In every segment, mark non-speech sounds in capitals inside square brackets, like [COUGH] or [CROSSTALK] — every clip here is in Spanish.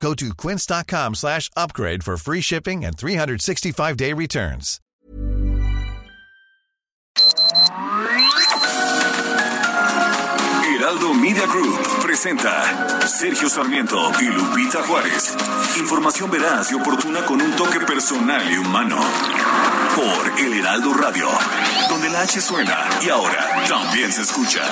Go to quince.com slash upgrade for free shipping and 365-day returns. Heraldo Media Group presenta Sergio Sarmiento y Lupita Juárez. Información veraz y oportuna con un toque personal y humano. Por El Heraldo Radio, donde la H suena y ahora también se escucha.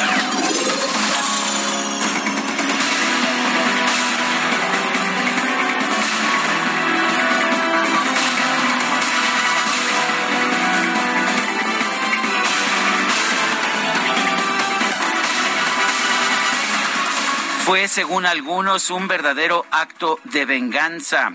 Fue, según algunos, un verdadero acto de venganza.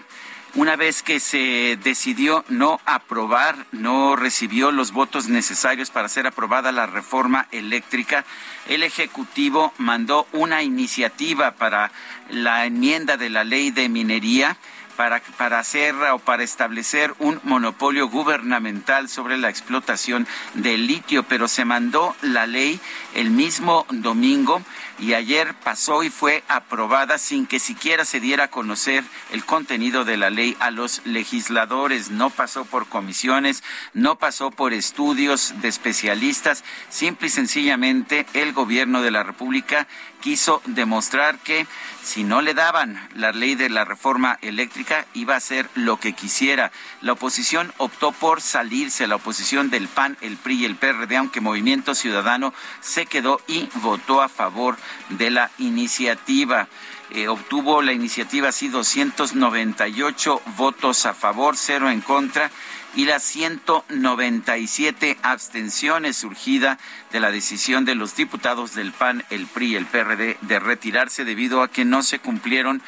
Una vez que se decidió no aprobar, no recibió los votos necesarios para ser aprobada la reforma eléctrica, el Ejecutivo mandó una iniciativa para la enmienda de la ley de minería para, para hacer o para establecer un monopolio gubernamental sobre la explotación del litio, pero se mandó la ley el mismo domingo y ayer pasó y fue aprobada sin que siquiera se diera a conocer el contenido de la ley a los legisladores. No pasó por comisiones, no pasó por estudios de especialistas. Simple y sencillamente el gobierno de la República quiso demostrar que si no le daban la ley de la reforma eléctrica iba a hacer lo que quisiera. La oposición optó por salirse, la oposición del PAN, el PRI y el PRD, aunque Movimiento Ciudadano se quedó y votó a favor de la iniciativa. Eh, obtuvo la iniciativa así 298 votos a favor, cero en contra y las 197 abstenciones surgida de la decisión de los diputados del PAN, el PRI y el PRD de retirarse debido a que no se cumplieron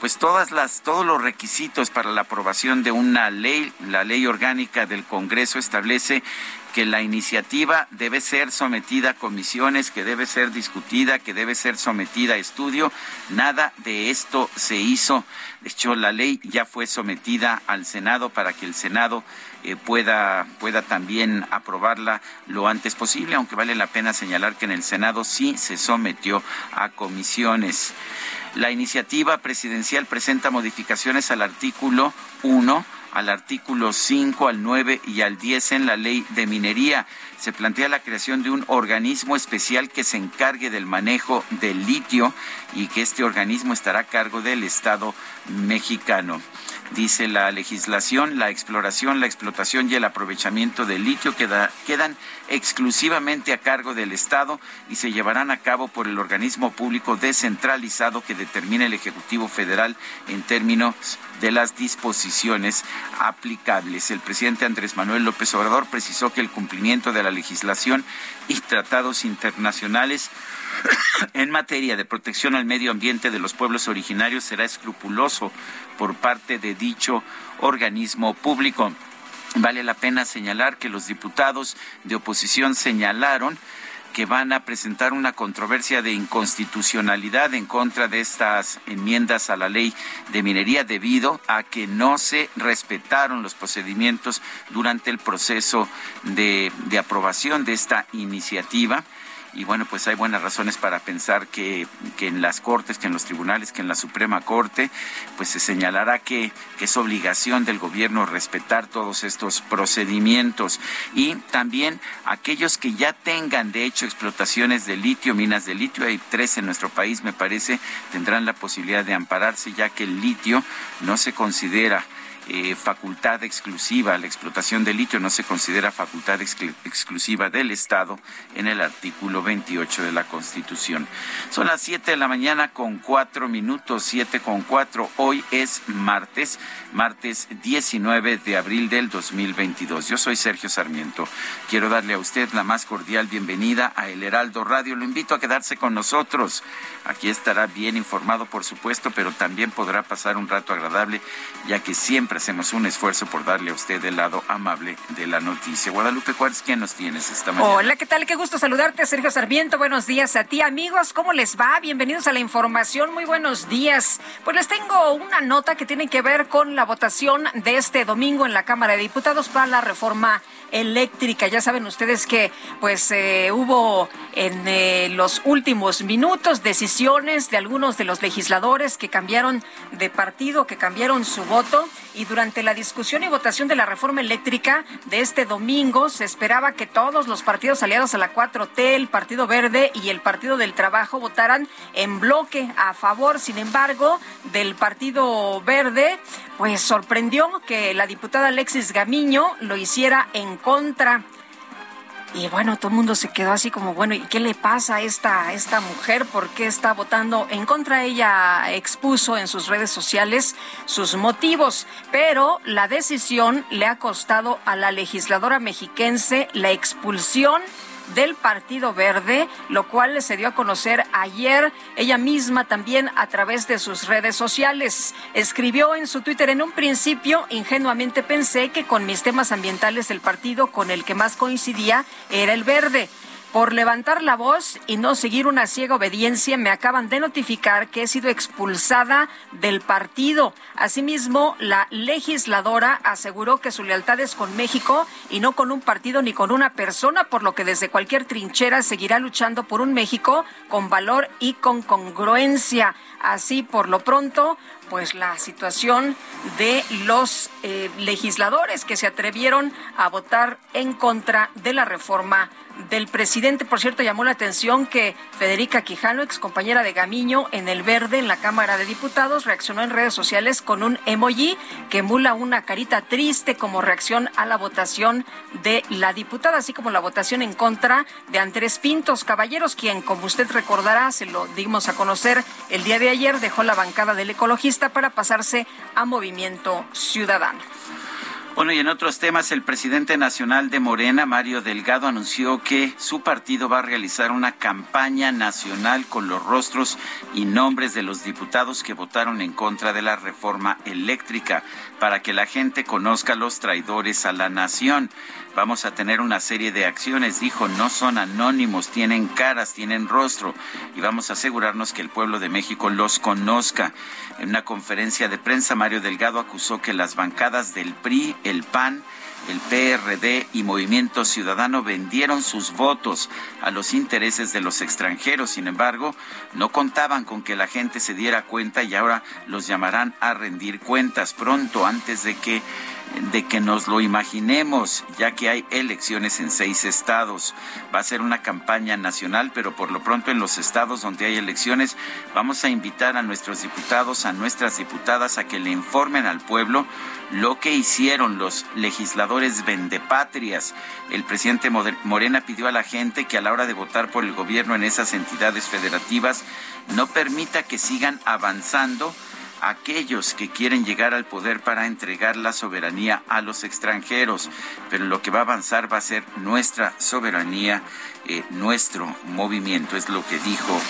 pues todas las todos los requisitos para la aprobación de una ley, la ley orgánica del Congreso establece que la iniciativa debe ser sometida a comisiones, que debe ser discutida, que debe ser sometida a estudio. Nada de esto se hizo. De hecho, la ley ya fue sometida al Senado para que el Senado eh, pueda, pueda también aprobarla lo antes posible, aunque vale la pena señalar que en el Senado sí se sometió a comisiones. La iniciativa presidencial presenta modificaciones al artículo 1 al artículo 5, al 9 y al 10 en la ley de minería. Se plantea la creación de un organismo especial que se encargue del manejo del litio y que este organismo estará a cargo del Estado mexicano. Dice la legislación, la exploración, la explotación y el aprovechamiento del litio quedan exclusivamente a cargo del Estado y se llevarán a cabo por el organismo público descentralizado que determine el Ejecutivo Federal en términos de las disposiciones aplicables. El presidente Andrés Manuel López Obrador precisó que el cumplimiento de la legislación y tratados internacionales en materia de protección al medio ambiente de los pueblos originarios será escrupuloso por parte de dicho organismo público. Vale la pena señalar que los diputados de oposición señalaron que van a presentar una controversia de inconstitucionalidad en contra de estas enmiendas a la ley de minería debido a que no se respetaron los procedimientos durante el proceso de, de aprobación de esta iniciativa y bueno, pues hay buenas razones para pensar que, en las cortes, que en los tribunales, que en la Suprema Corte, pues se señalará que, que es obligación del gobierno respetar todos estos procedimientos. Y también aquellos que ya tengan de hecho explotaciones de litio, minas de litio, hay tres en nuestro país me parece, tendrán la posibilidad de ampararse ya que el litio no se considera eh, facultad exclusiva, la explotación de litio no se considera facultad exclusiva del Estado en el artículo 28 de la Constitución. Son las 7 de la mañana con 4 minutos, 7 con 4. Hoy es martes, martes 19 de abril del 2022. Yo soy Sergio Sarmiento. Quiero darle a usted la más cordial bienvenida a El Heraldo Radio. Lo invito a quedarse con nosotros. Aquí estará bien informado, por supuesto, pero también podrá pasar un rato agradable, ya que siempre siempre hacemos un esfuerzo por darle a usted el lado amable de la noticia. Guadalupe Juárez, ¿quién nos tienes esta mañana? Hola, ¿qué tal? Qué gusto saludarte, Sergio Sarmiento. Buenos días a ti, amigos. ¿Cómo les va? Bienvenidos a la información. Muy buenos días. Pues les tengo una nota que tiene que ver con la votación de este domingo en la Cámara de Diputados para la reforma eléctrica. Ya saben ustedes que pues eh, hubo en eh, los últimos minutos decisiones de algunos de los legisladores que cambiaron de partido, que cambiaron su voto y durante la discusión y votación de la reforma eléctrica de este domingo se esperaba que todos los partidos aliados a la 4T, el Partido Verde y el Partido del Trabajo votaran en bloque a favor. Sin embargo, del Partido Verde, pues sorprendió que la diputada Alexis Gamiño lo hiciera en contra. Y bueno, todo el mundo se quedó así como, bueno, ¿y qué le pasa a esta, esta mujer? ¿Por qué está votando en contra? Ella expuso en sus redes sociales sus motivos, pero la decisión le ha costado a la legisladora mexiquense la expulsión del Partido Verde, lo cual se dio a conocer ayer ella misma también a través de sus redes sociales. Escribió en su Twitter, en un principio ingenuamente pensé que con mis temas ambientales el partido con el que más coincidía era el verde. Por levantar la voz y no seguir una ciega obediencia, me acaban de notificar que he sido expulsada del partido. Asimismo, la legisladora aseguró que su lealtad es con México y no con un partido ni con una persona, por lo que desde cualquier trinchera seguirá luchando por un México con valor y con congruencia. Así, por lo pronto, pues la situación de los eh, legisladores que se atrevieron a votar en contra de la reforma del presidente. Por cierto, llamó la atención que Federica Quijano, ex compañera de Gamiño en El Verde, en la Cámara de Diputados, reaccionó en redes sociales con un emoji que emula una carita triste como reacción a la votación de la diputada, así como la votación en contra de Andrés Pintos Caballeros, quien, como usted recordará, se lo dimos a conocer el día de ayer, dejó la bancada del ecologista para pasarse a Movimiento Ciudadano. Bueno, y en otros temas, el presidente nacional de Morena, Mario Delgado, anunció que su partido va a realizar una campaña nacional con los rostros y nombres de los diputados que votaron en contra de la reforma eléctrica para que la gente conozca los traidores a la nación. Vamos a tener una serie de acciones, dijo, no son anónimos, tienen caras, tienen rostro y vamos a asegurarnos que el pueblo de México los conozca. En una conferencia de prensa, Mario Delgado acusó que las bancadas del PRI, el PAN, el PRD y Movimiento Ciudadano vendieron sus votos a los intereses de los extranjeros. Sin embargo, no contaban con que la gente se diera cuenta y ahora los llamarán a rendir cuentas pronto antes de que de que nos lo imaginemos, ya que hay elecciones en seis estados. Va a ser una campaña nacional, pero por lo pronto en los estados donde hay elecciones vamos a invitar a nuestros diputados, a nuestras diputadas, a que le informen al pueblo lo que hicieron los legisladores vendepatrias. El presidente Morena pidió a la gente que a la hora de votar por el gobierno en esas entidades federativas no permita que sigan avanzando aquellos que quieren llegar al poder para entregar la soberanía a los extranjeros. Pero lo que va a avanzar va a ser nuestra soberanía, eh, nuestro movimiento, es lo que dijo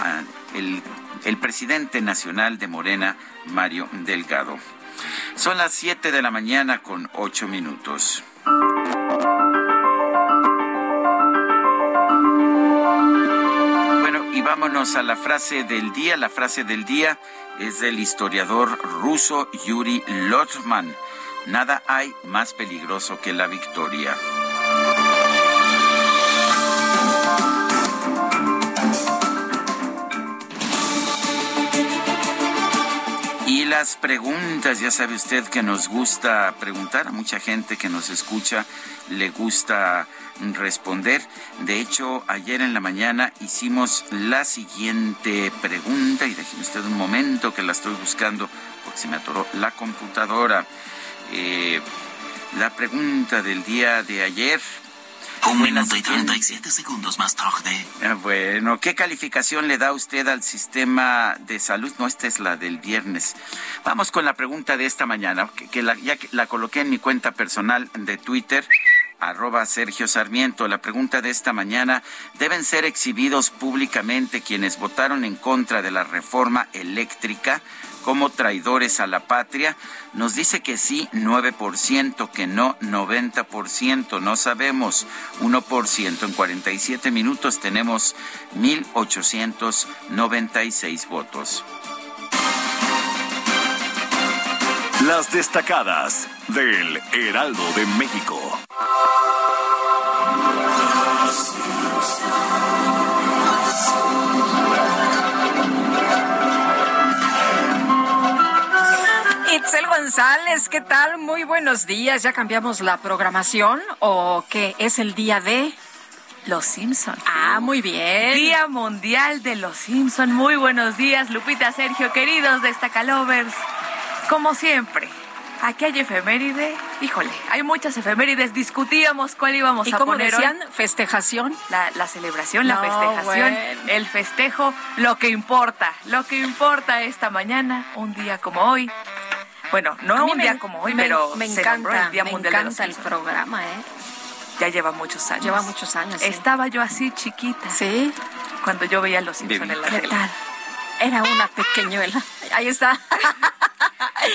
ah, el, el presidente nacional de Morena, Mario Delgado. Son las 7 de la mañana con 8 minutos. Y vámonos a la frase del día. La frase del día es del historiador ruso Yuri Lotman. Nada hay más peligroso que la victoria. Y las preguntas, ya sabe usted que nos gusta preguntar, a mucha gente que nos escucha le gusta responder. De hecho, ayer en la mañana hicimos la siguiente pregunta y déjeme usted un momento que la estoy buscando porque se me atoró la computadora. Eh, la pregunta del día de ayer. Un minuto y 37 segundos más tarde. Ah, bueno, ¿qué calificación le da usted al sistema de salud? No, esta es la del viernes. Vamos con la pregunta de esta mañana, que, la, ya la coloqué en mi cuenta personal de Twitter arroba Sergio Sarmiento. La pregunta de esta mañana, ¿deben ser exhibidos públicamente quienes votaron en contra de la reforma eléctrica? como traidores a la patria. Nos dice que sí 9%, que no 90%, no sabemos 1%. En 47 minutos tenemos 1.896 votos. Las destacadas del Heraldo de México. Itzel González, ¿qué tal? Muy buenos días. ¿Ya cambiamos la programación o qué? ¿Es el día de...? Los Simpson. Ah, muy bien. Día Mundial de los Simpson. Muy buenos días, Lupita, Sergio, queridos Destacalovers. Como siempre, aquí hay efeméride. Híjole, hay muchas efemérides. Discutíamos cuál íbamos ¿Y a cómo poner hoy. decían? ¿Festejación? La, la celebración, la festejación, bueno. el festejo, lo que importa, lo que importa esta mañana, un día como hoy. Bueno, no un me- día como hoy, me- pero me se encanta, el Día me Mundial de los encanta el programa, ¿eh? Ya lleva muchos años. Lleva muchos años. sí. Estaba yo así chiquita Sí. cuando yo veía Los Simpson en la ¿Qué tele. tal? Era una pequeñuela. Ahí está.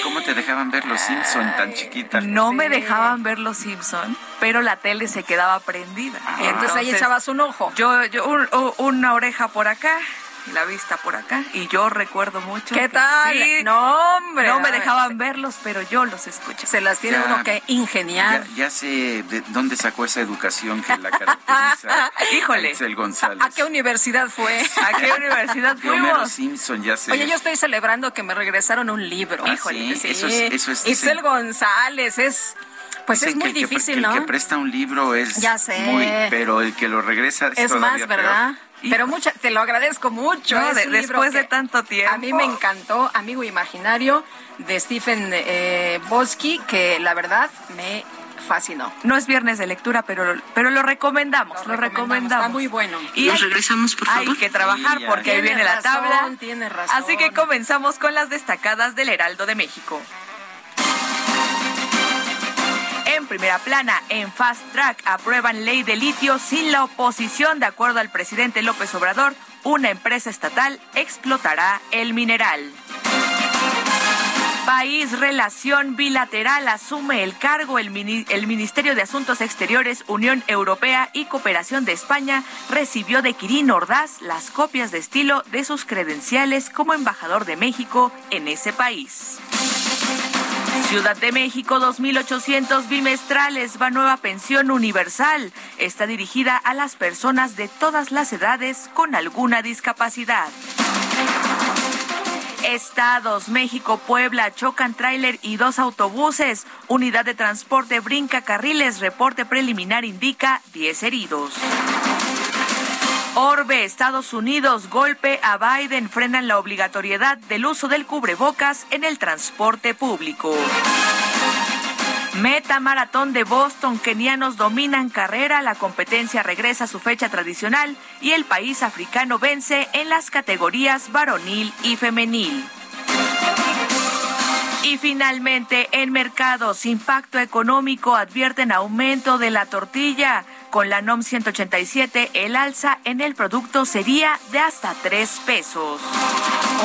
¿Cómo te dejaban ver los Simpson tan chiquita? No me dejaban ver Los Simpson, pero la tele se quedaba prendida. Y entonces ahí echabas un ojo. Yo, yo un- una oreja por acá la vista por acá y yo recuerdo mucho. ¿Qué que tal? sí, No, hombre. no me ver, dejaban verlos, pero yo los escuché. Se las tiene Ya. uno que ingeniar. Ya, ya sé de dónde sacó esa educación que la [LAUGHS] caracteriza. Híjole. a Itzel González. ¿A qué universidad fue? ¿A qué universidad [LAUGHS] fuimos? Simpson, ya sé. Oye, yo estoy celebrando que me regresaron un libro. Ah, sí, eso es- eso es- sí. González es, pues Dicen es muy que el que- difícil, que ¿no? El que presta un libro es Ya sé. muy, pero el que lo regresa es, Es todavía más, ¿verdad? peor. Pero mucha, te lo agradezco mucho. No, de- libro después de tanto tiempo. A mí me encantó, Amigo Imaginario, de Stephen eh, Bosky, que la verdad me fascinó. No es viernes de lectura, pero, pero lo recomendamos, lo, recomendamos. Está muy bueno. Y Nos hay- regresamos, por Hay favor. que trabajar Sí, porque ahí viene la tabla. tiene razón. Así que comenzamos con las destacadas del Heraldo de México. En primera plana, en Fast Track aprueban ley de litio sin la oposición. De acuerdo al presidente López Obrador, una empresa estatal explotará el mineral. País Relación Bilateral asume el cargo el, el Ministerio de Asuntos Exteriores, Unión Europea y Cooperación de España recibió de Quirino Ordaz las copias de estilo de sus credenciales como embajador de México en ese país. Ciudad de México, 2.800 bimestrales, va nueva pensión universal. Está dirigida a las personas de todas las edades con alguna discapacidad. Estados, México, Puebla, chocan tráiler y dos autobuses. Unidad de transporte brinca carriles. Reporte preliminar indica 10 heridos. Orbe, Estados Unidos, golpe a Biden, frenan la obligatoriedad del uso del cubrebocas en el transporte público. Meta Maratón de Boston, kenianos dominan carrera, la competencia regresa a su fecha tradicional y el país africano vence en las categorías varonil y femenil. Y finalmente, en mercados, impacto económico advierten aumento de la tortilla. Con la NOM 187, el alza en el producto sería de hasta 3 pesos.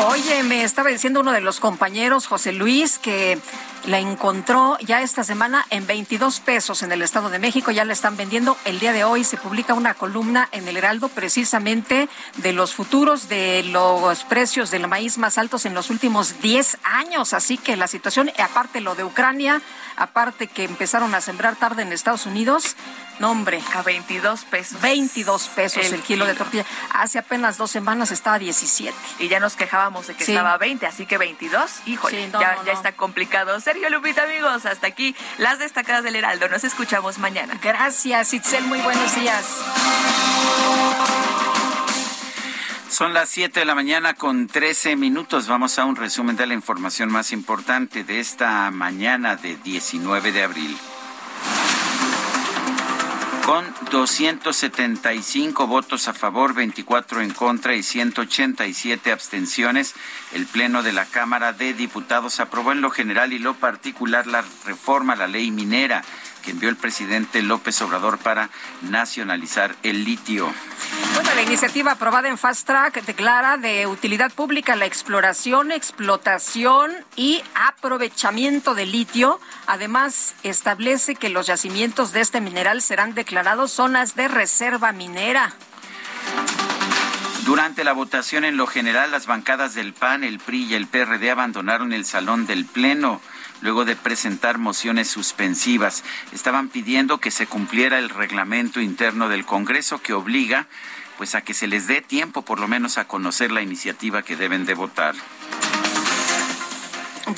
Oye, me estaba diciendo uno de los compañeros, José Luis, que la encontró ya esta semana en 22 pesos en el Estado de México. Ya la están vendiendo. El día de hoy se publica una columna en el Heraldo precisamente de los futuros de los precios del maíz más altos en los últimos 10 años. Así que la situación, aparte lo de Ucrania, aparte que empezaron a sembrar tarde en Estados Unidos, no hombre. A 22 pesos. 22 pesos el, El kilo de tortilla. Hace apenas dos semanas estaba a 17. Y ya nos quejábamos de que Sí. estaba a 20, así que 22, híjole, Sí, no, ya, no, ya no. está complicado. Sergio Lupita, amigos, hasta aquí las destacadas del Heraldo. Nos escuchamos mañana. Gracias, Itzel. Muy buenos días. Son las 7 de la mañana con 13 minutos. Vamos a un resumen de la información más importante de esta mañana de 19 de abril. Con 275 votos a favor, 24 en contra y 187 abstenciones, el Pleno de la Cámara de Diputados aprobó en lo general y lo particular la reforma a la ley minera. Que envió el presidente López Obrador para nacionalizar el litio. Bueno, la iniciativa aprobada en Fast Track declara de utilidad pública la exploración, explotación y aprovechamiento de litio. Además, establece que los yacimientos de este mineral serán declarados zonas de reserva minera. Durante la votación en lo general, las bancadas del PAN, el PRI y el PRD abandonaron el salón del Pleno luego de presentar mociones suspensivas. Estaban pidiendo que se cumpliera el reglamento interno del Congreso que obliga pues a que se les dé tiempo por lo menos a conocer la iniciativa que deben de votar.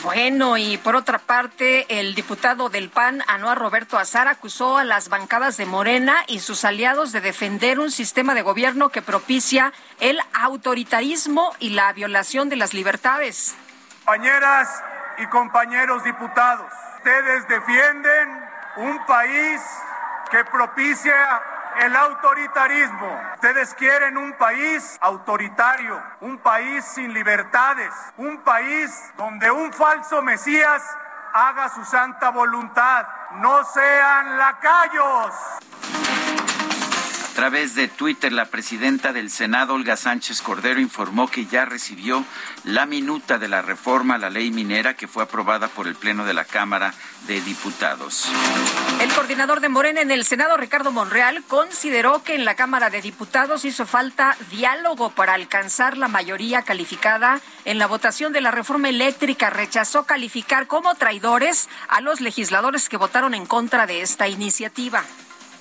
Bueno, y por otra parte, el diputado del PAN, Anuar Roberto Azar, acusó a las bancadas de Morena y sus aliados de defender un sistema de gobierno que propicia el autoritarismo y la violación de las libertades. Compañeras y compañeros diputados, ustedes defienden un país que propicia el autoritarismo. Ustedes quieren un país autoritario, un país sin libertades, un país donde un falso Mesías haga su santa voluntad. No sean lacayos. Través de Twitter, la presidenta del Senado, Olga Sánchez Cordero, informó que ya recibió la minuta de la reforma a la ley minera que fue aprobada por el Pleno de la Cámara de Diputados. El coordinador de Morena en el Senado, Ricardo Monreal, consideró que en la Cámara de Diputados hizo falta diálogo para alcanzar la mayoría calificada en la votación de la reforma eléctrica. Rechazó calificar como traidores a los legisladores que votaron en contra de esta iniciativa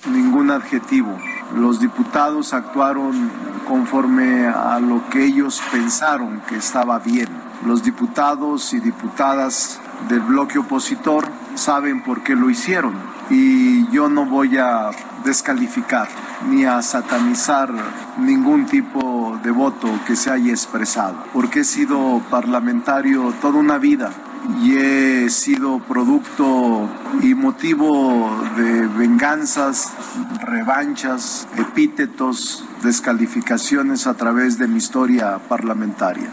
ningún adjetivo. Los diputados actuaron conforme a lo que ellos pensaron que estaba bien. Los diputados y diputadas del bloque opositor saben por qué lo hicieron y yo no voy a descalificar ni a satanizar ningún tipo de voto que se haya expresado, porque he sido parlamentario toda una vida y he sido producto y motivo de venganzas, revanchas, epítetos, descalificaciones a través de mi historia parlamentaria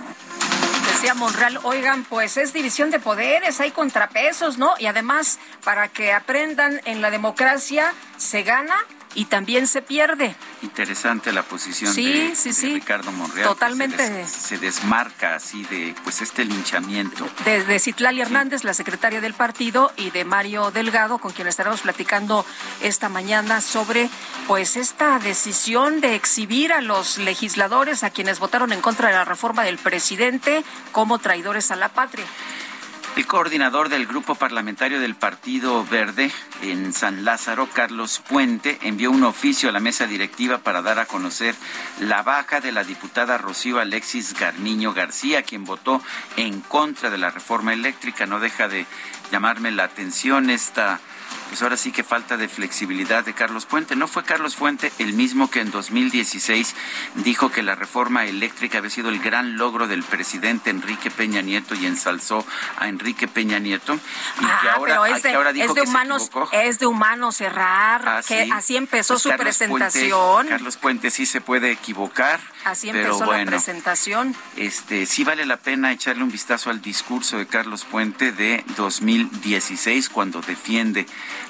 decía Monreal, oigan, pues es división de poderes, hay contrapesos, ¿no? Y además, para que aprendan en la democracia, se gana y también se pierde. Interesante la posición de, Ricardo Monreal. Totalmente. Se, desmarca así de pues este linchamiento. De, de Citlali Hernández, la secretaria del partido, y de Mario Delgado, con quien estaremos platicando esta mañana sobre pues esta decisión de exhibir a los legisladores, a quienes votaron en contra de la reforma del presidente, como traidores a la patria. El coordinador del grupo parlamentario del Partido Verde en San Lázaro, Carlos Puente, envió un oficio a la mesa directiva para dar a conocer la baja de la diputada Rocío Alexis Garniño García, quien votó en contra de la reforma eléctrica. No deja de llamarme la atención esta pues ahora sí que falta de flexibilidad de Carlos Puente. No fue Carlos Fuente el mismo que en 2016 dijo que la reforma eléctrica había sido el gran logro del presidente Enrique Peña Nieto y ensalzó a Enrique Peña Nieto. Y que ahora, es de, humanos, es de humanos cerrar, ah, que así empezó pues su presentación. Carlos Puente sí se puede equivocar. Así empezó la presentación. Este sí vale la pena echarle un vistazo al discurso de Carlos Puente de 2016 cuando defiende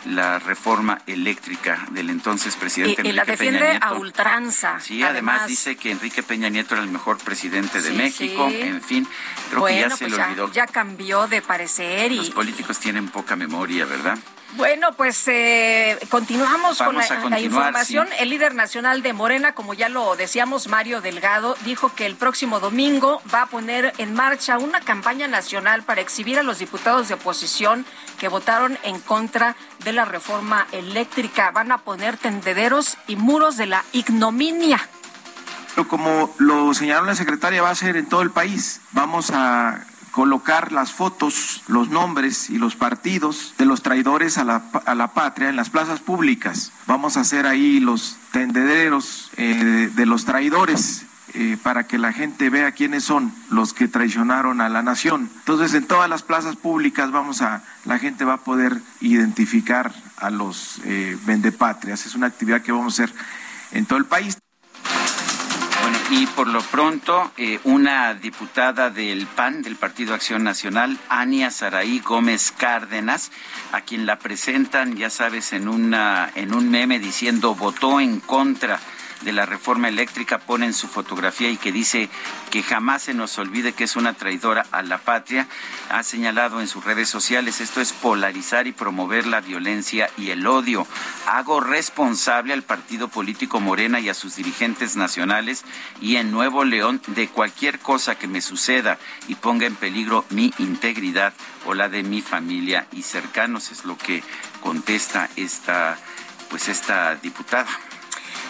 la reforma eléctrica del entonces presidente y, Enrique la defiende a ultranza. Sí, además, dice que Enrique Peña Nieto era el mejor presidente de México, en fin, creo que ya se pues le olvidó. Ya cambió de parecer y los políticos tienen poca memoria, ¿verdad? Bueno, pues eh, continuamos con la, información. El líder nacional de Morena, como ya lo decíamos, Mario Delgado, dijo que el próximo domingo va a poner en marcha una campaña nacional para exhibir a los diputados de oposición que votaron en contra de la reforma eléctrica. Van a poner tendederos y muros de la ignominia. Como lo señaló la secretaria, va a ser en todo el país. Vamos a colocar las fotos, los nombres y los partidos de los traidores a la, a la patria en las plazas públicas. Vamos a hacer ahí los tendederos eh, de los traidores eh, para que la gente vea quiénes son los que traicionaron a la nación. Entonces, en todas las plazas públicas vamos a, la gente va a poder identificar a los eh, vendepatrias. Es una actividad que vamos a hacer en todo el país. Bueno, Y por lo pronto, eh, una diputada del PAN, del Partido Acción Nacional, Ania Saraí Gómez Cárdenas, a quien la presentan, ya sabes, en, una, en un meme diciendo votó en contra de la reforma eléctrica pone en su fotografía y que dice que jamás se nos olvide que es una traidora a la patria, ha señalado en sus redes sociales, esto es polarizar y promover la violencia y el odio. Hago responsable al partido político Morena y a sus dirigentes nacionales y en Nuevo León de cualquier cosa que me suceda y ponga en peligro mi integridad o la de mi familia y cercanos, es lo que contesta esta pues esta diputada.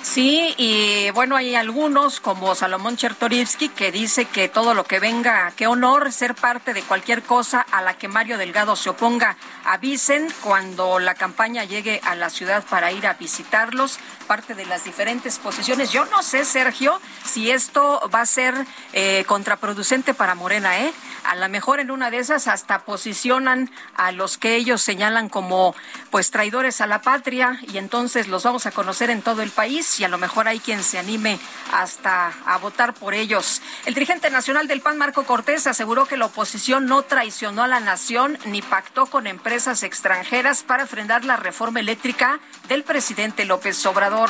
Sí, y bueno, hay algunos como Salomón Chertorivsky que dice que todo lo que venga, qué honor ser parte de cualquier cosa a la que Mario Delgado se oponga. Avisen cuando la campaña llegue a la ciudad para ir a visitarlos, parte de las diferentes posiciones. Yo no sé, Sergio, si esto va a ser eh, contraproducente para Morena, ¿eh? A lo mejor en una de esas hasta posicionan a los que ellos señalan como pues traidores a la patria y entonces los vamos a conocer en todo el país y a lo mejor hay quien se anime hasta a votar por ellos. El dirigente nacional del PAN, Marco Cortés, aseguró que la oposición no traicionó a la nación ni pactó con empresas extranjeras para frenar la reforma eléctrica del presidente López Obrador.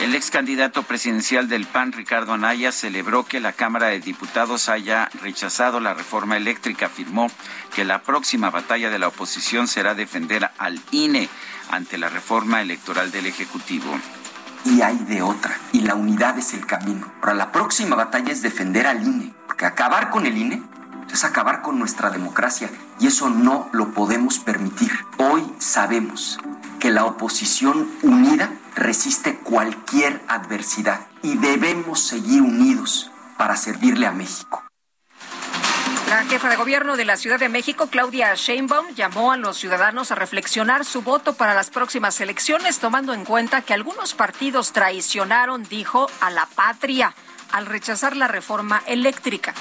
El ex candidato presidencial del PAN, Ricardo Anaya, celebró que la Cámara de Diputados haya rechazado la reforma eléctrica. Afirmó que la próxima batalla de la oposición será defender al INE ante la reforma electoral del Ejecutivo. Y hay de otra, y la unidad es el camino. Ahora, la próxima batalla es defender al INE, porque acabar con el INE es acabar con nuestra democracia, y eso no lo podemos permitir. Hoy sabemos que la oposición unida resiste cualquier adversidad y debemos seguir unidos para servirle a México. La jefa de gobierno de la Ciudad de México, Claudia Sheinbaum, llamó a los ciudadanos a reflexionar su voto para las próximas elecciones, tomando en cuenta que algunos partidos traicionaron, dijo, a la patria al rechazar la reforma eléctrica.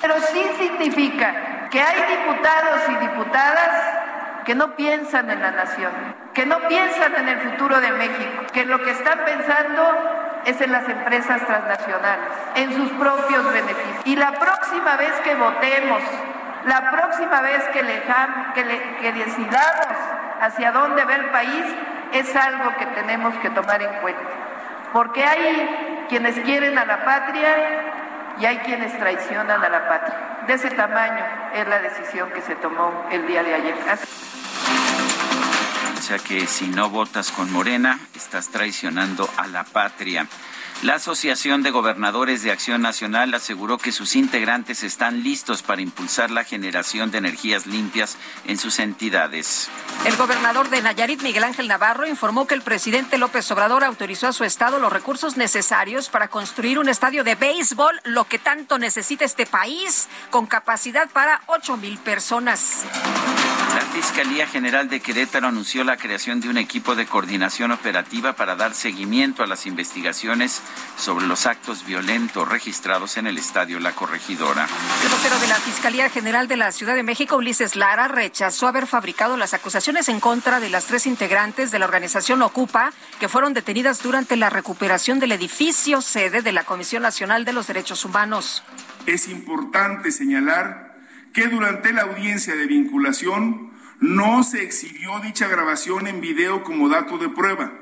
Pero sí significa que hay diputados y diputadas que no piensan en la nación, que no piensan en el futuro de México, que lo que están pensando es en las empresas transnacionales, en sus propios beneficios. Y la próxima vez que votemos, la próxima vez que, decidamos hacia dónde va el país, es algo que tenemos que tomar en cuenta. Porque hay quienes quieren a la patria y hay quienes traicionan a la patria. De ese tamaño es la decisión que se tomó el día de ayer. O sea que si no votas con Morena, estás traicionando a la patria. La Asociación de Gobernadores de Acción Nacional aseguró que sus integrantes están listos para impulsar la generación de energías limpias en sus entidades. El gobernador de Nayarit, Miguel Ángel Navarro, informó que el presidente López Obrador autorizó a su estado los recursos necesarios para construir un estadio de béisbol, lo que tanto necesita este país, con capacidad para 8 mil personas. La Fiscalía General de Querétaro anunció la creación de un equipo de coordinación operativa para dar seguimiento a las investigaciones sobre los actos violentos registrados en el estadio La Corregidora. El vocero de la Fiscalía General de la Ciudad de México, Ulises Lara, rechazó haber fabricado las acusaciones en contra de las tres integrantes de la organización Ocupa que fueron detenidas durante la recuperación del edificio sede de la Comisión Nacional de los Derechos Humanos. Es importante señalar que durante la audiencia de vinculación no se exhibió dicha grabación en video como dato de prueba,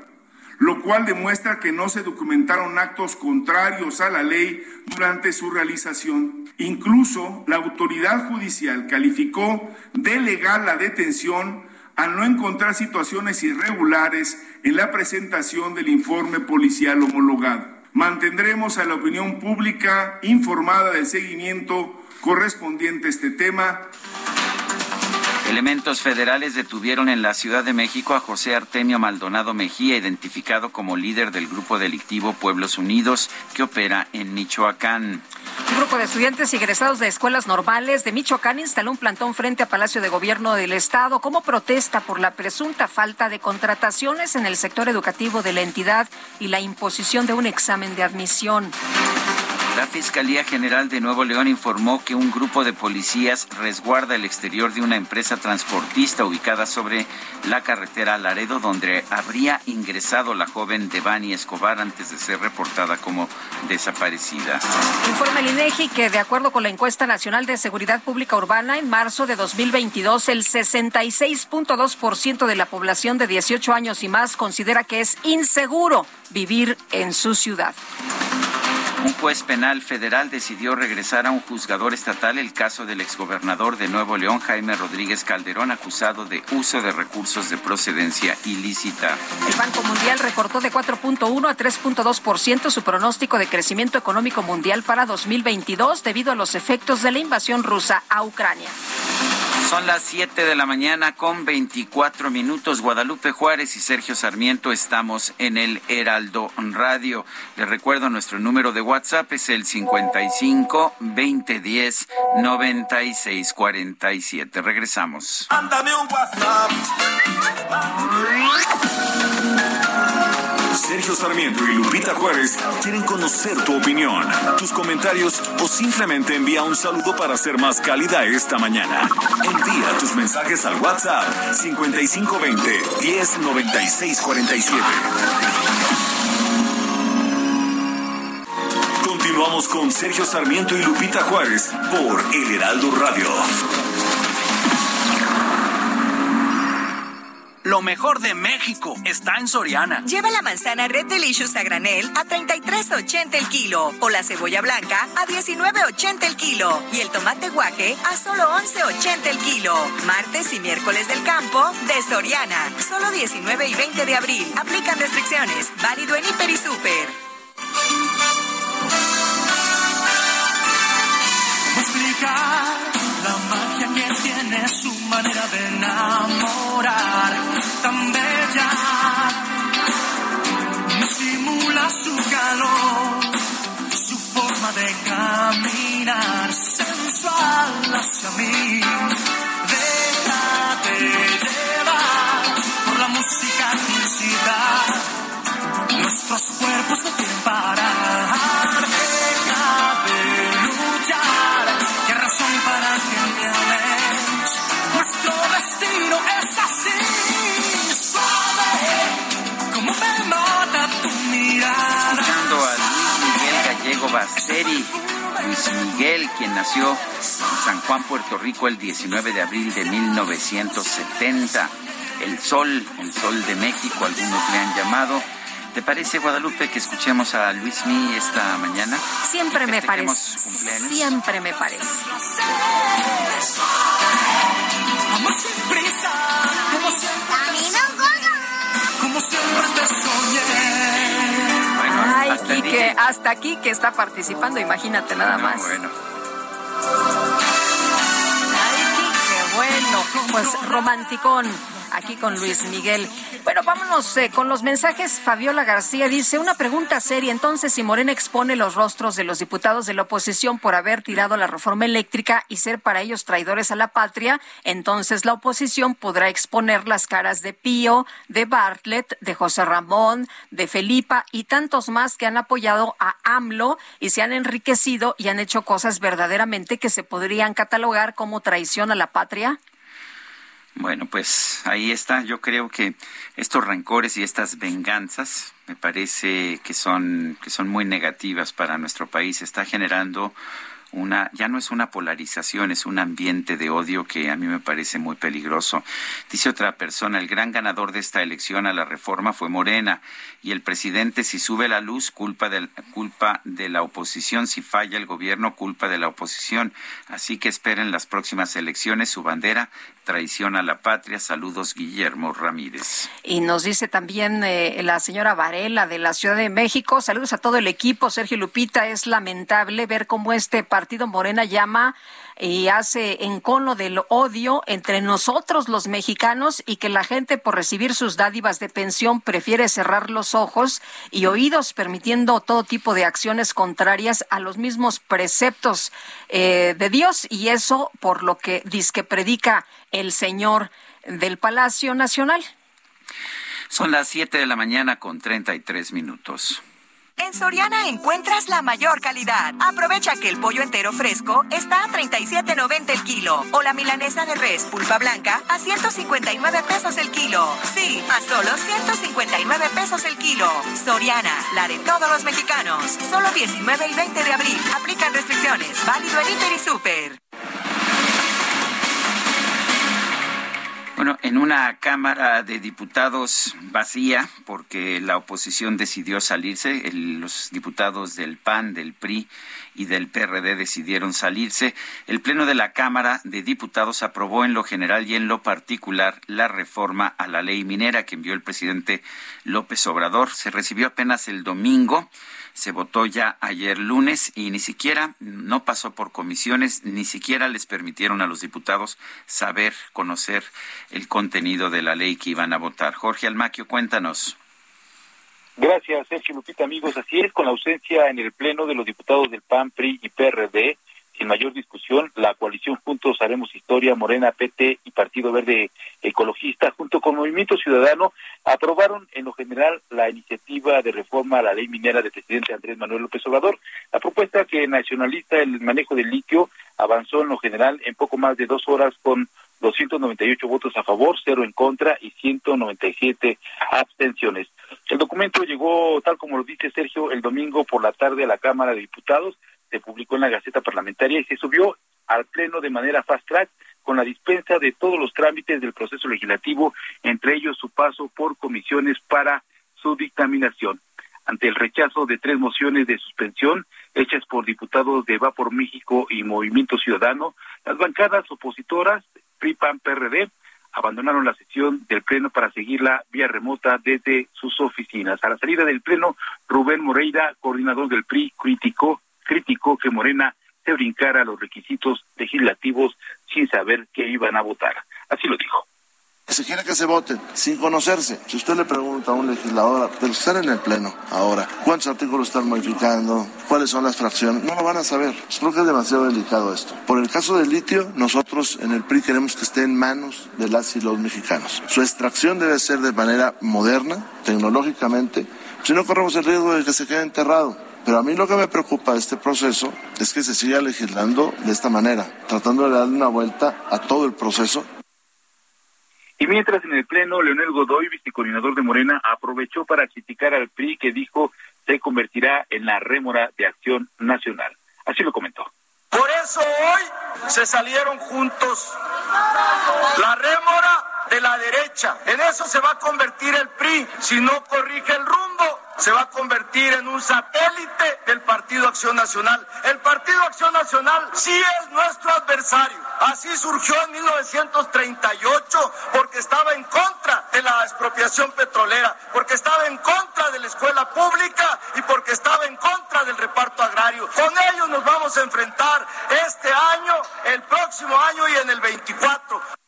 lo cual demuestra que no se documentaron actos contrarios a la ley durante su realización. Incluso la autoridad judicial calificó de legal la detención al no encontrar situaciones irregulares en la presentación del informe policial homologado. Mantendremos a la opinión pública informada del seguimiento correspondiente a este tema. Elementos federales detuvieron en la Ciudad de México a José Artemio Maldonado Mejía, identificado como líder del grupo delictivo Pueblos Unidos, que opera en Michoacán. Un grupo de estudiantes egresados de escuelas normales de Michoacán instaló un plantón frente a Palacio de Gobierno del Estado como protesta por la presunta falta de contrataciones en el sector educativo de la entidad y la imposición de un examen de admisión. La Fiscalía General de Nuevo León informó que un grupo de policías resguarda el exterior de una empresa transportista ubicada sobre la carretera Laredo, donde habría ingresado la joven Devani Escobar antes de ser reportada como desaparecida. Informa el INEGI que, de acuerdo con la encuesta nacional de seguridad pública urbana, en marzo de 2022, el 66.2% de la población de 18 años y más considera que es inseguro vivir en su ciudad. Un juez penal federal decidió regresar a un juzgador estatal el caso del exgobernador de Nuevo León, Jaime Rodríguez Calderón, acusado de uso de recursos de procedencia ilícita. El Banco Mundial recortó de 4.1 a 3.2% su pronóstico de crecimiento económico mundial para 2022 debido a los efectos de la invasión rusa a Ucrania. Son las 7 de la mañana con 24 minutos. Guadalupe Juárez y Sergio Sarmiento estamos en el Heraldo Radio. Les recuerdo nuestro número de WhatsApp es el 55 2010 96 47. Regresamos. Ándame un WhatsApp. Sergio Sarmiento y Lupita Juárez quieren conocer tu opinión, tus comentarios o simplemente envía un saludo para ser más cálida esta mañana. Envía tus mensajes al WhatsApp 5520 109647. Continuamos con Sergio Sarmiento y Lupita Juárez por El Heraldo Radio. Lo mejor de México está en Soriana. Lleva la manzana Red Delicious a granel a 33.80 el kilo o la cebolla blanca a 19.80 el kilo y el tomate guaje a solo 11.80 el kilo. Martes y miércoles del campo de Soriana. Solo 19 y 20 de abril. Aplican restricciones. Válido en Hiper y Super. La magia que tiene su manera de enamorar tan bella. Me simula su calor, su forma de caminar sensual hacia mí. Déjate llevar por la música intensidad. Nuestros cuerpos no tienen parar. Basteri. Luis Miguel, quien nació en San Juan, Puerto Rico, el 19 de abril de 1970. El sol, el sol de México, algunos le han llamado. ¿Te parece, Guadalupe, que escuchemos a Luis Mi esta mañana? Siempre me parece. Cumpleaños. Siempre me parece. Amor sin prisa, como siempre. Como siempre te soñé. Ay, hasta Quique, hasta aquí que está participando, imagínate nada No, más. Bueno, Ay, Quique, bueno, pues romanticón aquí con Luis Miguel. Bueno, vámonos eh, con los mensajes. Fabiola García dice, una pregunta seria. Entonces, si Morena expone los rostros de los diputados de la oposición por haber tirado la reforma eléctrica y ser para ellos traidores a la patria, entonces la oposición podrá exponer las caras de Pío, de Bartlett, de José Ramón, de Felipa y tantos más que han apoyado a AMLO y se han enriquecido y han hecho cosas verdaderamente que se podrían catalogar como traición a la patria. Bueno, pues ahí está. Yo creo que estos rencores y estas venganzas me parece que son que son muy negativas para nuestro país. Está generando una ya no es una polarización, es un ambiente de odio que a mí me parece muy peligroso. Dice otra persona, el gran ganador de esta elección a la reforma fue Morena y el presidente si sube la luz culpa de culpa de la oposición, si falla el gobierno culpa de la oposición. Así que esperen las próximas elecciones su bandera traición a la patria. Saludos Guillermo Ramírez. Y nos dice también eh, la señora Varela de la Ciudad de México. Saludos a todo el equipo. Sergio Lupita, es lamentable ver cómo este partido Morena llama y hace encono del odio entre nosotros los mexicanos y que la gente por recibir sus dádivas de pensión prefiere cerrar los ojos y oídos permitiendo todo tipo de acciones contrarias a los mismos preceptos eh, de Dios y eso por lo que que predica el señor del Palacio Nacional. Son las 7 de la mañana con 33 minutos. En Soriana encuentras la mayor calidad. Aprovecha que el pollo entero fresco está a 37.90 el kilo o la milanesa de res pulpa blanca a 159 pesos el kilo. Sí, a solo 159 pesos el kilo. Soriana, la de todos los mexicanos. Solo 19 y 20 de abril. Aplican restricciones. Válido en Inter y Super. Bueno, en una Cámara de Diputados vacía, porque la oposición decidió salirse, los diputados del PAN, del PRI y del PRD decidieron salirse, el Pleno de la Cámara de Diputados aprobó en lo general y en lo particular la reforma a la ley minera que envió el presidente López Obrador. Se recibió apenas el domingo se votó ya ayer lunes y ni siquiera no pasó por comisiones, ni siquiera les permitieron a los diputados saber, conocer el contenido de la ley que iban a votar. Jorge Almaquio, cuéntanos. Gracias, Sergio Lupita, amigos. Así es, con la ausencia en el Pleno de los diputados del PAN, PRI y PRD, sin mayor discusión, la coalición Juntos Haremos Historia, Morena, PT y Partido Verde Ecologista, junto con Movimiento Ciudadano, aprobaron en lo general la iniciativa de reforma a la ley minera del presidente Andrés Manuel López Obrador. La propuesta que nacionaliza el manejo del litio avanzó en lo general en poco más de dos horas con 298 votos a favor, cero en contra y 197 abstenciones. El documento llegó, tal como lo dice Sergio, el domingo por la tarde a la Cámara de Diputados se publicó en la Gaceta Parlamentaria y se subió al Pleno de manera fast track con la dispensa de todos los trámites del proceso legislativo, entre ellos su paso por comisiones para su dictaminación. Ante el rechazo de tres mociones de suspensión hechas por diputados de Va por México y Movimiento Ciudadano, las bancadas opositoras, PRI, PAN, PRD, abandonaron la sesión del Pleno para seguirla vía remota desde sus oficinas. A la salida del Pleno, Rubén Moreira, coordinador del PRI, criticó criticó que Morena se brincara los requisitos legislativos sin saber qué iban a votar. Así lo dijo. Se quiere que se voten sin conocerse. Si usted le pregunta a un legislador, pero estar en el Pleno ahora, ¿cuántos artículos están modificando? ¿Cuáles son las fracciones? No lo van a saber. Creo que es demasiado delicado esto. Por el caso del litio, nosotros en el PRI queremos que esté en manos de las y los mexicanos. Su extracción debe ser de manera moderna, tecnológicamente, si no corremos el riesgo de que se quede enterrado. Pero a mí lo que me preocupa de este proceso es que se siga legislando de esta manera, tratando de darle una vuelta a todo el proceso. Y mientras en el Pleno, Leonel Godoy, vicecoordinador de Morena, aprovechó para criticar al PRI que dijo se convertirá en la rémora de acción nacional. Así lo comentó. Por eso hoy se salieron juntos. La rémora de la derecha. En eso se va a convertir el PRI si no corrige el rumbo se va a convertir en un satélite del Partido Acción Nacional. El Partido Acción Nacional sí es nuestro adversario. Así surgió en 1938 porque estaba en contra de la expropiación petrolera, porque estaba en contra de la escuela pública y porque estaba en contra del reparto agrario. Con ellos nos vamos a enfrentar este año, el próximo año y en el 24.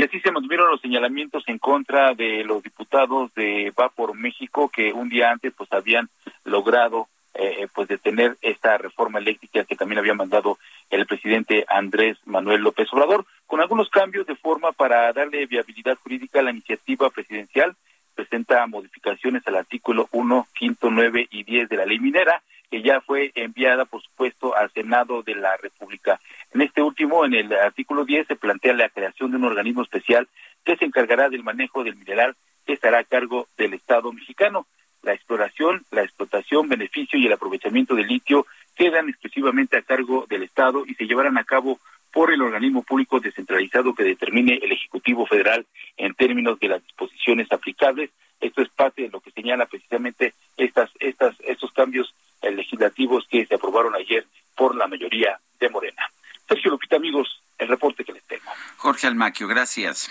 Y así se mantuvieron los señalamientos en contra de los diputados de Va por México que un día antes pues habían logrado eh, pues detener esta reforma eléctrica que también había mandado el presidente Andrés Manuel López Obrador, con algunos cambios de forma para darle viabilidad jurídica a la iniciativa presidencial. Presenta modificaciones al artículo 1, quinto, 9 y 10 de la ley minera, que ya fue enviada, por supuesto, al Senado de la República. En este último, en el artículo 10, se plantea la creación de un organismo especial que se encargará del manejo del mineral que estará a cargo del Estado mexicano. La exploración, la explotación, beneficio y el aprovechamiento del litio quedan exclusivamente a cargo del Estado y se llevarán a cabo por el organismo público descentralizado que determine el Ejecutivo Federal en términos de las disposiciones aplicables. Esto es parte de lo que señala precisamente estas, estas, estos cambios legislativos que se aprobaron ayer por la mayoría de Morena. Sergio Lupita, amigos, el reporte que les tengo. Jorge Almaquio, gracias.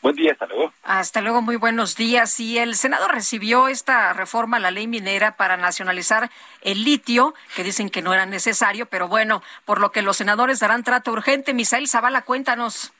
Buen día, hasta luego. Hasta luego, muy buenos días. Y el Senado recibió esta reforma a la ley minera para nacionalizar el litio, que dicen que no era necesario, pero bueno, por lo que los senadores darán trato urgente. Misael Zavala, cuéntanos.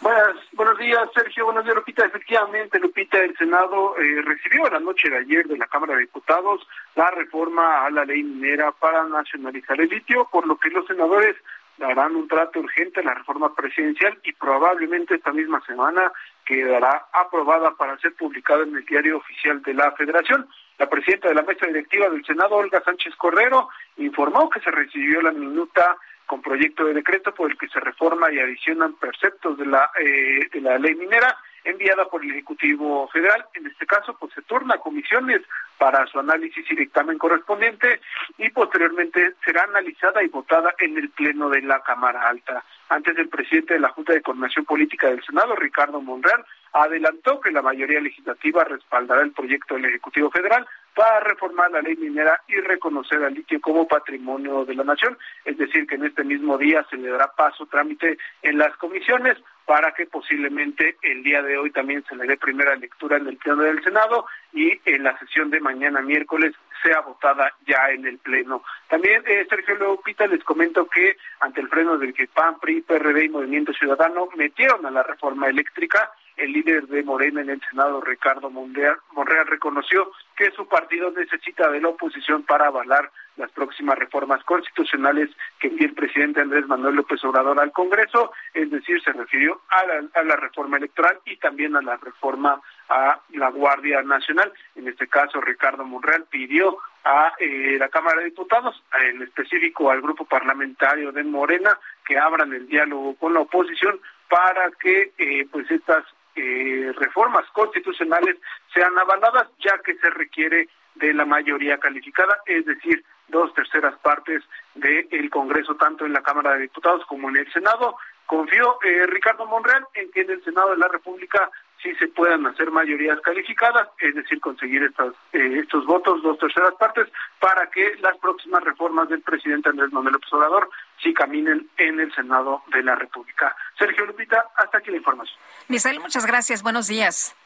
Buenas, buenos días, Sergio. Buenos días, Lupita. Efectivamente, Lupita, el Senado eh, recibió la noche de ayer de la Cámara de Diputados la reforma a la ley minera para nacionalizar el litio, por lo que los senadores darán un trato urgente a la reforma presidencial y probablemente esta misma semana quedará aprobada para ser publicada en el diario oficial de la Federación. La presidenta de la mesa directiva del Senado, Olga Sánchez Cordero, informó que se recibió la minuta con proyecto de decreto por el que se reforma y adicionan preceptos de la, eh, de la ley minera enviada por el Ejecutivo Federal. En este caso, pues se turna a comisiones para su análisis y dictamen correspondiente y posteriormente será analizada y votada en el Pleno de la Cámara Alta. Antes el presidente de la Junta de Coordinación Política del Senado, Ricardo Monreal, adelantó que la mayoría legislativa respaldará el proyecto del Ejecutivo Federal para reformar la ley minera y reconocer al litio como patrimonio de la nación, es decir, que en este mismo día se le dará paso trámite en las comisiones para que posiblemente el día de hoy también se le dé primera lectura en el Pleno del Senado y en la sesión de mañana miércoles sea votada ya en el Pleno. También, eh, Sergio Leopita, les comento que ante el freno del que PAN, PRI, PRD y Movimiento Ciudadano metieron a la reforma eléctrica, el líder de Morena en el Senado, Ricardo Monreal, reconoció que su partido necesita de la oposición para avalar las próximas reformas constitucionales que envía el presidente Andrés Manuel López Obrador al Congreso, es decir, se refirió a la, a la reforma electoral y también a la reforma a la Guardia Nacional. En este caso, Ricardo Monreal pidió a eh, la Cámara de Diputados, en específico al grupo parlamentario de Morena, que abran el diálogo con la oposición para que eh, pues estas eh, reformas constitucionales sean avaladas, ya que se requiere de la mayoría calificada, es decir, dos terceras partes del Congreso, tanto en la Cámara de Diputados como en el Senado. Confío, Ricardo Monreal, en que en el Senado de la República sí se puedan hacer mayorías calificadas, es decir, conseguir estas, eh, estos votos, dos terceras partes, para que las próximas reformas del presidente Andrés Manuel López Obrador sí caminen en el Senado de la República. Sergio Lupita, hasta aquí la información. Misael, muchas gracias. Buenos días.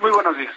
Muy buenos días.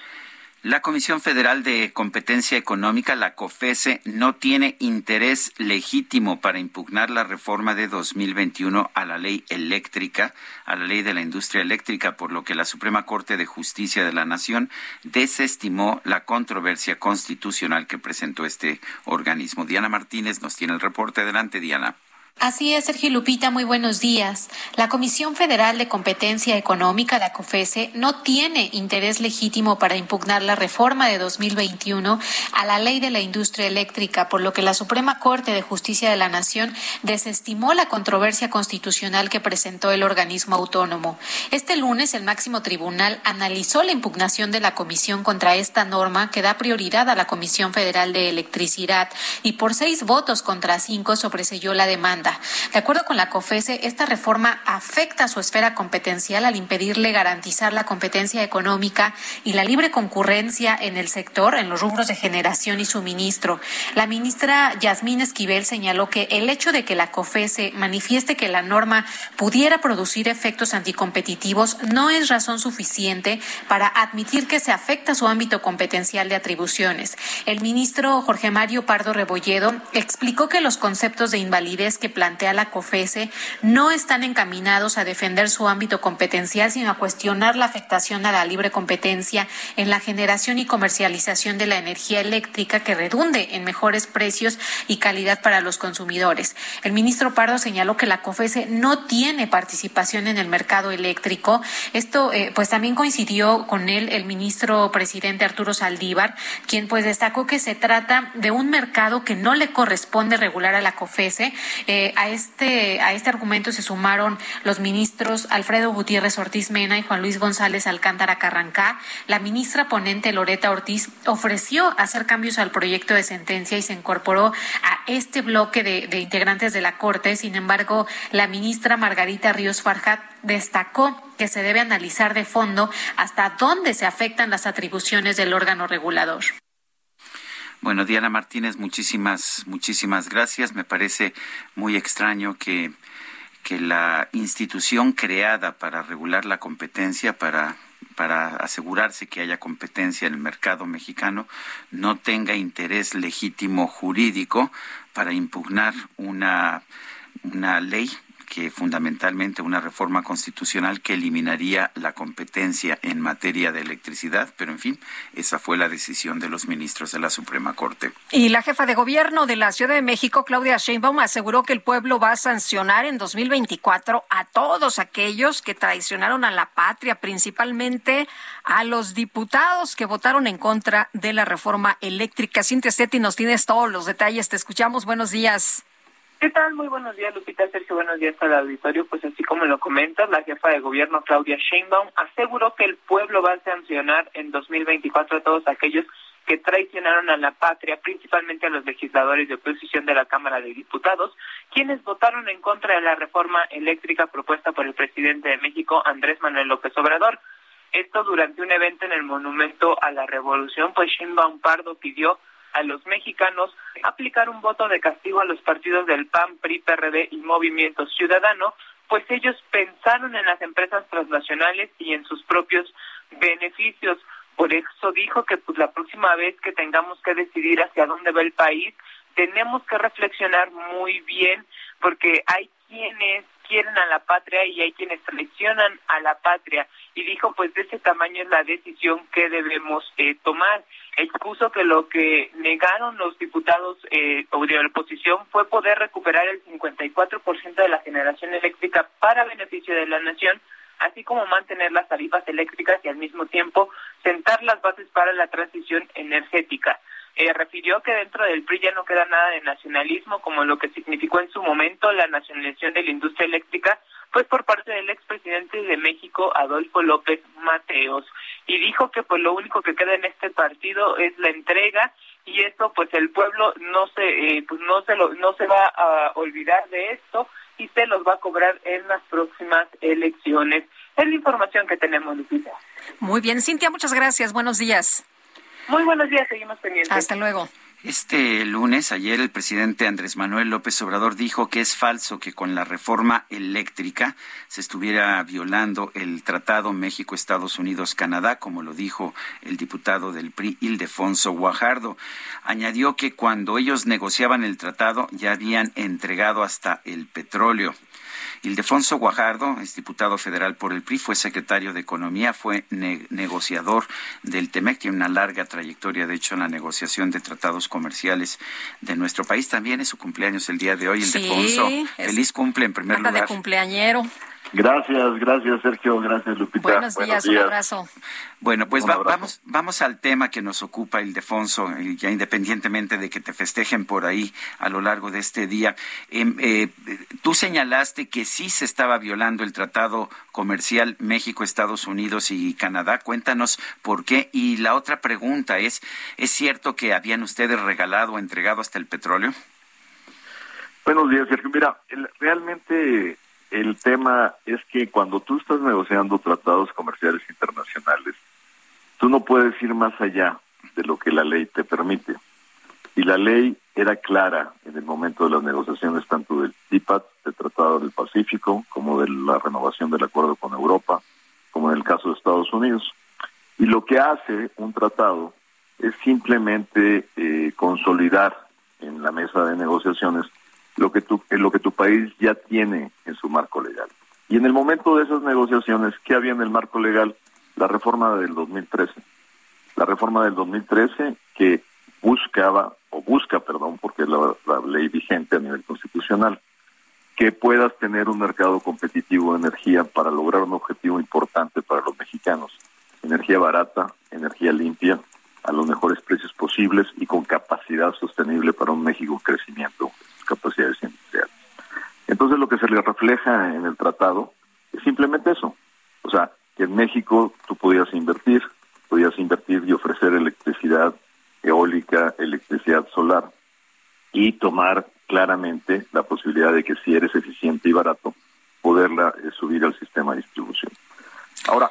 La Comisión Federal de Competencia Económica, la COFESE, no tiene interés legítimo para impugnar la reforma de 2021 a la ley eléctrica, a la ley de la industria eléctrica, por lo que la Suprema Corte de Justicia de la Nación desestimó la controversia constitucional que presentó este organismo. Diana Martínez nos tiene el reporte. Adelante, Diana. Así es, Sergio Lupita, muy buenos días. La Comisión Federal de Competencia Económica, la COFESE, no tiene interés legítimo para impugnar la reforma de 2021 a la ley de la industria eléctrica, por lo que la Suprema Corte de Justicia de la Nación desestimó la controversia constitucional que presentó el organismo autónomo. Este lunes, el máximo tribunal analizó la impugnación de la Comisión contra esta norma que da prioridad a la Comisión Federal de Electricidad y por seis votos contra cinco sobreselló la De acuerdo con la COFESE, esta reforma afecta su esfera competencial al impedirle garantizar la competencia económica y la libre concurrencia en el sector, en los rubros de generación y suministro. La ministra Yasmín Esquivel señaló que el hecho de que la COFESE manifieste que la norma pudiera producir efectos anticompetitivos no es razón suficiente para admitir que se afecta su ámbito competencial de atribuciones. El ministro Jorge Mario Pardo Rebolledo explicó que los conceptos de invalidez que plantea la COFESE no están encaminados a defender su ámbito competencial, sino a cuestionar la afectación a la libre competencia en la generación y comercialización de la energía eléctrica que redunde en mejores precios y calidad para los consumidores. El ministro Pardo señaló que la COFESE no tiene participación en el mercado eléctrico. Esto eh, pues también coincidió con él el ministro presidente Arturo Saldívar, quien pues destacó que se trata de un mercado que no le corresponde regular a la COFESE. Eh, a, este, a este argumento se sumaron los ministros Alfredo Gutiérrez Ortiz Mena y Juan Luis González Alcántara Carrancá. La ministra ponente Loreta Ortiz ofreció hacer cambios al proyecto de sentencia y se incorporó a este bloque de, integrantes de la Corte. Sin embargo, la ministra Margarita Ríos Farjat destacó que se debe analizar de fondo hasta dónde se afectan las atribuciones del órgano regulador. Bueno, Diana Martínez, muchísimas, muchísimas gracias. Me parece muy extraño que, que la institución creada para regular la competencia, para para asegurarse que haya competencia en el mercado mexicano, no tenga interés legítimo jurídico para impugnar una, una ley que fundamentalmente una reforma constitucional que eliminaría la competencia en materia de electricidad, pero en fin, esa fue la decisión de los ministros de la Suprema Corte. Y la jefa de gobierno de la Ciudad de México, Claudia Sheinbaum, aseguró que el pueblo va a sancionar en 2024 a todos aquellos que traicionaron a la patria, principalmente a los diputados que votaron en contra de la reforma eléctrica. Cintia Stetti, nos tienes todos los detalles. Te escuchamos. Buenos días. ¿Qué tal? Muy buenos días, Lupita Sergio. Buenos días al auditorio. Pues así como lo comentas, la jefa de gobierno, Claudia Sheinbaum, aseguró que el pueblo va a sancionar en 2024 a todos aquellos que traicionaron a la patria, principalmente a los legisladores de oposición de la Cámara de Diputados, quienes votaron en contra de la reforma eléctrica propuesta por el presidente de México, Andrés Manuel López Obrador. Esto durante un evento en el Monumento a la Revolución, pues Sheinbaum Pardo pidió a los mexicanos aplicar un voto de castigo a los partidos del PAN, PRI, PRD y Movimiento Ciudadano, pues ellos pensaron en las empresas transnacionales y en sus propios beneficios. Por eso dijo que pues la próxima vez que tengamos que decidir hacia dónde va el país, tenemos que reflexionar muy bien porque hay quienes quieren a la patria y hay quienes traicionan a la patria. Y dijo, pues de ese tamaño es la decisión que debemos eh, tomar. Expuso que lo que negaron los diputados eh, de la oposición fue poder recuperar el 54% de la generación eléctrica para beneficio de la nación, así como mantener las tarifas eléctricas y al mismo tiempo sentar las bases para la transición energética. Eh, refirió que dentro del PRI ya no queda nada de nacionalismo, como lo que significó en su momento la nacionalización de la industria eléctrica, pues por parte del expresidente de México, Adolfo López Mateos, y dijo que pues lo único que queda en este partido es la entrega y esto pues el pueblo no se eh, pues no se lo, no se va a olvidar de esto y se los va a cobrar en las próximas elecciones. Es la información que tenemos, Lupita. Muy bien, Cintia, muchas gracias. Buenos días. Muy buenos días, seguimos pendientes. Hasta luego. Este lunes, ayer, el presidente Andrés Manuel López Obrador dijo que es falso que con la reforma eléctrica se estuviera violando el Tratado México-Estados Unidos-Canadá, como lo dijo el diputado del PRI, Ildefonso Guajardo. Añadió que cuando ellos negociaban el tratado ya habían entregado hasta el petróleo. Ildefonso Guajardo es diputado federal por el PRI, fue secretario de Economía, fue negociador del TEMEC, tiene una larga trayectoria, de hecho, en la negociación de tratados comerciales de nuestro país. También es su cumpleaños el día de hoy, Ildefonso. Feliz cumple en primer lugar. de cumpleañero. Gracias, gracias Sergio, gracias Lupita. Buenos días, un abrazo. Bueno, pues vamos, vamos al tema que nos ocupa Ildefonso, ya independientemente de que te festejen por ahí a lo largo de este día. Em, eh, tú señalaste que sí se estaba violando el tratado comercial México, Estados Unidos y Canadá. Cuéntanos por qué. Y la otra pregunta es, ¿es cierto que habían ustedes regalado o entregado hasta el petróleo? Buenos días, Sergio. Mira, realmente el tema es que cuando tú estás negociando tratados comerciales internacionales, tú no puedes ir más allá de lo que la ley te permite. Y la ley era clara en el momento de las negociaciones tanto del TIPAT, del Tratado del Pacífico, como de la renovación del acuerdo con Europa, como en el caso de Estados Unidos. Y lo que hace un tratado es simplemente eh, consolidar en la mesa de negociaciones lo que tu, lo que tu país ya tiene en su marco legal. Y en el momento de esas negociaciones, ¿qué había en el marco legal? La reforma del 2013. La reforma del 2013 que buscaba, o busca, perdón, porque es la, la ley vigente a nivel constitucional, que puedas tener un mercado competitivo de energía para lograr un objetivo importante para los mexicanos. Energía barata, energía limpia, a los mejores precios posibles y con capacidad sostenible para un México en crecimiento capacidades industriales. Entonces lo que se le refleja en el tratado es simplemente eso. O sea, que en México tú podías invertir, podías invertir y ofrecer electricidad eólica, electricidad solar y tomar claramente la posibilidad de que si eres eficiente y barato, poderla eh, subir al sistema de distribución. Ahora,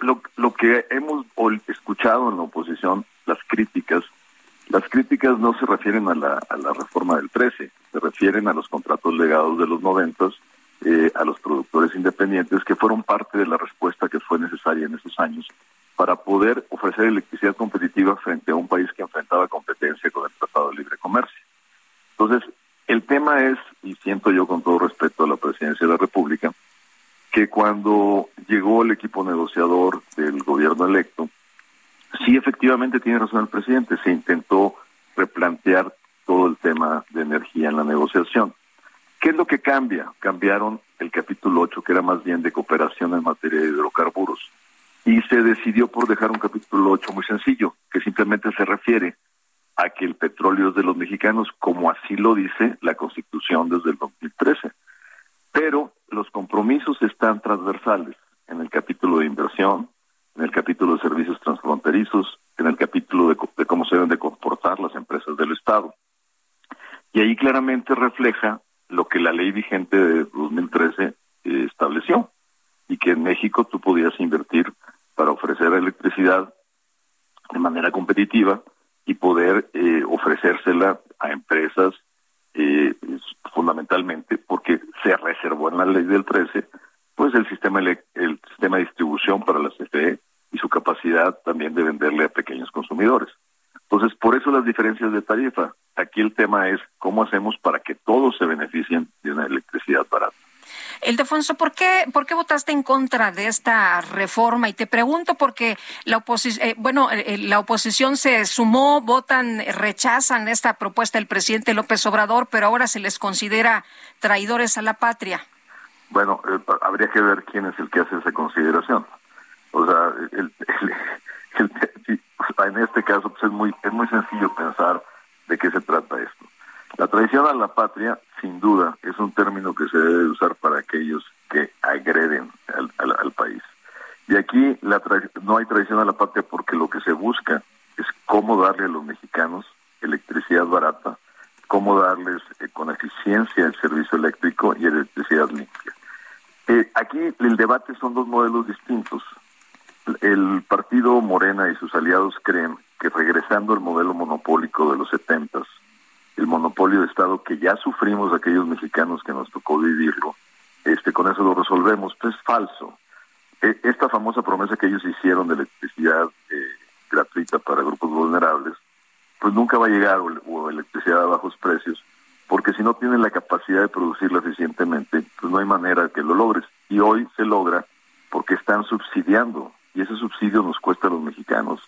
lo, lo que hemos escuchado en la oposición, las críticas, las críticas no se refieren a la, a la reforma del 13, se refieren a los contratos legados de los 90, eh, a los productores independientes, que fueron parte de la respuesta que fue necesaria en esos años para poder ofrecer electricidad competitiva frente a un país que enfrentaba competencia con el Tratado de Libre Comercio. Entonces, el tema es, y siento yo con todo respeto a la Presidencia de la cuando llegó el equipo negociador del gobierno electo, sí efectivamente tiene razón el presidente, se intentó replantear todo el tema de energía en la negociación. ¿Qué es lo que cambia? Cambiaron el capítulo 8, que era más bien de cooperación en materia de hidrocarburos, y se decidió por dejar un capítulo 8 muy sencillo, que simplemente se refiere a que el petróleo es de los mexicanos, como así lo dice la Constitución desde el 2013. Pero los compromisos están transversales en el capítulo de inversión, en el capítulo de servicios transfronterizos, en el capítulo de, cómo se deben de comportar las empresas del Estado. Y ahí claramente refleja lo que la ley vigente de 2013 eh, estableció y que en México tú podías invertir para ofrecer electricidad de manera competitiva y poder eh, ofrecérsela a empresas eh, fundamentalmente porque se reservó en la ley del 13 pues el sistema el sistema de distribución para las CFE y su capacidad también de venderle a pequeños consumidores. Entonces, por eso las diferencias de tarifa. Aquí el tema es cómo hacemos para que todos se beneficien de una electricidad barata. Eldefonso, ¿por qué, ¿por qué votaste en contra de esta reforma? Y te pregunto porque la oposición, eh, bueno, eh, eh, la oposición se sumó, votan, rechazan esta propuesta del presidente López Obrador, pero ahora se les considera traidores a la patria. Bueno, habría que ver quién es el que hace esa consideración. O sea, el, [LAUGHS] en este caso pues es muy es muy sencillo pensar de qué se trata esto. La traición a la patria, sin duda, es un término que se debe usar para aquellos que agreden al, país. Y aquí la no hay traición a la patria porque lo que se busca es cómo darle a los mexicanos electricidad barata, cómo darles eh, con eficiencia el servicio eléctrico y electricidad limpia. Eh, aquí el debate son dos modelos distintos. El partido Morena y sus aliados creen que regresando al modelo monopólico de los setentas, el monopolio de Estado que ya sufrimos aquellos mexicanos que nos tocó vivirlo, este, con eso lo resolvemos, pues es falso. E, esta famosa promesa que ellos hicieron de electricidad eh, gratuita para grupos vulnerables, pues nunca va a llegar, o, electricidad a bajos precios, porque si no tienen la capacidad de producirla eficientemente, pues no hay manera que lo logres. Y hoy se logra porque están subsidiando y ese subsidio nos cuesta a los mexicanos,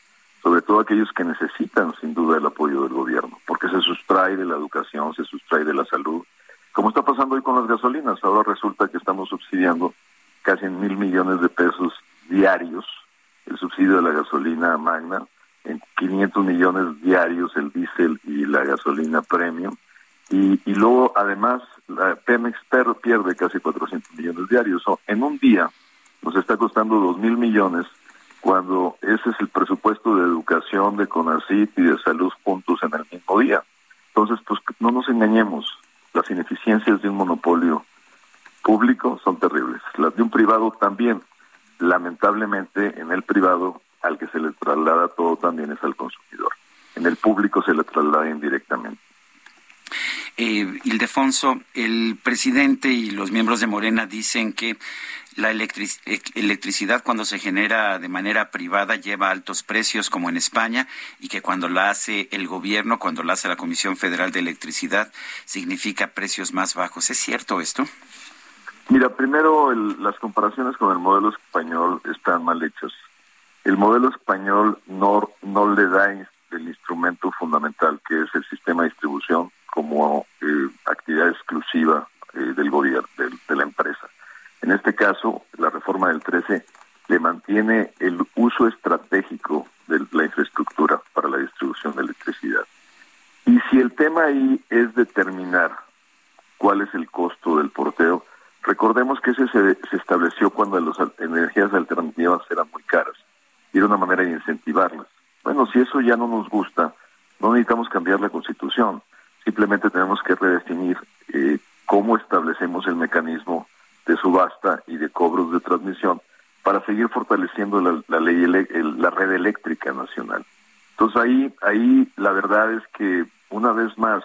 sobre todo aquellos que necesitan sin duda el apoyo del gobierno, porque se sustrae de la educación, se sustrae de la salud, como está pasando hoy con las gasolinas. Ahora resulta que estamos subsidiando casi en mil millones de pesos diarios el subsidio de la gasolina magna, en 500 millones diarios el diésel y la gasolina premium, y, y luego además la Pemex pierde casi 400 millones diarios. En un día nos está costando dos mil millones cuando ese es el presupuesto de educación, de CONACYT y de salud juntos en el mismo día. Entonces, pues no nos engañemos, las ineficiencias de un monopolio público son terribles, las de un privado también. Lamentablemente, en el privado, al que se le traslada todo también es al consumidor. En el público se le traslada indirectamente. Eh, Ildefonso, el presidente y los miembros de Morena dicen que la electricidad cuando se genera de manera privada lleva altos precios como en España y que cuando la hace el gobierno, cuando la hace la Comisión Federal de Electricidad, significa precios más bajos. ¿Es cierto esto? Mira, primero las comparaciones con el modelo español están mal hechas. El modelo español no, no le da el instrumento fundamental que es el sistema de distribución como eh, actividad exclusiva eh, del gobierno, de, la empresa. En este caso, la reforma del 13 le mantiene el uso estratégico de la infraestructura para la distribución de electricidad. Y si el tema ahí es determinar cuál es el costo del porteo, recordemos que ese se, se estableció cuando las energías alternativas eran muy caras y era una manera de incentivarlas. Bueno, si eso ya no nos gusta, no necesitamos cambiar la constitución. Simplemente tenemos que redefinir eh, cómo establecemos el mecanismo de subasta y de cobros de transmisión para seguir fortaleciendo la, ley la red eléctrica nacional. Entonces ahí ahí la verdad es que una vez más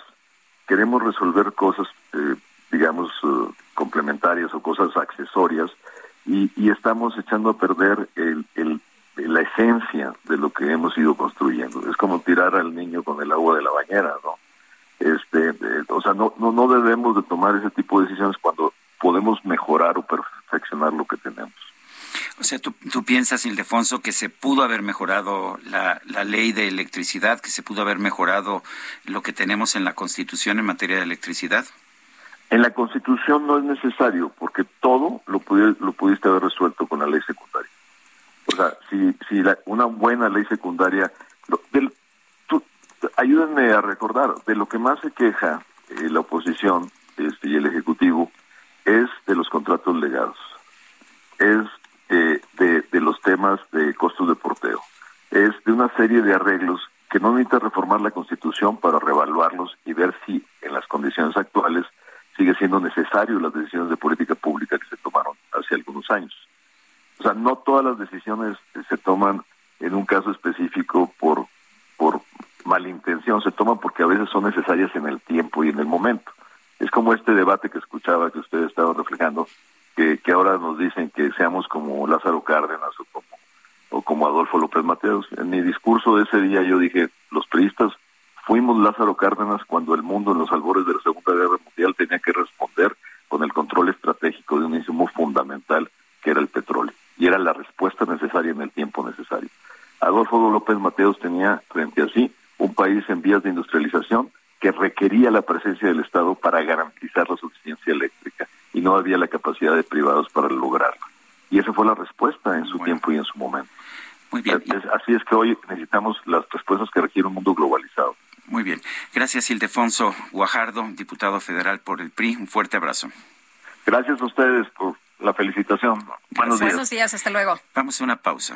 queremos resolver cosas eh, digamos eh, complementarias o cosas accesorias y, estamos echando a perder el, la esencia de lo que hemos ido construyendo. Es como tirar al niño con el agua de la bañera, ¿no? Este, o sea, no, no, no debemos de tomar ese tipo de decisiones cuando podemos mejorar o perfeccionar lo que tenemos. O sea, ¿tú, tú piensas, Ildefonso, que se pudo haber mejorado la, la ley de electricidad, que se pudo haber mejorado lo que tenemos en la Constitución en materia de electricidad? En la Constitución no es necesario, porque todo lo, lo pudiste haber resuelto con la ley secundaria. O sea, si, si una buena ley secundaria... del, ayúdenme a recordar, de lo que más se queja eh, la oposición este, y el Ejecutivo es de los contratos legados, es de, de, los temas de costos de porteo, es de una serie de arreglos que no necesita reformar la Constitución para revaluarlos y ver si en las condiciones actuales sigue siendo necesario las decisiones de política pública que se tomaron hace algunos años. O sea, no todas las decisiones se toman en un caso específico por, por malintención, se toman porque a veces son necesarias en el tiempo y en el momento. Es como este debate que escuchaba que ustedes estaban reflejando, que, que ahora nos dicen que seamos como Lázaro Cárdenas o como, o como Adolfo López Mateos. En mi discurso de ese día yo dije, los periodistas fuimos Lázaro Cárdenas cuando el mundo en los albores de la Segunda Guerra Mundial tenía que responder con el control estratégico de un insumo fundamental que era el petróleo. Y era la respuesta necesaria en el tiempo necesario. Adolfo López Mateos tenía frente a sí un país en vías de industrialización que requería la presencia del Estado para garantizar la suficiencia eléctrica y no había la capacidad de privados para lograrlo. Y esa fue la respuesta en su tiempo y en su momento. Muy bien. así es que hoy necesitamos las respuestas que requiere un mundo globalizado. Muy bien. Gracias, Ildefonso Guajardo, diputado federal por el PRI. Un fuerte abrazo. Gracias a ustedes por la felicitación. Buenos días. Buenos días, hasta luego. Vamos a una pausa.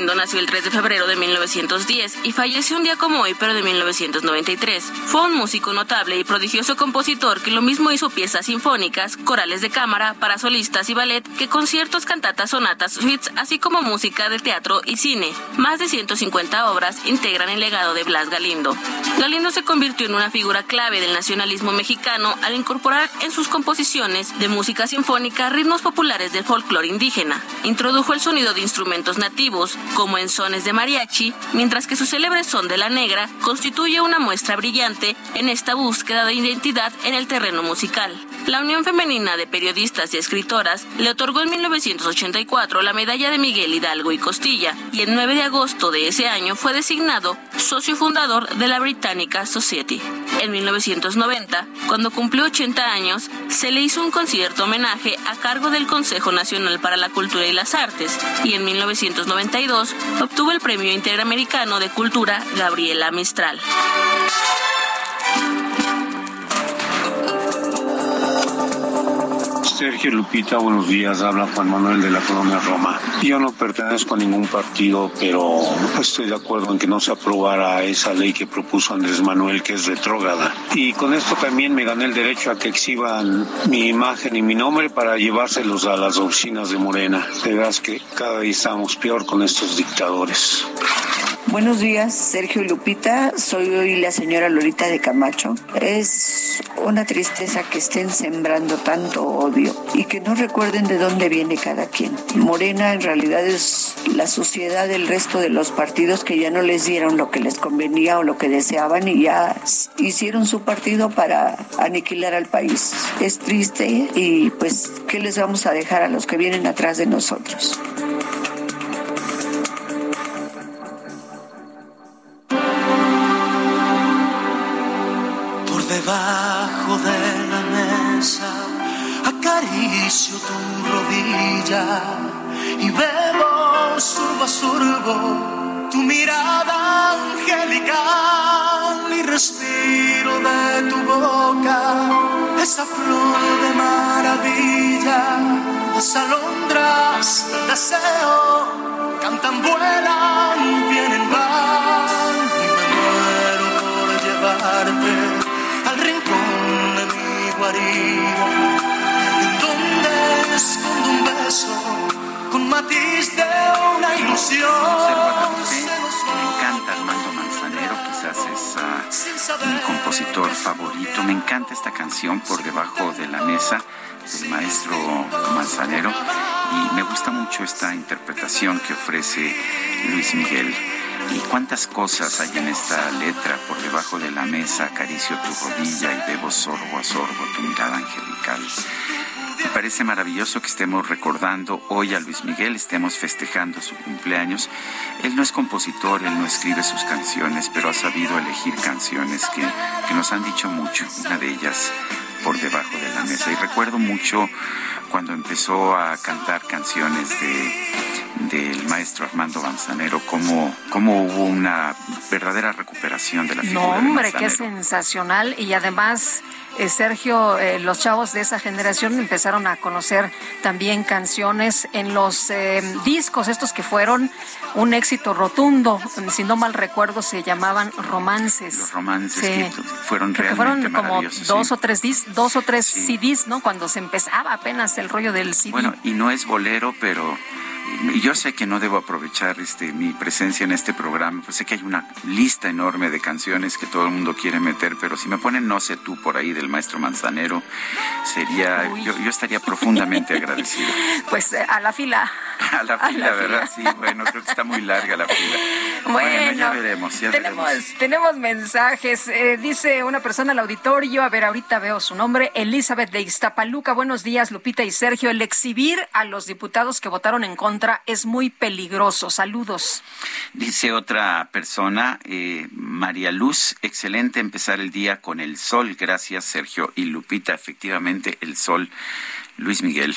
Galindo nació el 3 de febrero de 1910 y falleció un día como hoy, pero de 1993. Fue un músico notable y prodigioso compositor que lo mismo hizo piezas sinfónicas, corales de cámara, para solistas y ballet, que conciertos, cantatas, sonatas, suites, así como música de teatro y cine. Más de 150 obras integran el legado de Blas Galindo. Galindo se convirtió en una figura clave del nacionalismo mexicano al incorporar en sus composiciones de música sinfónica ritmos populares del folclore indígena. Introdujo el sonido de instrumentos nativos como en sones de mariachi, mientras que su célebre son de la negra constituye una muestra brillante en esta búsqueda de identidad en el terreno musical. La Unión Femenina de Periodistas y Escritoras le otorgó en 1984 la medalla de Miguel Hidalgo y Costilla y el 9 de agosto de ese año fue designado socio fundador de la Británica Society. En 1990, cuando cumplió 80 años, se le hizo un concierto homenaje a cargo del Consejo Nacional para la Cultura y las Artes y en 1992 obtuvo el Premio Interamericano de Cultura Gabriela Mistral. Sergio Lupita, buenos días. Habla Juan Manuel de la Colonia Roma. Yo no pertenezco a ningún partido, pero estoy de acuerdo en que no se aprobara esa ley que propuso Andrés Manuel, que es retrógrada. Y con esto también me gané el derecho a que exhiban mi imagen y mi nombre para llevárselos a las oficinas de Morena. De que cada día estamos peor con estos dictadores. Buenos días, Sergio y Lupita. Soy hoy la señora Lorita de Camacho. Es una tristeza que estén sembrando tanto odio y que no recuerden de dónde viene cada quien. Morena en realidad es la sociedad del resto de los partidos que ya no les dieron lo que les convenía o lo que deseaban y ya hicieron su partido para aniquilar al país. Es triste y pues, ¿qué les vamos a dejar a los que vienen atrás de nosotros? Debajo de la mesa acaricio tu rodilla y bebo surbo a surbo tu mirada angelical y respiro de tu boca esa flor de maravilla. Las alondras del deseo cantan, vuelan, vienen, van y me muero haría en donde escondo un beso con matiz de una ilusión. Me encanta Armando Manzanero, quizás es uh, mi compositor favorito. Me encanta esta canción por debajo de la mesa del maestro Manzanero y me gusta mucho esta interpretación que ofrece Luis Miguel. Y cuántas cosas hay en esta letra por debajo de la mesa, acaricio tu rodilla y bebo sorbo a sorbo tu mirada angelical. Me parece maravilloso que estemos recordando hoy a Luis Miguel, estemos festejando su cumpleaños. Él no es compositor, él no escribe sus canciones, pero ha sabido elegir canciones que, que nos han dicho mucho, una de ellas por debajo de la mesa. Y recuerdo mucho cuando empezó a cantar canciones de del maestro Armando Manzanero, cómo, cómo hubo una verdadera recuperación de la figura No, hombre, de qué sensacional. Y además, eh, Sergio, eh, los chavos de esa generación empezaron a conocer también canciones en los eh, discos, estos que fueron un éxito rotundo. Si no mal recuerdo, se llamaban romances. Los romances que fueron Creo que realmente fueron como dos sí. o tres dis, dos o tres CDs, ¿no? Cuando se empezaba apenas el rollo del CD. Bueno, y no es bolero, pero yo sé que no debo aprovechar este mi presencia en este programa, pues sé que hay una lista enorme de canciones que todo el mundo quiere meter, pero si me ponen No sé tú por ahí del maestro Manzanero, sería yo, yo estaría profundamente agradecido. [LAUGHS] Pues eh, a la fila. [LAUGHS] A la A fila, la ¿verdad? Sí, bueno, creo que está muy larga la fila. Bueno, ya veremos, ya tenemos, veremos. tenemos mensajes. Eh, dice una persona al auditorio, a ver, ahorita veo su nombre, Elizabeth de Iztapaluca. Buenos días, Lupita y Sergio. El exhibir a los diputados que votaron en contra es muy peligroso. Saludos. Dice otra persona, eh, María Luz, excelente empezar el día con el sol. Gracias, Sergio y Lupita. Efectivamente, el sol. Luis Miguel.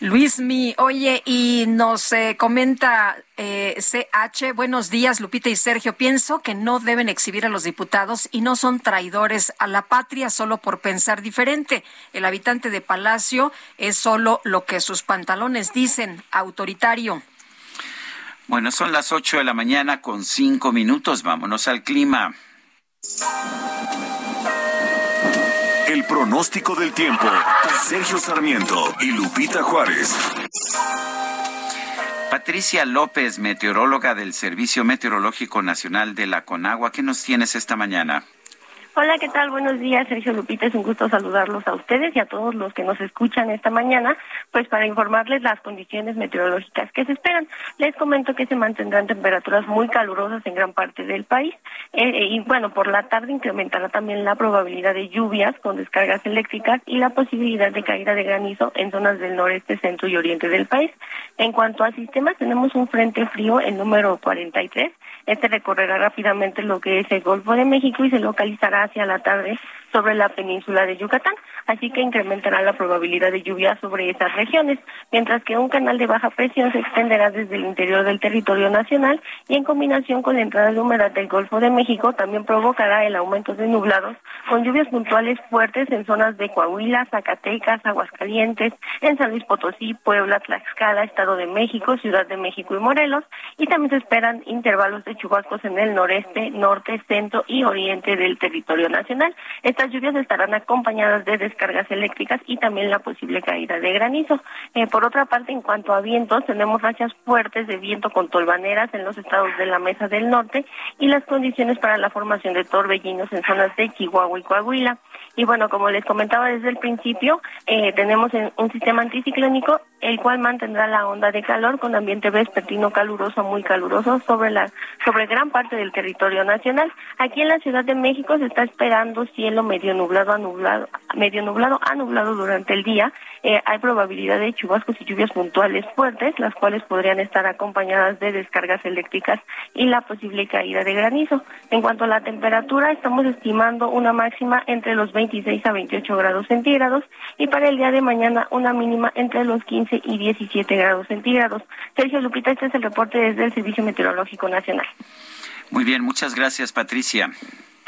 Luis Mi, oye, y nos eh, comenta eh, CH, buenos días, Lupita y Sergio. Pienso que no deben exhibir a los diputados y no son traidores a la patria solo por pensar diferente. El habitante de Palacio es solo lo que sus pantalones dicen, autoritario. Bueno, son las 8 de la mañana con cinco minutos. Vámonos al clima. El pronóstico del tiempo. Sergio Sarmiento y Lupita Juárez. Patricia López, meteoróloga del Servicio Meteorológico Nacional de la Conagua, ¿qué nos tienes esta mañana? Hola, ¿qué tal? Buenos días, Sergio Lupita. Es un gusto saludarlos a ustedes y a todos los que nos escuchan esta mañana, pues para informarles las condiciones meteorológicas que se esperan. Les comento que se mantendrán temperaturas muy calurosas en gran parte del país eh, eh, y bueno, por la tarde incrementará también la probabilidad de lluvias con descargas eléctricas y la posibilidad de caída de granizo en zonas del noreste, centro y oriente del país. En cuanto a sistemas, tenemos un frente frío, el número 43. Este recorrerá rápidamente lo que es el Golfo de México y se localizará hacia la tarde sobre la península de Yucatán, así que incrementará la probabilidad de lluvia sobre esas regiones, mientras que un canal de baja presión se extenderá desde el interior del territorio nacional y en combinación con la entrada de humedad del Golfo de México también provocará el aumento de nublados con lluvias puntuales fuertes en zonas de Coahuila, Zacatecas, Aguascalientes, en San Luis Potosí, Puebla, Tlaxcala, Estado de México, Ciudad de México y Morelos, y también se esperan intervalos de chubascos en el noreste, norte, centro y oriente del territorio nacional. Estas lluvias estarán acompañadas de descargas eléctricas y también la posible caída de granizo. Eh, por otra parte, en cuanto a vientos, tenemos rachas fuertes de viento con tolvaneras en los estados de la Mesa del Norte y las condiciones para la formación de torbellinos en zonas de Chihuahua y Coahuila. Y bueno, como les comentaba desde el principio, eh, tenemos en- un sistema anticiclónico el cual mantendrá la onda de calor con ambiente vespertino caluroso, muy caluroso sobre la sobre gran parte del territorio nacional. Aquí en la Ciudad de México se está esperando cielo medio nublado a nublado, medio nublado a nublado durante el día. Eh, hay probabilidad de chubascos y lluvias puntuales fuertes, las cuales podrían estar acompañadas de descargas eléctricas y la posible caída de granizo. En cuanto a la temperatura, estamos estimando una máxima entre los 26 a 28 grados centígrados y para el día de mañana una mínima entre los 15 y 17 grados centígrados. Sergio Lupita, este es el reporte desde el Servicio Meteorológico Nacional. Muy bien, muchas gracias, Patricia.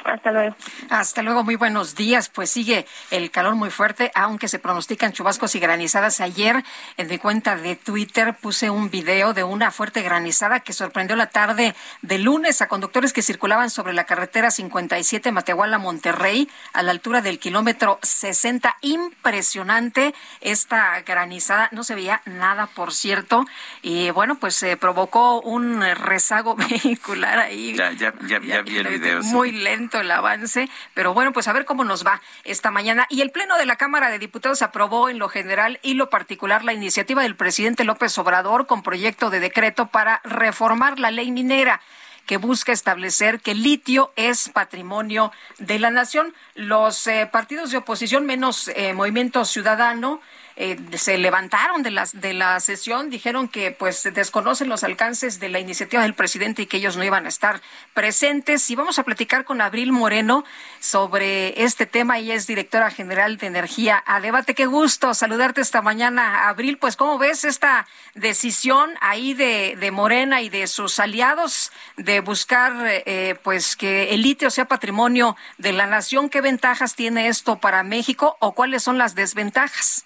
Hasta luego. Hasta luego, muy buenos días. Pues sigue el calor muy fuerte, aunque se pronostican chubascos y granizadas. Ayer en mi cuenta de Twitter puse un video de una fuerte granizada que sorprendió la tarde de lunes a conductores que circulaban sobre la carretera 57 Matehuala Monterrey a la altura del kilómetro 60. Impresionante esta granizada, no se veía nada, por cierto, y bueno, pues se provocó un rezago [LAUGHS] vehicular ahí. Ya, ya, ya, ya vi el video. Muy lento el avance, pero bueno, pues a ver cómo nos va esta mañana. Y el Pleno de la Cámara de Diputados aprobó en lo general y lo particular la iniciativa del presidente López Obrador con proyecto de decreto para reformar la ley minera que busca establecer que el litio es patrimonio de la nación. Los eh, partidos de oposición, menos eh, Movimiento Ciudadano, eh, se levantaron de la, de la sesión, dijeron que pues desconocen los alcances de la iniciativa del presidente y que ellos no iban a estar presentes. Y vamos a platicar con Abril Moreno sobre este tema. Ella es directora general de Energía a Debate. Qué gusto saludarte esta mañana, Abril. Pues, ¿cómo ves esta decisión ahí de, de Morena y de sus aliados de buscar eh, pues que el litio sea patrimonio de la nación? ¿Qué ventajas tiene esto para México o cuáles son las desventajas?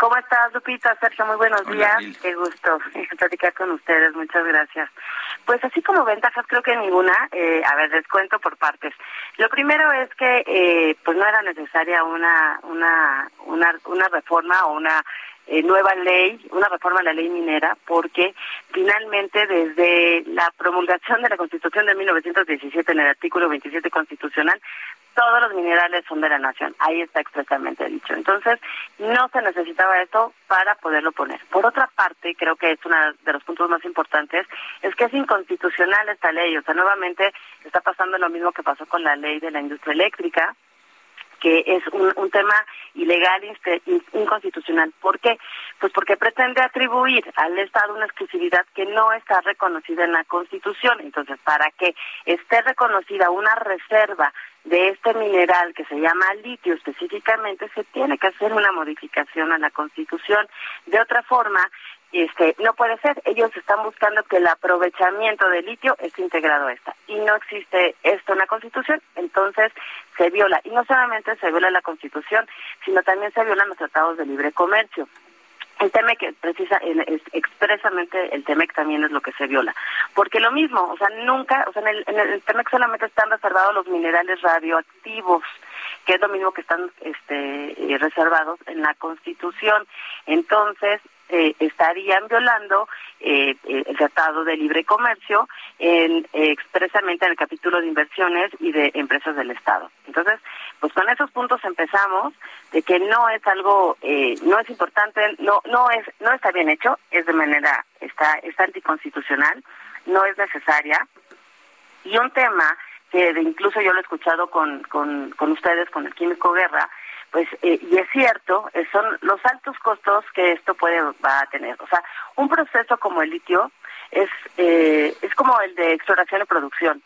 ¿Cómo estás, Lupita? Sergio, muy buenos días. Qué gusto platicar con ustedes. Muchas gracias. Pues así como ventajas, creo que ninguna. Eh, a ver, descuento por partes. Lo primero es que eh, pues no era necesaria una, una, una, una reforma o una eh, nueva ley, una reforma a la ley minera, porque finalmente desde la promulgación de la Constitución de 1917 en el artículo 27 constitucional todos los minerales son de la nación. Ahí está expresamente dicho. Entonces, no se necesitaba esto para poderlo poner. Por otra parte, creo que es uno de los puntos más importantes, es que es inconstitucional esta ley. O sea, nuevamente está pasando lo mismo que pasó con la ley de la industria eléctrica, que es un, tema ilegal, inconstitucional. ¿Por qué? Pues porque pretende atribuir al Estado una exclusividad que no está reconocida en la Constitución. Entonces, para que esté reconocida una reserva de este mineral que se llama litio específicamente, se tiene que hacer una modificación a la Constitución. De otra forma, este, no puede ser. Ellos están buscando que el aprovechamiento del litio esté integrado a esta. Y no existe esto en la Constitución, entonces se viola. Y no solamente se viola la Constitución, sino también se violan los tratados de libre comercio. El TEMEC precisa es expresamente el TEMEC también es lo que se viola, porque lo mismo, o sea, nunca, o sea, en el, en el TEMEC solamente están reservados los minerales radioactivos, que es lo mismo que están este, eh, reservados en la Constitución. Entonces, eh, estarían violando eh, el Tratado de Libre Comercio en, expresamente en el capítulo de inversiones y de empresas del Estado. Entonces, pues con esos puntos empezamos de que no es algo, eh, no es importante, no, no es, no está bien hecho, es de manera, está, es anticonstitucional, no es necesaria. Y un tema que incluso yo lo he escuchado con, con, con ustedes, con el Químico Guerra, pues eh, y es cierto eh, son los altos costos que esto puede va a tener. O sea un proceso como el litio es eh, es como el de exploración y producción.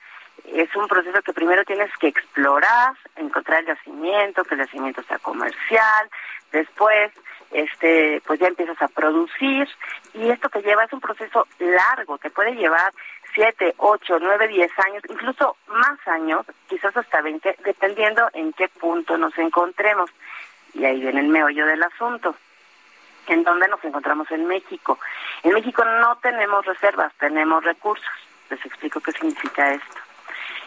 Es un proceso que primero tienes que explorar encontrar el yacimiento que el yacimiento sea comercial después este pues ya empiezas a producir y esto que lleva es un proceso largo que puede llevar siete, ocho, nueve, diez años, incluso más años, quizás hasta veinte, dependiendo en qué punto nos encontremos. Y ahí viene el meollo del asunto. ¿En dónde nos encontramos en México? En México no tenemos reservas, tenemos recursos. Les explico qué significa esto.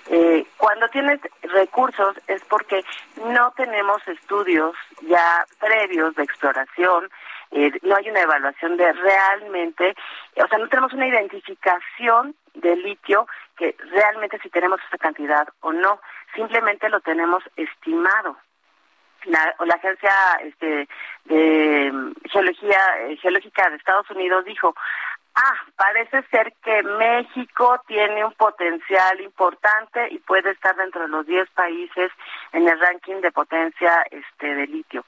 Eh, cuando tienes recursos es porque no tenemos estudios ya previos de exploración, eh, no hay una evaluación de realmente, o sea, no tenemos una identificación de litio que realmente si tenemos esa cantidad o no, simplemente lo tenemos estimado. La, la agencia este, de geología eh, geológica de Estados Unidos dijo ah parece ser que México tiene un potencial importante y puede estar dentro de los 10 países en el ranking de potencia este de litio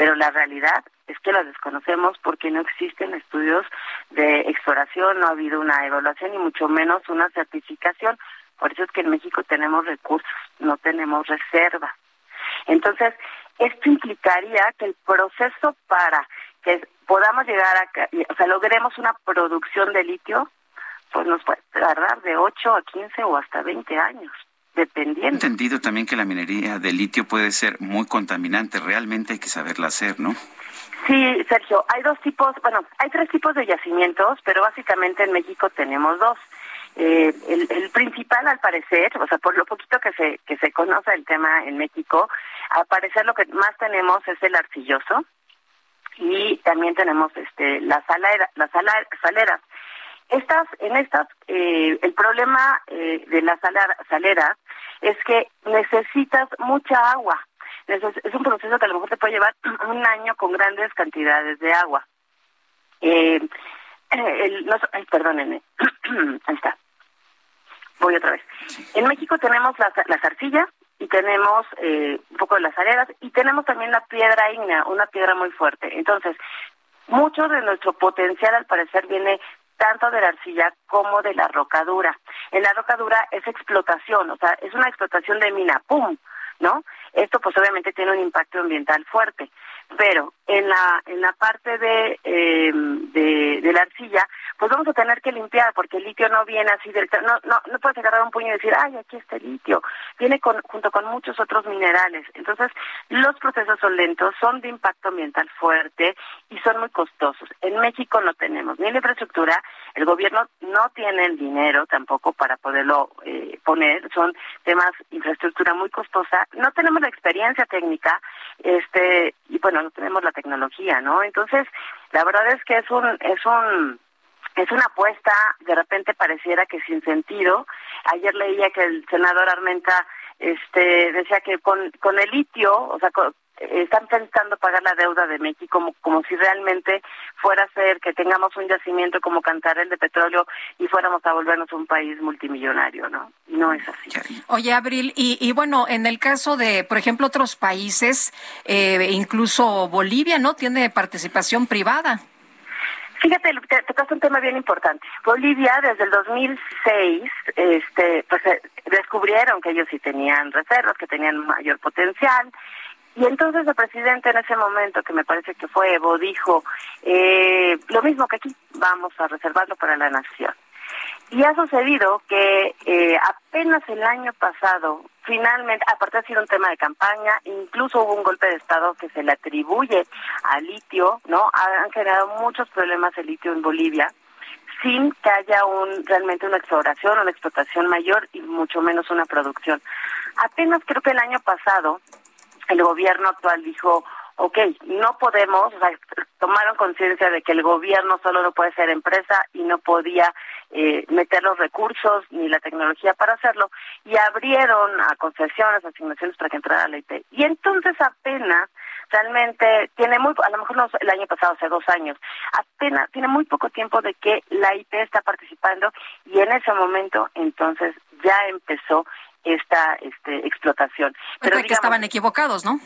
pero la realidad es que la desconocemos porque no existen estudios de exploración, no ha habido una evaluación y mucho menos una certificación. Por eso es que en México tenemos recursos, no tenemos reserva. Entonces, esto implicaría que el proceso para que podamos llegar a, o sea, logremos una producción de litio, pues nos puede tardar de 8 a 15 o hasta 20 años dependiendo. Entendido también que la minería de litio puede ser muy contaminante, realmente hay que saberla hacer, ¿no? Sí, Sergio, hay dos tipos, bueno, hay tres tipos de yacimientos, pero básicamente en México tenemos dos. Eh, el, principal, al parecer, o sea, por lo poquito que se que se conoce el tema en México, al parecer lo que más tenemos es el arcilloso y también tenemos este las salera, las saleras. Estas, en estas, eh, el problema eh, de las saleras es que necesitas mucha agua. Es, un proceso que a lo mejor te puede llevar [CLEARS THROAT] un año con grandes cantidades de agua. Eh, [CLEARS THROAT] el, no, ay, perdónenme, [CLEARS THROAT] ahí está. Voy otra vez. En México tenemos las, las arcillas y tenemos eh, un poco de las arenas y tenemos también la piedra ígnea, una piedra muy fuerte. Entonces, mucho de nuestro potencial al parecer viene tanto de la arcilla como de la rocadura. En la rocadura es explotación, o sea, es una explotación de mina, ¡pum! ¿No? Esto pues obviamente tiene un impacto ambiental fuerte pero en la en la parte de, eh, de, la arcilla pues vamos a tener que limpiar porque el litio no viene así del no no no puedes agarrar un puño y decir ay aquí está el litio viene con, junto con muchos otros minerales. Entonces los procesos son lentos son de impacto ambiental fuerte y son muy costosos. En México no tenemos ni la infraestructura el gobierno no tiene el dinero tampoco para poderlo eh, poner. Son temas infraestructura muy costosa. No tenemos la experiencia técnica este y bueno no tenemos la tecnología no entonces la verdad es que es un es un es una apuesta. De repente pareciera que sin sentido. Ayer leía que el senador Armenta este decía que con con el litio o sea están pensando pagar la deuda de México como, como si realmente fuera a ser que tengamos un yacimiento como Cantarel de petróleo y fuéramos a volvernos un país multimillonario, ¿no? No es así. Oye, Abril, y, y bueno, en el caso de, por ejemplo, otros países, eh, incluso Bolivia, ¿no? Tiene participación privada. Fíjate, te, te un tema bien importante. Bolivia, desde el 2006, este, pues eh, descubrieron que ellos sí tenían reservas, que tenían mayor potencial, y entonces el presidente en ese momento, que me parece que fue Evo, dijo eh, lo mismo que aquí, vamos a reservarlo para la nación. Y ha sucedido que eh, apenas el año pasado, finalmente, aparte ha sido un tema de campaña, incluso hubo un golpe de Estado que se le atribuye al litio, ¿no? Han generado muchos problemas el litio en Bolivia sin que haya un realmente una exploración, una explotación mayor y mucho menos una producción. Apenas creo que el año pasado el gobierno actual dijo, ok, no podemos, o sea, tomaron conciencia de que el gobierno solo no puede ser empresa y no podía eh, meter los recursos ni la tecnología para hacerlo y abrieron a concesiones, asignaciones para que entrara la IP. Y entonces apenas realmente tiene muy, a lo mejor no el año pasado, hace dos años, apenas tiene muy poco tiempo de que la IP está participando y en ese momento entonces ya empezó esta este, explotación. Pero que estaban equivocados, ¿no?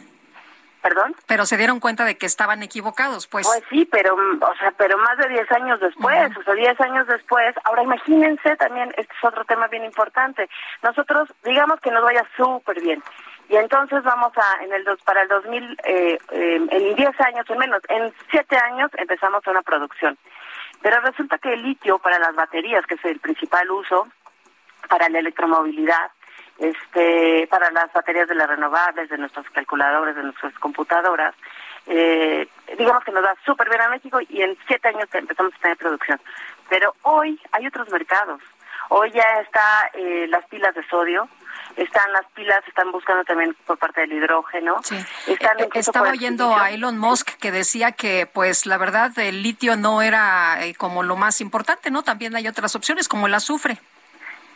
¿Perdón? Pero se dieron cuenta de que estaban equivocados, pues. Pues sí, pero, o sea, pero más de 10 años después, o sea, 10 años después. Ahora imagínense también, este es otro tema bien importante. Nosotros, digamos que nos vaya súper bien. Y entonces vamos a, en el dos, para el 2000, eh, eh, en 10 años o menos, en 7 años empezamos una producción. Pero resulta que el litio para las baterías, que es el principal uso, para la electromovilidad, este, para las baterías de las renovables, de nuestros calculadores, de nuestras computadoras. Eh, digamos que nos da súper bien a México y en siete años empezamos a tener producción. Pero hoy hay otros mercados. Hoy ya está eh, las pilas de sodio, están las pilas, están buscando también por parte del hidrógeno. Están eh, Estaba oyendo a Elon Musk que decía que, pues, la verdad, el litio no era como lo más importante, ¿no? También hay otras opciones como el azufre.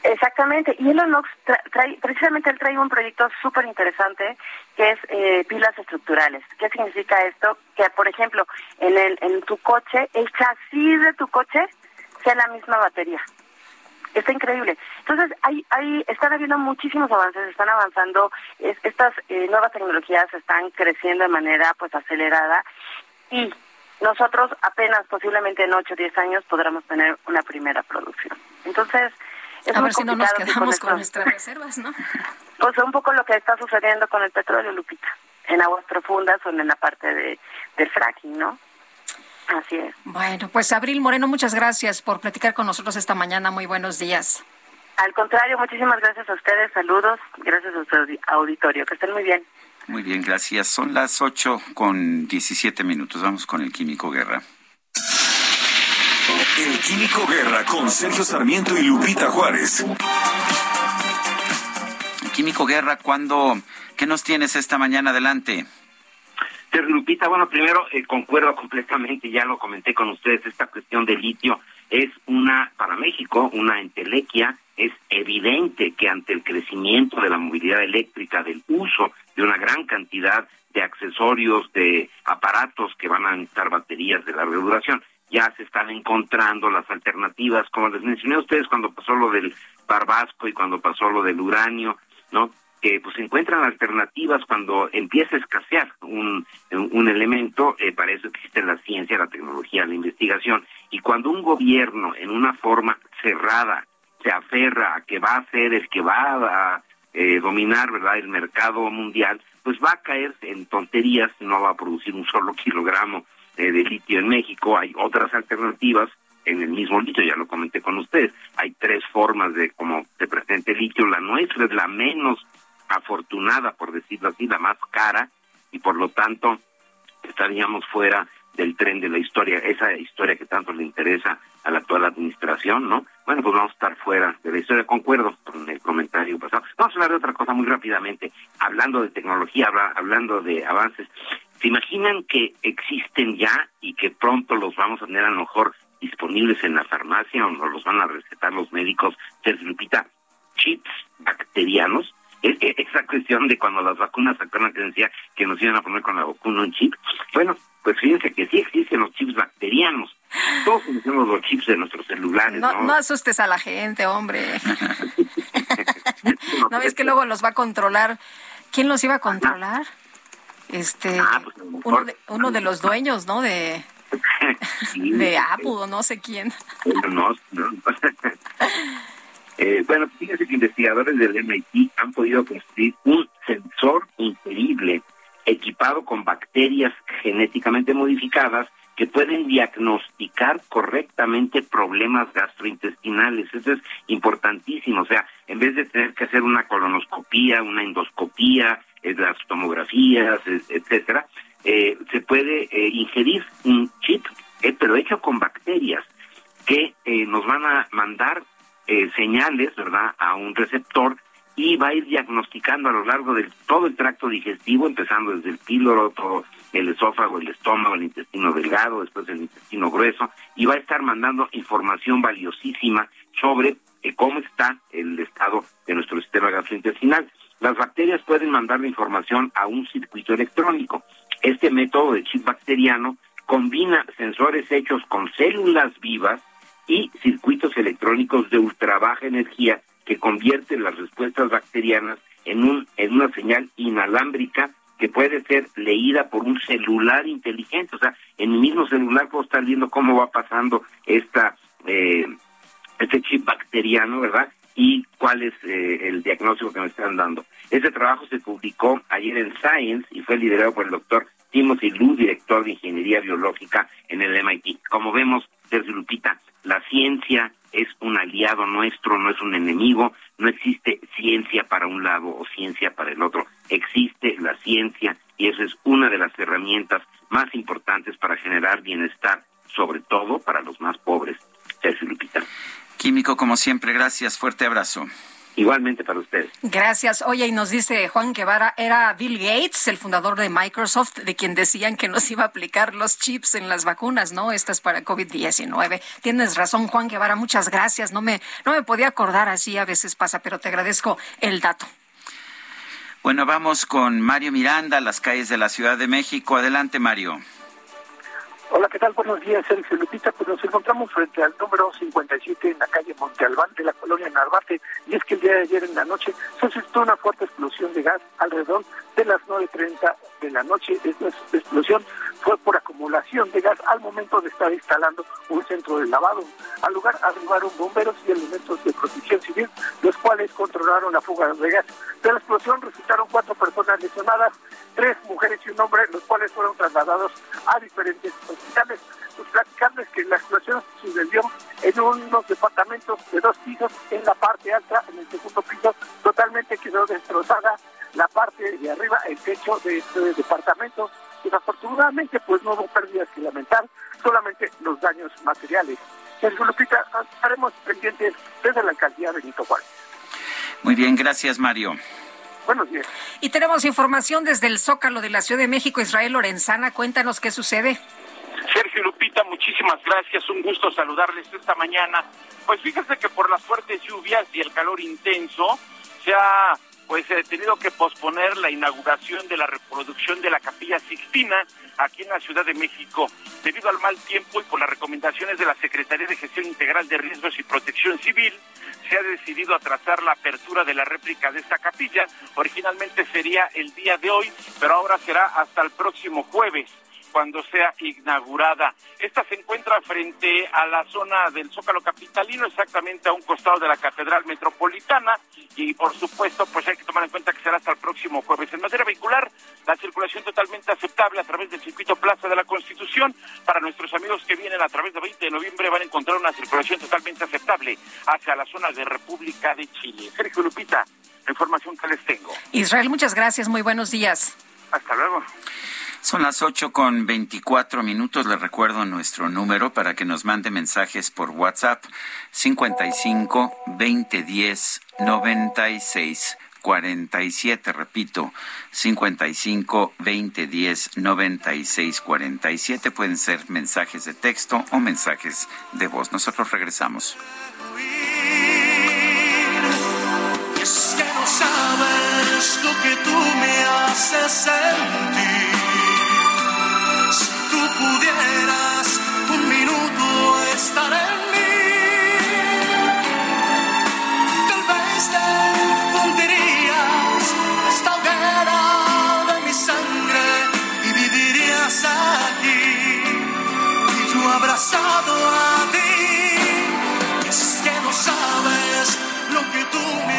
Exactamente, y Elon Musk trae, precisamente él trae un proyecto súper interesante que es eh, pilas estructurales. ¿Qué significa esto? Que, por ejemplo, en, el, en tu coche, el chasis de tu coche sea la misma batería. Está increíble. Entonces, hay, hay, están habiendo muchísimos avances, están avanzando, estas eh, nuevas tecnologías están creciendo de manera pues acelerada y nosotros apenas posiblemente en 8 o 10 años podremos tener una primera producción. Entonces, a ver si no nos quedamos con, nuestras reservas, ¿no? [LAUGHS] Pues un poco lo que está sucediendo con el petróleo, Lupita, en aguas profundas o en la parte de, del fracking, ¿no? Así es. Bueno, pues Abril Moreno, muchas gracias por platicar con nosotros esta mañana. Muy buenos días. Al contrario, muchísimas gracias a ustedes, saludos, gracias a su auditorio, que estén muy bien. Muy bien, gracias. Son las 8 con 17 minutos. Vamos con el Químico Guerra. El Químico Guerra con Sergio Sarmiento y Lupita Juárez. Químico Guerra, ¿cuándo, ¿qué nos tienes esta mañana adelante? Lupita, bueno, primero eh, concuerdo completamente, ya lo comenté con ustedes, esta cuestión del litio es una, para México, una entelequia. Es evidente que ante el crecimiento de la movilidad eléctrica, del uso de una gran cantidad de accesorios, de aparatos que van a necesitar baterías de larga duración, ya se están encontrando las alternativas, como les mencioné a ustedes cuando pasó lo del barbasco y cuando pasó lo del uranio, ¿no? que pues se encuentran alternativas cuando empieza a escasear un, un elemento, eh, para eso existe la ciencia, la tecnología, la investigación, y cuando un gobierno en una forma cerrada se aferra a que va a ser el que va a eh, dominar verdad el mercado mundial, pues va a caer en tonterías, no va a producir un solo kilogramo de litio en México, hay otras alternativas en el mismo litio, ya lo comenté con ustedes, hay tres formas de cómo se presenta el litio, la nuestra es la menos afortunada, por decirlo así, la más cara, y por lo tanto estaríamos fuera del tren de la historia, esa historia que tanto le interesa a la actual administración, ¿no? Bueno, pues vamos a estar fuera de la historia, concuerdo con el comentario pasado. Vamos a hablar de otra cosa muy rápidamente, hablando de tecnología, hablando de avances. ¿Se imaginan que existen ya y que pronto los vamos a tener a lo mejor disponibles en la farmacia o nos los van a recetar los médicos? Sergio Lupita, chips bacterianos esa cuestión de cuando las vacunas sacaron que decía que nos iban a poner con la vacuna un chip. Bueno, pues fíjense que sí existen los chips bacterianos. Todos conocemos los chips de nuestros celulares. No, no, asustes a la gente, hombre. [LAUGHS] ¿No ves que luego los va a controlar? ¿Quién los iba a controlar? Este, ah, pues, uno, de, uno de los dueños, ¿no? De, [LAUGHS] de Apple, no sé quién. No, no. [LAUGHS] Eh, bueno, fíjense que investigadores del MIT han podido construir un sensor increíble equipado con bacterias genéticamente modificadas que pueden diagnosticar correctamente problemas gastrointestinales. Eso es importantísimo. O sea, en vez de tener que hacer una colonoscopía, una endoscopía, eh, las tomografías, etcétera, eh, se puede eh, ingerir un chip, pero hecho con bacterias que nos van a mandar eh, señales, ¿verdad?, a un receptor y va a ir diagnosticando a lo largo de todo el tracto digestivo, empezando desde el píloro, todo el esófago, el estómago, el intestino delgado, después el intestino grueso, y va a estar mandando información valiosísima sobre eh, cómo está el estado de nuestro sistema gastrointestinal. Las bacterias pueden mandar la información a un circuito electrónico. Este método de chip bacteriano combina sensores hechos con células vivas y circuitos electrónicos de ultra baja energía que convierten las respuestas bacterianas en, un, en una señal inalámbrica que puede ser leída por un celular inteligente. O sea, en mi mismo celular puedo estar viendo cómo va pasando esta eh, este chip bacteriano, ¿verdad? Y cuál es eh, el diagnóstico que me están dando. Este trabajo se publicó ayer en Science y fue liderado por el doctor Timothy Lu, director de Ingeniería Biológica en el MIT. Como vemos, desde Lupita, la ciencia es un aliado nuestro, no es un enemigo, no existe ciencia para un lado o ciencia para el otro, existe la ciencia y esa es una de las herramientas más importantes para generar bienestar, sobre todo para los más pobres. Sergio Lupita. Químico, como siempre, gracias, fuerte abrazo. Igualmente para ustedes. Gracias. Oye, y nos dice Juan Guevara, era Bill Gates, el fundador de Microsoft, de quien decían que nos iba a aplicar los chips en las vacunas, ¿no? Estas para COVID-19. Tienes razón, Juan Guevara, muchas gracias. No me, no me podía acordar así, a veces pasa, pero te agradezco el dato. Bueno, vamos con Mario Miranda, las calles de la Ciudad de México. Adelante, Mario. Hola, ¿qué tal? Buenos días, Sergio Lupita. Pues nos encontramos frente al número 57 en la calle Monte Albán de la colonia Narvate. Y es que el día de ayer en la noche se suscitó una fuerte explosión de gas alrededor de las 9.30 de la noche. Esta explosión fue por acumulación de gas al momento de estar instalando un centro de lavado. Al lugar arribaron bomberos y elementos de protección civil, los cuales controlaron la fuga de gas. De la explosión resultaron cuatro personas lesionadas, tres mujeres y un hombre, los cuales fueron trasladados a diferentes hospitales. Pues platicarles que la explosión sucedió en unos departamentos de dos pisos en la parte alta, en el segundo piso, totalmente quedó destrozada la parte de arriba, el techo de este departamento. Desafortunadamente, pues no hubo pérdidas que lamentar, solamente los daños materiales. Sergio Lupita, estaremos pendientes desde la alcaldía Benito Juárez. Muy bien, gracias Mario. Buenos días. Y tenemos información desde el Zócalo de la Ciudad de México, Israel Lorenzana. Cuéntanos qué sucede. Sergio Lupita, muchísimas gracias. Un gusto saludarles esta mañana. Pues fíjese que por las fuertes lluvias y el calor intenso se ha pues he tenido que posponer la inauguración de la reproducción de la Capilla Sixtina aquí en la Ciudad de México. Debido al mal tiempo y por las recomendaciones de la Secretaría de Gestión Integral de Riesgos y Protección Civil, se ha decidido atrasar la apertura de la réplica de esta capilla. Originalmente sería el día de hoy, pero ahora será hasta el próximo jueves cuando sea inaugurada. Esta se encuentra frente a la zona del Zócalo Capitalino, exactamente a un costado de la Catedral Metropolitana y por supuesto pues hay que tomar en cuenta que será hasta el próximo jueves. En materia vehicular, la circulación totalmente aceptable a través del circuito Plaza de la Constitución. Para nuestros amigos que vienen a través de 20 de noviembre van a encontrar una circulación totalmente aceptable hacia la zona de República de Chile. Sergio Lupita, la información que les tengo. Israel, muchas gracias, muy buenos días. Hasta luego. Son las ocho con veinticuatro minutos. Le recuerdo nuestro número para que nos mande mensajes por WhatsApp 55 20 10 96 47. Repito, 55 20 10 96 47. Pueden ser mensajes de texto o mensajes de voz. Nosotros regresamos. Es que no sabes lo que tú me haces sentir pudieras un minuto estar en mí, tal vez te fundirías esta hoguera de mi sangre y vivirías aquí, y yo abrazado a ti. Es que no sabes lo que tú me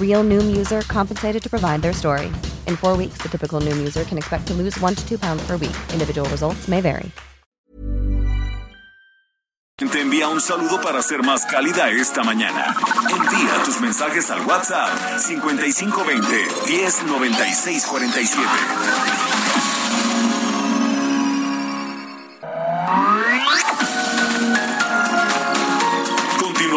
Real Noom user compensated to provide their story. In four weeks, the typical Noom user can expect to lose one to two pounds per week. Individual results may vary. Te envía un saludo para ser más cálida esta mañana. Envía tus mensajes al WhatsApp 5520 109647.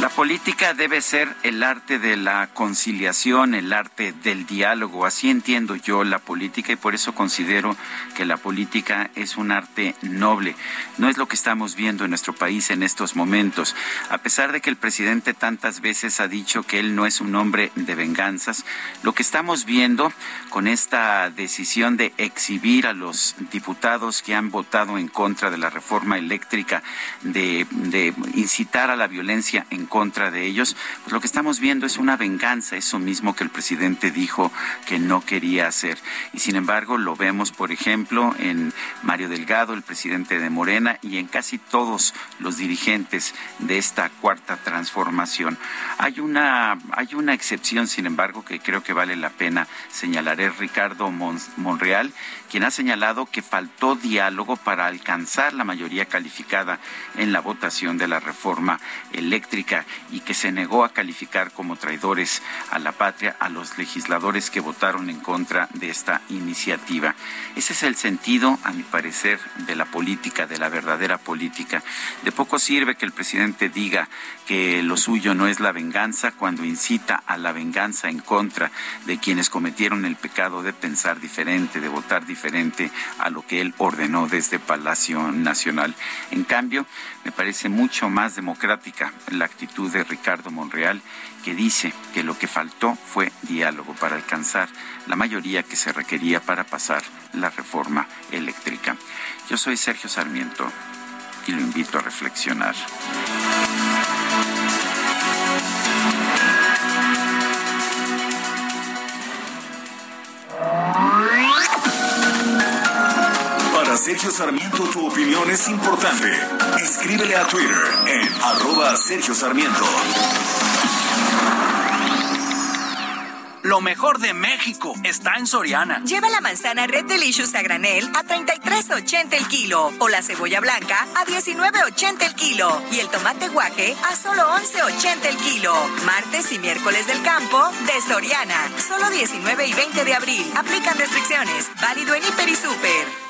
La política debe ser el arte de la conciliación, el arte del diálogo. Así entiendo yo la política y por eso considero que la política es un arte noble. No es lo que estamos viendo en nuestro país en estos momentos. A pesar de que el presidente tantas veces ha dicho que él no es un hombre de venganzas, lo que estamos viendo con esta decisión de exhibir a los diputados que han votado en contra de la reforma eléctrica, de, de incitar a la violencia en contra de ellos, pues lo que estamos viendo es una venganza, eso mismo que el presidente dijo que no quería hacer. Y sin embargo lo vemos, por ejemplo, en Mario Delgado, el presidente de Morena, y en casi todos los dirigentes de esta cuarta transformación. Hay una, hay una excepción, sin embargo, que creo que vale la pena señalar, es Ricardo Monreal, quien ha señalado que faltó diálogo para alcanzar la mayoría calificada en la votación de la reforma eléctrica y que se negó a calificar como traidores a la patria a los legisladores que votaron en contra de esta iniciativa. Ese es el sentido, a mi parecer, de la política, de la verdadera política. De poco sirve que el presidente diga que lo suyo no es la venganza cuando incita a la venganza en contra de quienes cometieron el pecado de pensar diferente, de votar diferente a lo que él ordenó desde Palacio Nacional. En cambio, me parece mucho más democrática la actitud de Ricardo Monreal, que dice que lo que faltó fue diálogo para alcanzar la mayoría que se requería para pasar la reforma eléctrica. Yo soy Sergio Sarmiento y lo invito a reflexionar. Sergio Sarmiento tu opinión es importante. Escríbele a Twitter en arroba Sergio Sarmiento. Lo mejor de México está en Soriana. Lleva la manzana Red Delicious a granel a 33.80 el kilo o la cebolla blanca a 19.80 el kilo y el tomate guaje a solo 11.80 el kilo. Martes y miércoles del campo de Soriana. Solo 19 y 20 de abril. Aplican restricciones. Válido en Hiper y Super.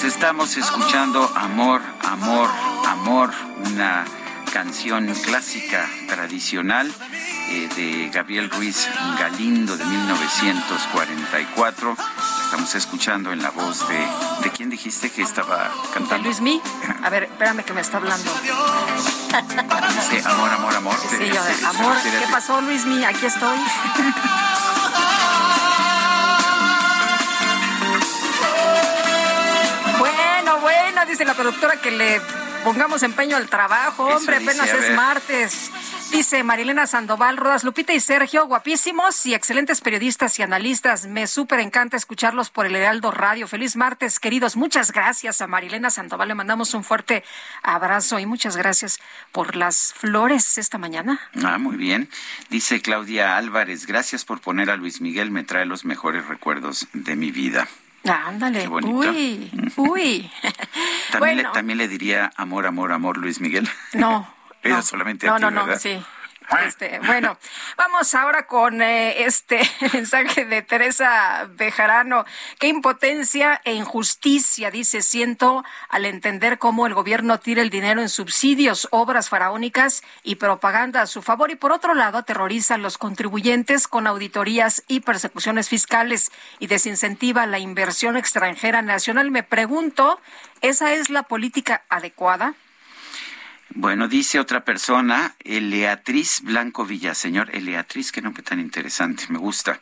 Pues estamos escuchando Amor, Amor, Amor, una canción clásica tradicional eh, de Gabriel Ruiz Galindo de 1944. Estamos escuchando en la voz de... ¿De quién dijiste que estaba cantando? Luis Mi. A ver, espérame que me está hablando. [LAUGHS] Dice amor, amor, amor. Sí, de amor. ¿Qué pasó, Luis Mi? Aquí estoy. [LAUGHS] dice la productora que le pongamos empeño al trabajo. Eso Hombre, dice, apenas es martes. Dice Marilena Sandoval, Rodas Lupita y Sergio, guapísimos y excelentes periodistas y analistas. Me súper encanta escucharlos por el Heraldo Radio. Feliz martes, queridos. Muchas gracias a Marilena Sandoval. Le mandamos un fuerte abrazo y muchas gracias por las flores esta mañana. Ah, muy bien. Dice Claudia Álvarez, gracias por poner a Luis Miguel, me trae los mejores recuerdos de mi vida. Ándale. Uy, uy. [LAUGHS] También, Bueno. le, también le diría amor, amor, amor, Luis Miguel. No. [LAUGHS] Pero no. solamente a no, ti, no, no, ¿verdad? sí. Este, bueno, vamos ahora con eh, este [LAUGHS] mensaje de Teresa Bejarano. Qué impotencia e injusticia, dice, siento al entender cómo el gobierno tira el dinero en subsidios, obras faraónicas y propaganda a su favor y por otro lado aterroriza a los contribuyentes con auditorías y persecuciones fiscales y desincentiva la inversión extranjera nacional. Me pregunto, ¿esa es la política adecuada? Bueno, dice otra persona, Eleatriz Blanco Villaseñor. Eleatriz, qué nombre tan interesante, me gusta.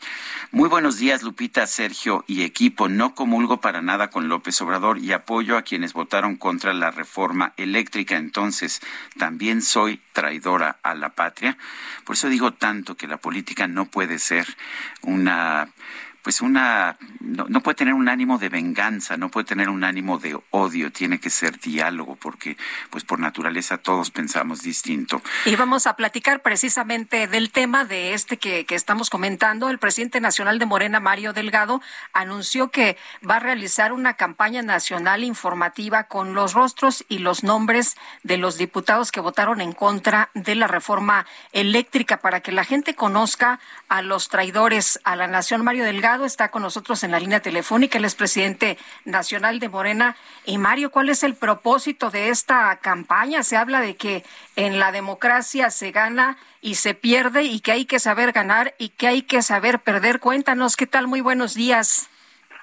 Muy buenos días, Lupita, Sergio y equipo. No comulgo para nada con López Obrador y apoyo a quienes votaron contra la reforma eléctrica. Entonces, también soy traidora a la patria. Por eso digo tanto que la política no puede ser una pues una no, puede tener un ánimo de venganza, no puede tener un ánimo de odio, tiene que ser diálogo porque pues por naturaleza todos pensamos distinto. Y vamos a platicar precisamente del tema de este que, que estamos comentando. El presidente nacional de Morena, Mario Delgado, anunció que va a realizar una campaña nacional informativa con los rostros y los nombres de los diputados que votaron en contra de la reforma eléctrica para que la gente conozca a los traidores a la nación. Mario Delgado está con nosotros en la línea telefónica, él es presidente nacional de Morena. Y Mario, ¿cuál es el propósito de esta campaña? Se habla de que en la democracia se gana y se pierde y que hay que saber ganar y que hay que saber perder. Cuéntanos, ¿qué tal? Muy buenos días.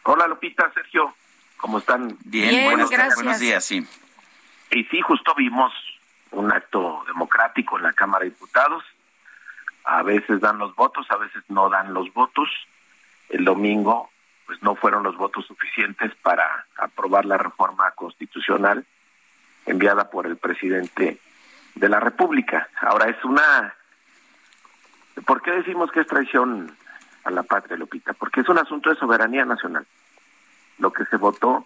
Hola Lupita, Sergio, ¿cómo están? Bien, Bien, buenos, gracias. buenos días, sí. Y sí, justo vimos un acto democrático en la Cámara de Diputados. a veces dan los votos, a veces no dan los votos. El domingo, pues no fueron los votos suficientes para aprobar la reforma constitucional enviada por el presidente de la República. Ahora es una... ¿Por qué decimos que es traición a la patria, Lupita? Porque es un asunto de soberanía nacional. Lo que se votó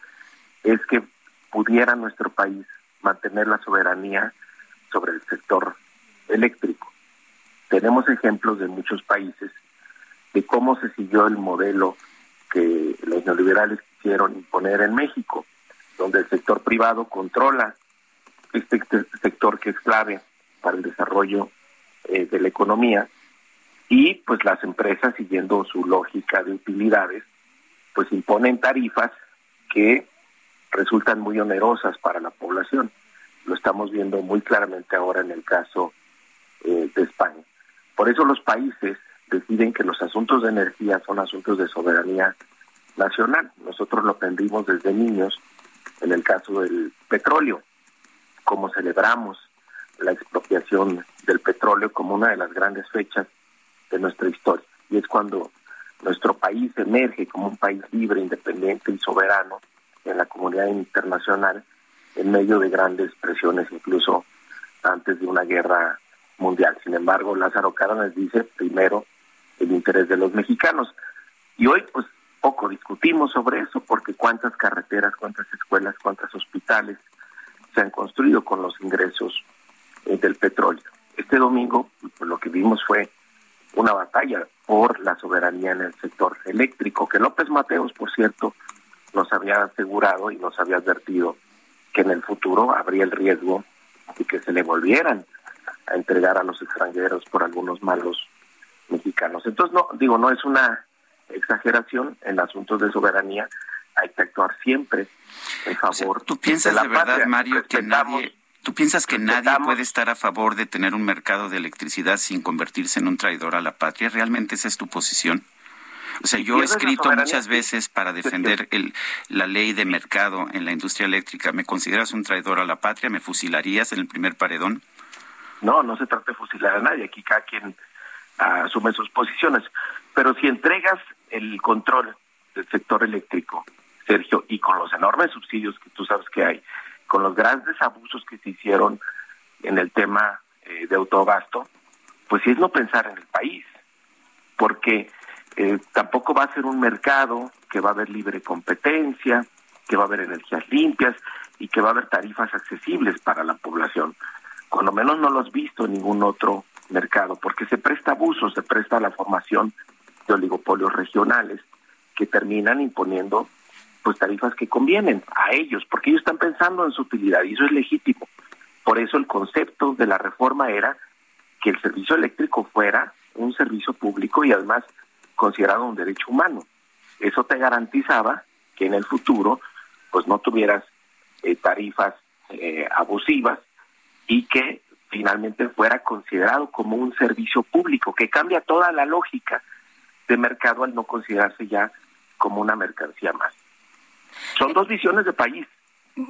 es que pudiera nuestro país mantener la soberanía sobre el sector eléctrico. Tenemos ejemplos de muchos países de cómo se siguió el modelo que los neoliberales quisieron imponer en México, donde el sector privado controla este sector que es clave para el desarrollo eh, de la economía y pues las empresas siguiendo su lógica de utilidades pues imponen tarifas que resultan muy onerosas para la población. Lo estamos viendo muy claramente ahora en el caso eh, de España. Por eso los países deciden que los asuntos de energía son asuntos de soberanía nacional. Nosotros lo aprendimos desde niños en el caso del petróleo, como celebramos la expropiación del petróleo como una de las grandes fechas de nuestra historia. Y es cuando nuestro país emerge como un país libre, independiente y soberano en la comunidad internacional en medio de grandes presiones, incluso antes de una guerra mundial. Sin embargo, Lázaro Cárdenas dice primero el interés de los mexicanos. Y hoy, pues, poco discutimos sobre eso, porque cuántas carreteras, cuántas escuelas, cuántos hospitales se han construido con los ingresos eh, del petróleo. Este domingo, pues, lo que vimos fue una batalla por la soberanía en el sector eléctrico, que López Mateos, por cierto, nos había asegurado y nos había advertido que en el futuro habría el riesgo de que se le volvieran a entregar a los extranjeros por algunos malos mexicanos. Entonces, no, digo, no es una exageración en asuntos de soberanía, hay que actuar siempre en favor. ¿Tú piensas de, verdad, Mario, que nadie, tú piensas que nadie puede estar a favor de tener un mercado de electricidad sin convertirse en un traidor a la patria? ¿Realmente esa es tu posición? O sea, yo he escrito muchas veces para defender el, la ley de mercado en la industria eléctrica. ¿Me consideras un traidor a la patria? ¿Me fusilarías en el primer paredón? No, no se trata de fusilar a nadie. Aquí cada quien asume sus posiciones. Pero si entregas el control del sector eléctrico, Sergio, y con los enormes subsidios que tú sabes que hay, con los grandes abusos que se hicieron en el tema eh, de autogasto, pues sí es no pensar en el país, porque eh, tampoco va a ser un mercado que va a haber libre competencia, que va a haber energías limpias y que va a haber tarifas accesibles para la población. Cuando menos no lo has visto en ningún otro mercado, porque se presta abuso, se presta la formación de oligopolios regionales que terminan imponiendo pues tarifas que convienen a ellos, porque ellos están pensando en su utilidad y eso es legítimo. Por eso el concepto de la reforma era que el servicio eléctrico fuera un servicio público y además considerado un derecho humano. Eso te garantizaba que en el futuro pues no tuvieras eh, tarifas eh, abusivas y que finalmente fuera considerado como un servicio público, que cambia toda la lógica de mercado al no considerarse ya como una mercancía más. Son dos visiones de país.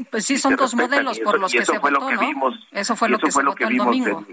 Pues sí, son dos modelos por los que se votó, ¿no? eso fue lo que se votó el domingo.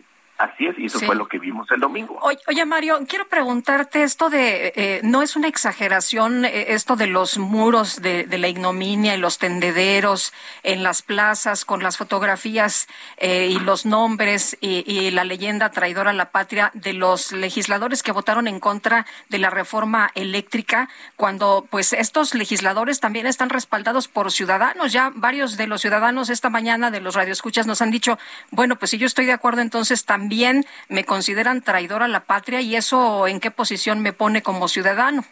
Así es, y eso fue lo que vimos el domingo. Oye, Mario, quiero preguntarte esto de, eh, ¿no es una exageración eh, esto de los muros de, la ignominia y los tendederos en las plazas con las fotografías eh, y los nombres y, la leyenda traidora a la patria de los legisladores que votaron en contra de la reforma eléctrica, cuando pues estos legisladores también están respaldados por ciudadanos? Ya varios de los ciudadanos esta mañana de los radioescuchas nos han dicho, bueno, pues si yo estoy de acuerdo, entonces también también me consideran traidor a la patria y eso en qué posición me pone como ciudadano.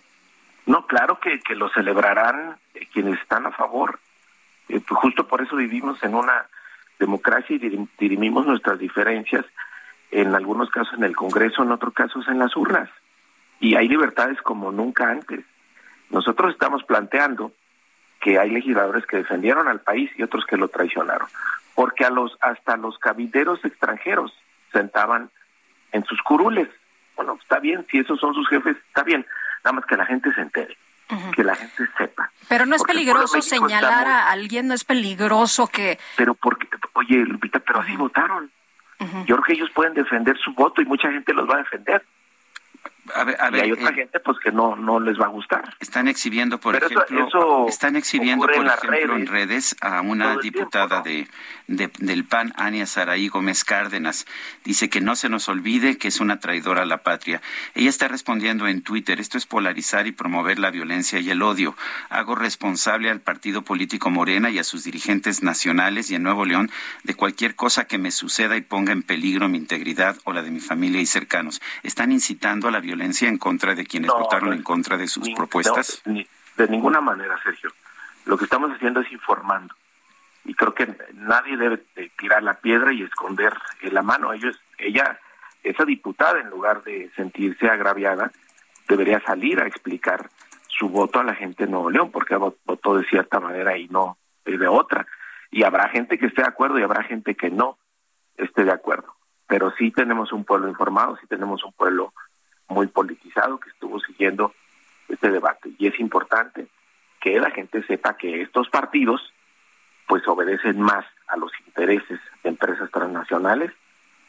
No, claro que, que lo celebrarán quienes están a favor. Eh, pues justo por eso vivimos en una democracia y dirimimos nuestras diferencias, en algunos casos en el Congreso, en otros casos en las urnas. Y hay libertades como nunca antes. Nosotros estamos planteando que hay legisladores que defendieron al país y otros que lo traicionaron, porque a los hasta los cabideros extranjeros sentaban en sus curules. Bueno, está bien, si esos son sus jefes, está bien, nada más que la gente se entere, que la gente sepa. Pero no es peligroso señalar a alguien, no es peligroso que... Pero porque, oye, Lupita, pero así votaron. Yo creo que ellos pueden defender su voto y mucha gente los va a defender. A ver, a ver, y hay otra eh, gente pues que no no les va a gustar. Están exhibiendo, por ejemplo, están exhibiendo por ejemplo en redes a una diputada de, del PAN, Ania Saraí Gómez Cárdenas. Dice que no se nos olvide que es una traidora a la patria. Ella está respondiendo en Twitter, esto es polarizar y promover la violencia y el odio. Hago responsable al partido político Morena y a sus dirigentes nacionales y en Nuevo León de cualquier cosa que me suceda y ponga en peligro mi integridad o la de mi familia y cercanos. Están incitando a la violencia en contra de quienes votaron en contra de sus propuestas? de ninguna manera, Sergio. Lo que estamos haciendo es informando. Y creo que nadie debe tirar la piedra y esconder la mano. Ellos, ella, esa diputada, en lugar de sentirse agraviada, debería salir a explicar su voto a la gente de Nuevo León, porque votó de cierta manera y no de otra. Y habrá gente que esté de acuerdo y habrá gente que no esté de acuerdo. Pero sí tenemos un pueblo informado, sí tenemos un pueblo muy politizado que estuvo siguiendo este debate. Y es importante que la gente sepa que estos partidos pues obedecen más a los intereses de empresas transnacionales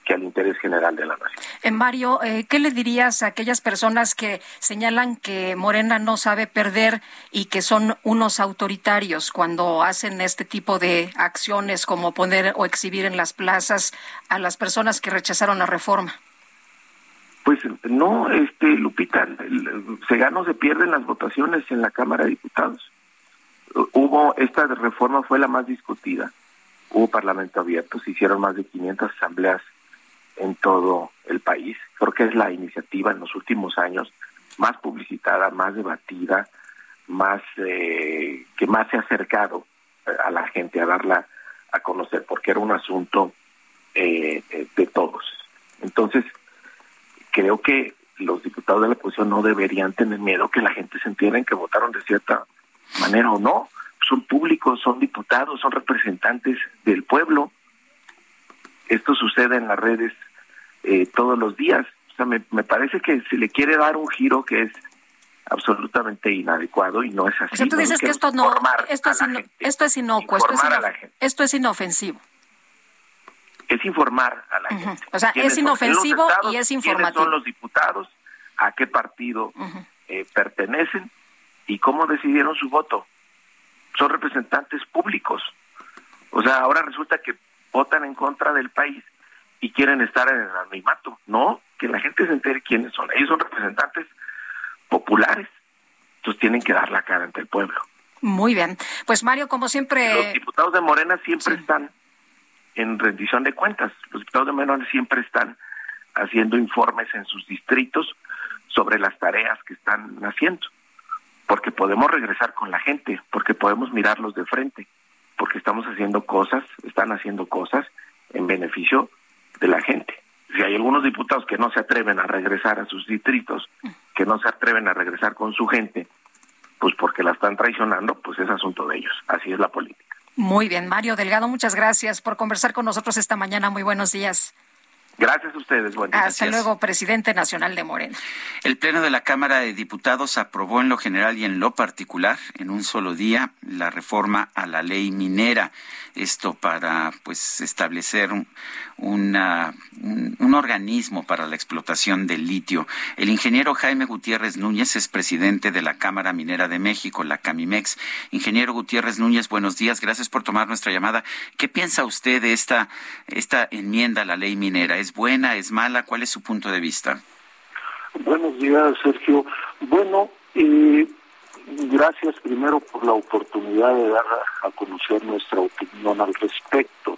que al interés general de la nación. Eh, Mario, eh, ¿qué le dirías a aquellas personas que señalan que Morena no sabe perder y que son unos autoritarios cuando hacen este tipo de acciones como poner o exhibir en las plazas a las personas que rechazaron la reforma? Pues no, este Lupita, se gana o se pierden las votaciones en la Cámara de Diputados. Hubo, esta reforma fue la más discutida. Hubo parlamento abierto, se hicieron más de 500 asambleas en todo el país. Creo que es la iniciativa en los últimos años más publicitada, más debatida, más eh, que más se ha acercado a la gente a darla a conocer, porque era un asunto eh, de todos. Entonces, creo que los diputados de la oposición no deberían tener miedo que la gente se entienda que votaron de cierta manera o no. Son públicos, son diputados, son representantes del pueblo. Esto sucede en las redes eh, todos los días. O sea, me, me parece que se le quiere dar un giro que es absolutamente inadecuado y no es así. O sea, tú dices que esto no, esto es, esto es inocuo, esto es, esto es inofensivo es informar a la gente. O sea, es inofensivo y es informativo. ¿Quiénes son los diputados? ¿A qué partido eh, pertenecen? ¿Y cómo decidieron su voto? Son representantes públicos. O sea, ahora resulta que votan en contra del país y quieren estar en el anonimato. No, que la gente se entere quiénes son. Ellos son representantes populares. Entonces tienen que dar la cara ante el pueblo. Muy bien. Pues Mario, como siempre... Los diputados de Morena siempre están en rendición de cuentas. Los diputados de menores siempre están haciendo informes en sus distritos sobre las tareas que están haciendo, porque podemos regresar con la gente, porque podemos mirarlos de frente, porque estamos haciendo cosas, están haciendo cosas en beneficio de la gente. Si hay algunos diputados que no se atreven a regresar a sus distritos, que no se atreven a regresar con su gente, pues porque la están traicionando, pues es asunto de ellos. Así es la política. Muy bien, Mario Delgado, muchas gracias por conversar con nosotros esta mañana. Muy buenos días. Gracias a ustedes. Buen Hasta luego, presidente nacional de Morena. El Pleno de la Cámara de Diputados aprobó en lo general y en lo particular, en un solo día, la reforma a la ley minera. Esto para pues establecer un, un, organismo para la explotación del litio. El ingeniero Jaime Gutiérrez Núñez es presidente de la Cámara Minera de México, la CAMIMEX. Ingeniero Gutiérrez Núñez, buenos días. Gracias por tomar nuestra llamada. ¿Qué piensa usted de esta, esta enmienda a la ley minera? ¿Es buena? ¿Es mala? ¿Cuál es su punto de vista? Buenos días, Sergio. Bueno, eh, gracias primero por la oportunidad de dar a conocer nuestra opinión al respecto.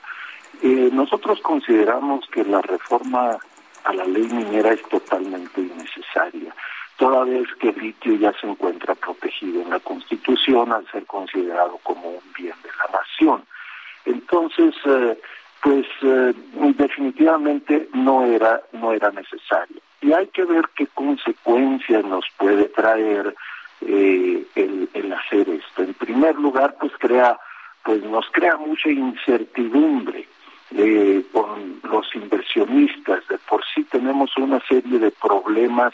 Eh, nosotros consideramos que la reforma a la ley minera es totalmente innecesaria, toda vez que el litio ya se encuentra protegido en la Constitución al ser considerado como un bien de la nación. Entonces, eh, pues eh, definitivamente no era no era necesario. Y hay que ver qué consecuencias nos puede traer eh, el, el, hacer esto. En primer lugar pues crea pues nos crea mucha incertidumbre eh, con los inversionistas de por sí tenemos una serie de problemas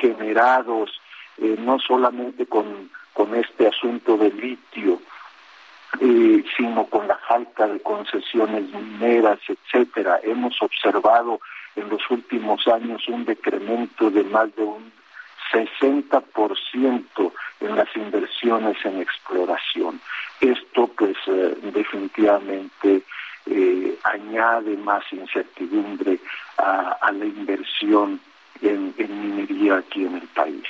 generados no solamente con con este asunto del litio sino con la falta de concesiones mineras, etcétera. Hemos observado en los últimos años un decremento de más de un 60% en las inversiones en exploración. Esto pues eh, definitivamente eh, añade más incertidumbre a, la inversión en minería aquí en el país.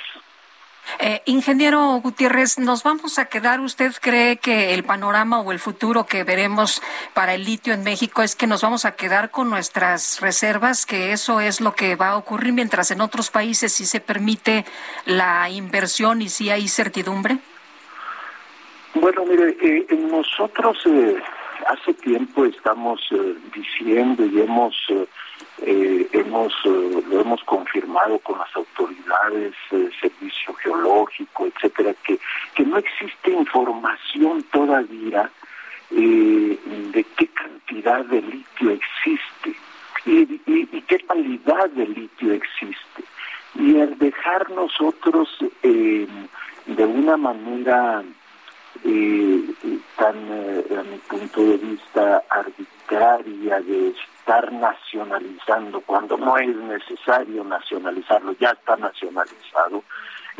Eh, ingeniero Gutiérrez, ¿nos vamos a quedar? ¿Usted cree que el panorama o el futuro que veremos para el litio en México es que nos vamos a quedar con nuestras reservas, que eso es lo que va a ocurrir mientras en otros países sí se permite la inversión y sí hay certidumbre? Bueno, mire, eh, nosotros eh, hace tiempo estamos diciendo y hemos eh, hemos eh, lo hemos confirmado con las autoridades, eh, servicio geológico, etcétera, que, que no existe información todavía de qué cantidad de litio existe y, y, qué calidad de litio existe. Y al dejar nosotros de una manera tan, a mi punto de vista, arbitraria de estar nacionalizando cuando no es necesario nacionalizarlo, ya está nacionalizado.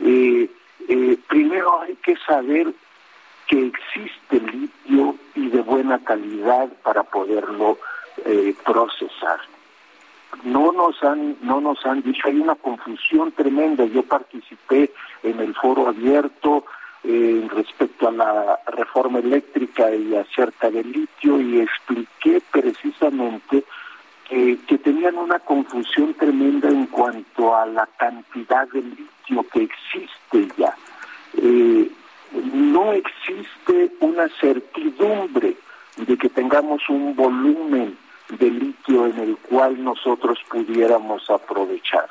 Eh, eh, primero hay que saber que existe litio y de buena calidad para poderlo eh, procesar. No nos han no nos han dicho hay una confusión tremenda. Yo participé en el foro abierto respecto a la reforma eléctrica y acerca del litio y expliqué precisamente que tenían una confusión tremenda en cuanto a la cantidad de litio que existe ya. Eh, no existe una certidumbre de que tengamos un volumen de litio en el cual nosotros pudiéramos aprovechar.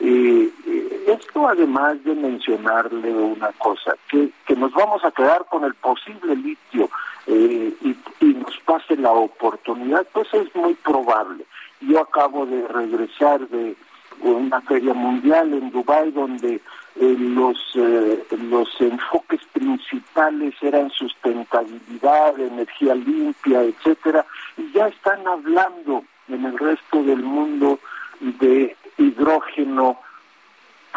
Eh, eh, esto además de mencionarle una cosa, que, que nos vamos a quedar con el posible litio y, y, nos pase la oportunidad, pues es muy probable. Yo acabo de regresar de una feria mundial en Dubái donde eh, los eh, los enfoques principales eran sustentabilidad, energía limpia, etcétera, y ya están hablando en el resto del mundo de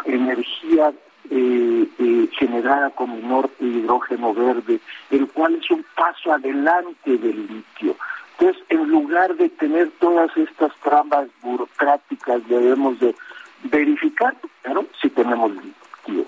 energía eh, generada con menor hidrógeno verde, el cual es un paso adelante del litio. Entonces, en lugar de tener todas estas trampas burocráticas, debemos de verificar, si tenemos litio.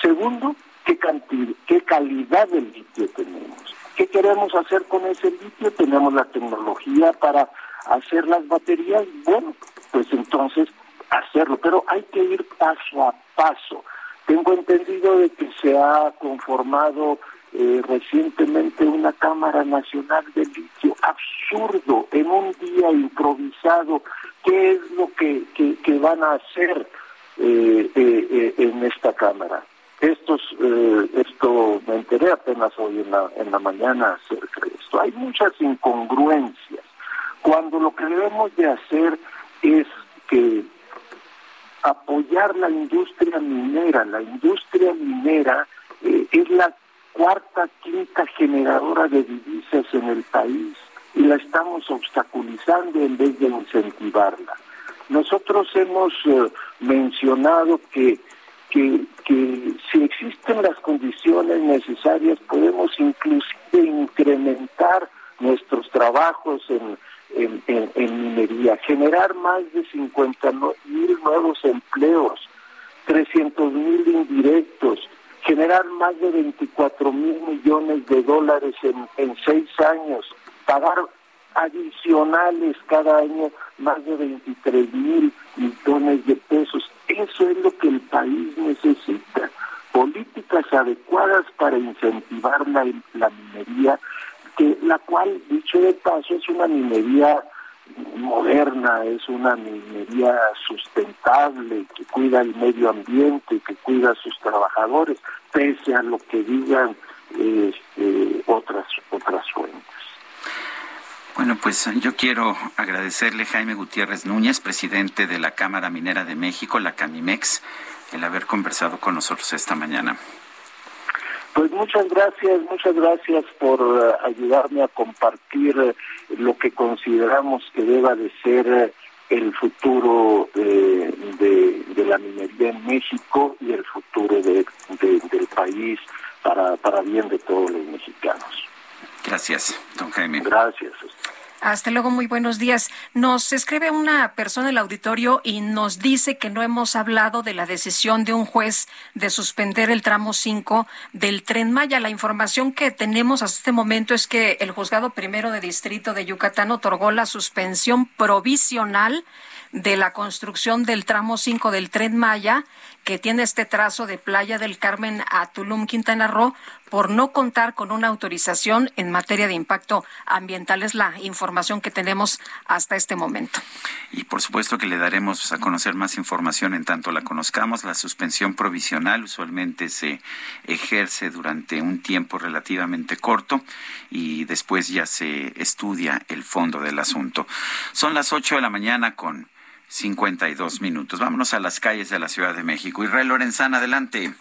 Segundo, qué cantidad, qué calidad de litio tenemos. ¿Qué queremos hacer con ese litio? Tenemos la tecnología para hacer las baterías. Bueno, pues entonces hacerlo, pero hay que ir paso a paso. Tengo entendido de que se ha conformado eh, recientemente una Cámara Nacional de Litio, absurdo, en un día improvisado, ¿qué es lo que, que, van a hacer eh, eh, en esta Cámara? Estos, esto me enteré apenas hoy en la, en la mañana acerca de esto. Hay muchas incongruencias, cuando lo que debemos de hacer es que apoyar la industria minera, la industria minera es la cuarta, quinta generadora de divisas en el país y la estamos obstaculizando en vez de incentivarla. Nosotros hemos eh, mencionado que, que, que si existen las condiciones necesarias podemos inclusive incrementar nuestros trabajos en, en, minería, generar más de 50 mil nuevos empleos, 300 mil indirectos, generar más de 24 mil millones de dólares en, en seis años, pagar adicionales cada año más de 23 mil millones de pesos. Eso es lo que el país necesita. Políticas adecuadas para incentivar la, la minería, que la cual, dicho de paso, es una minería moderna, es una minería sustentable, que cuida el medio ambiente, que cuida a sus trabajadores, pese a lo que digan este, otras, otras fuentes. Bueno, pues yo quiero agradecerle Jaime Gutiérrez Núñez, presidente de la Cámara Minera de México, la CAMIMEX, el haber conversado con nosotros esta mañana. Pues muchas gracias, muchas gracias por eh, ayudarme a compartir eh, lo que consideramos que deba de ser eh, el futuro de, la minería en México y el futuro del país para, para bien de todos los mexicanos. Gracias, don Jaime. Gracias. Hasta luego, muy buenos días. Nos escribe una persona en el auditorio y nos dice que no hemos hablado de la decisión de un juez de suspender el tramo 5 del tren Maya. La información que tenemos hasta este momento es que el juzgado primero de distrito de Yucatán otorgó la suspensión provisional de la construcción del tramo 5 del tren Maya, que tiene este trazo de Playa del Carmen a Tulum, Quintana Roo, por no contar con una autorización en materia de impacto ambiental. Es la información que tenemos hasta este momento. Y por supuesto que le daremos a conocer más información en tanto la conozcamos. La suspensión provisional usualmente se ejerce durante un tiempo relativamente corto y después ya se estudia el fondo del asunto. Son las 8 de la mañana con 52 minutos. Vámonos a las calles de la Ciudad de México. Israel Lorenzana, adelante.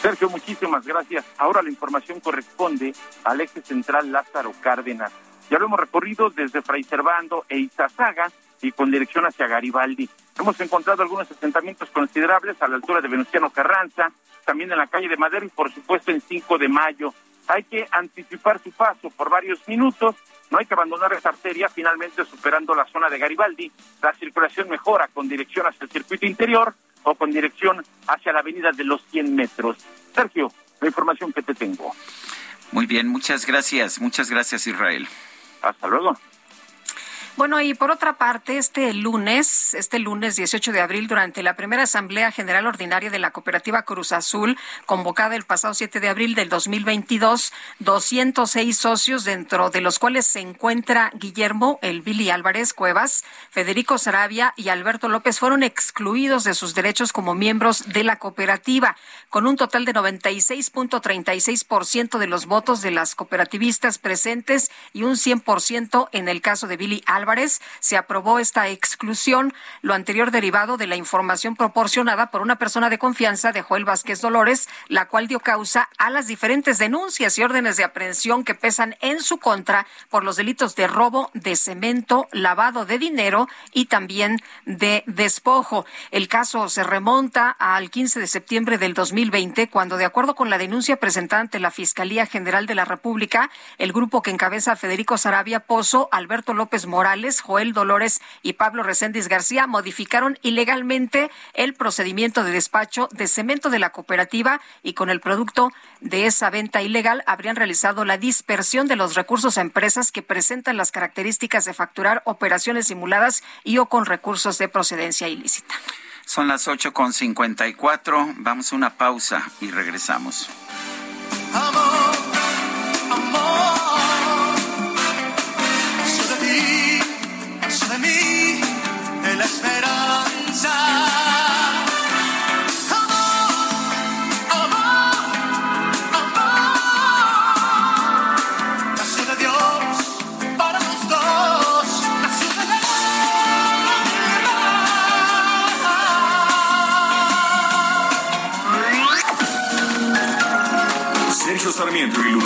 Sergio, muchísimas gracias. Ahora la información corresponde al eje central Lázaro Cárdenas. Ya lo hemos recorrido desde Fray Servando e Izazaga y con dirección hacia Garibaldi. Hemos encontrado algunos asentamientos considerables a la altura de Venustiano Carranza, también en la calle de Madero y por supuesto en 5 de mayo. Hay que anticipar su paso por varios minutos no hay que abandonar esta arteria, finalmente superando la zona de Garibaldi. La circulación mejora con dirección hacia el circuito interior o con dirección hacia la avenida de los 100 metros. Sergio, la información que te tengo. Muy bien, muchas gracias. Muchas gracias, Israel. Hasta luego. Bueno, y por otra parte, este lunes, este lunes 18 de abril, durante la primera Asamblea General Ordinaria de la Cooperativa Cruz Azul, convocada el pasado 7 de abril del 2022, 206 socios, dentro de los cuales se encuentra Guillermo El Billy Álvarez Cuevas, Federico Sarabia y Alberto López, fueron excluidos de sus derechos como miembros de la cooperativa, con un total de 96.36% de los votos de las cooperativistas presentes y un 100% en el caso de Billy Álvarez se aprobó esta exclusión, lo anterior derivado de la información proporcionada por una persona de confianza de Joel Vázquez Dolores, la cual dio causa a las diferentes denuncias y órdenes de aprehensión que pesan en su contra por los delitos de robo de cemento, lavado de dinero y también de despojo. El caso se remonta al 15 de septiembre del 2020, cuando, de acuerdo con la denuncia presentada ante la Fiscalía General de la República, el grupo que encabeza Federico Sarabia Pozo, Alberto López Morales, Joel Dolores y Pablo Recendis García modificaron ilegalmente el procedimiento de despacho de cemento de la cooperativa y con el producto de esa venta ilegal habrían realizado la dispersión de los recursos a empresas que presentan las características de facturar operaciones simuladas y o con recursos de procedencia ilícita. Son las ocho con cuatro. Vamos a una pausa y regresamos.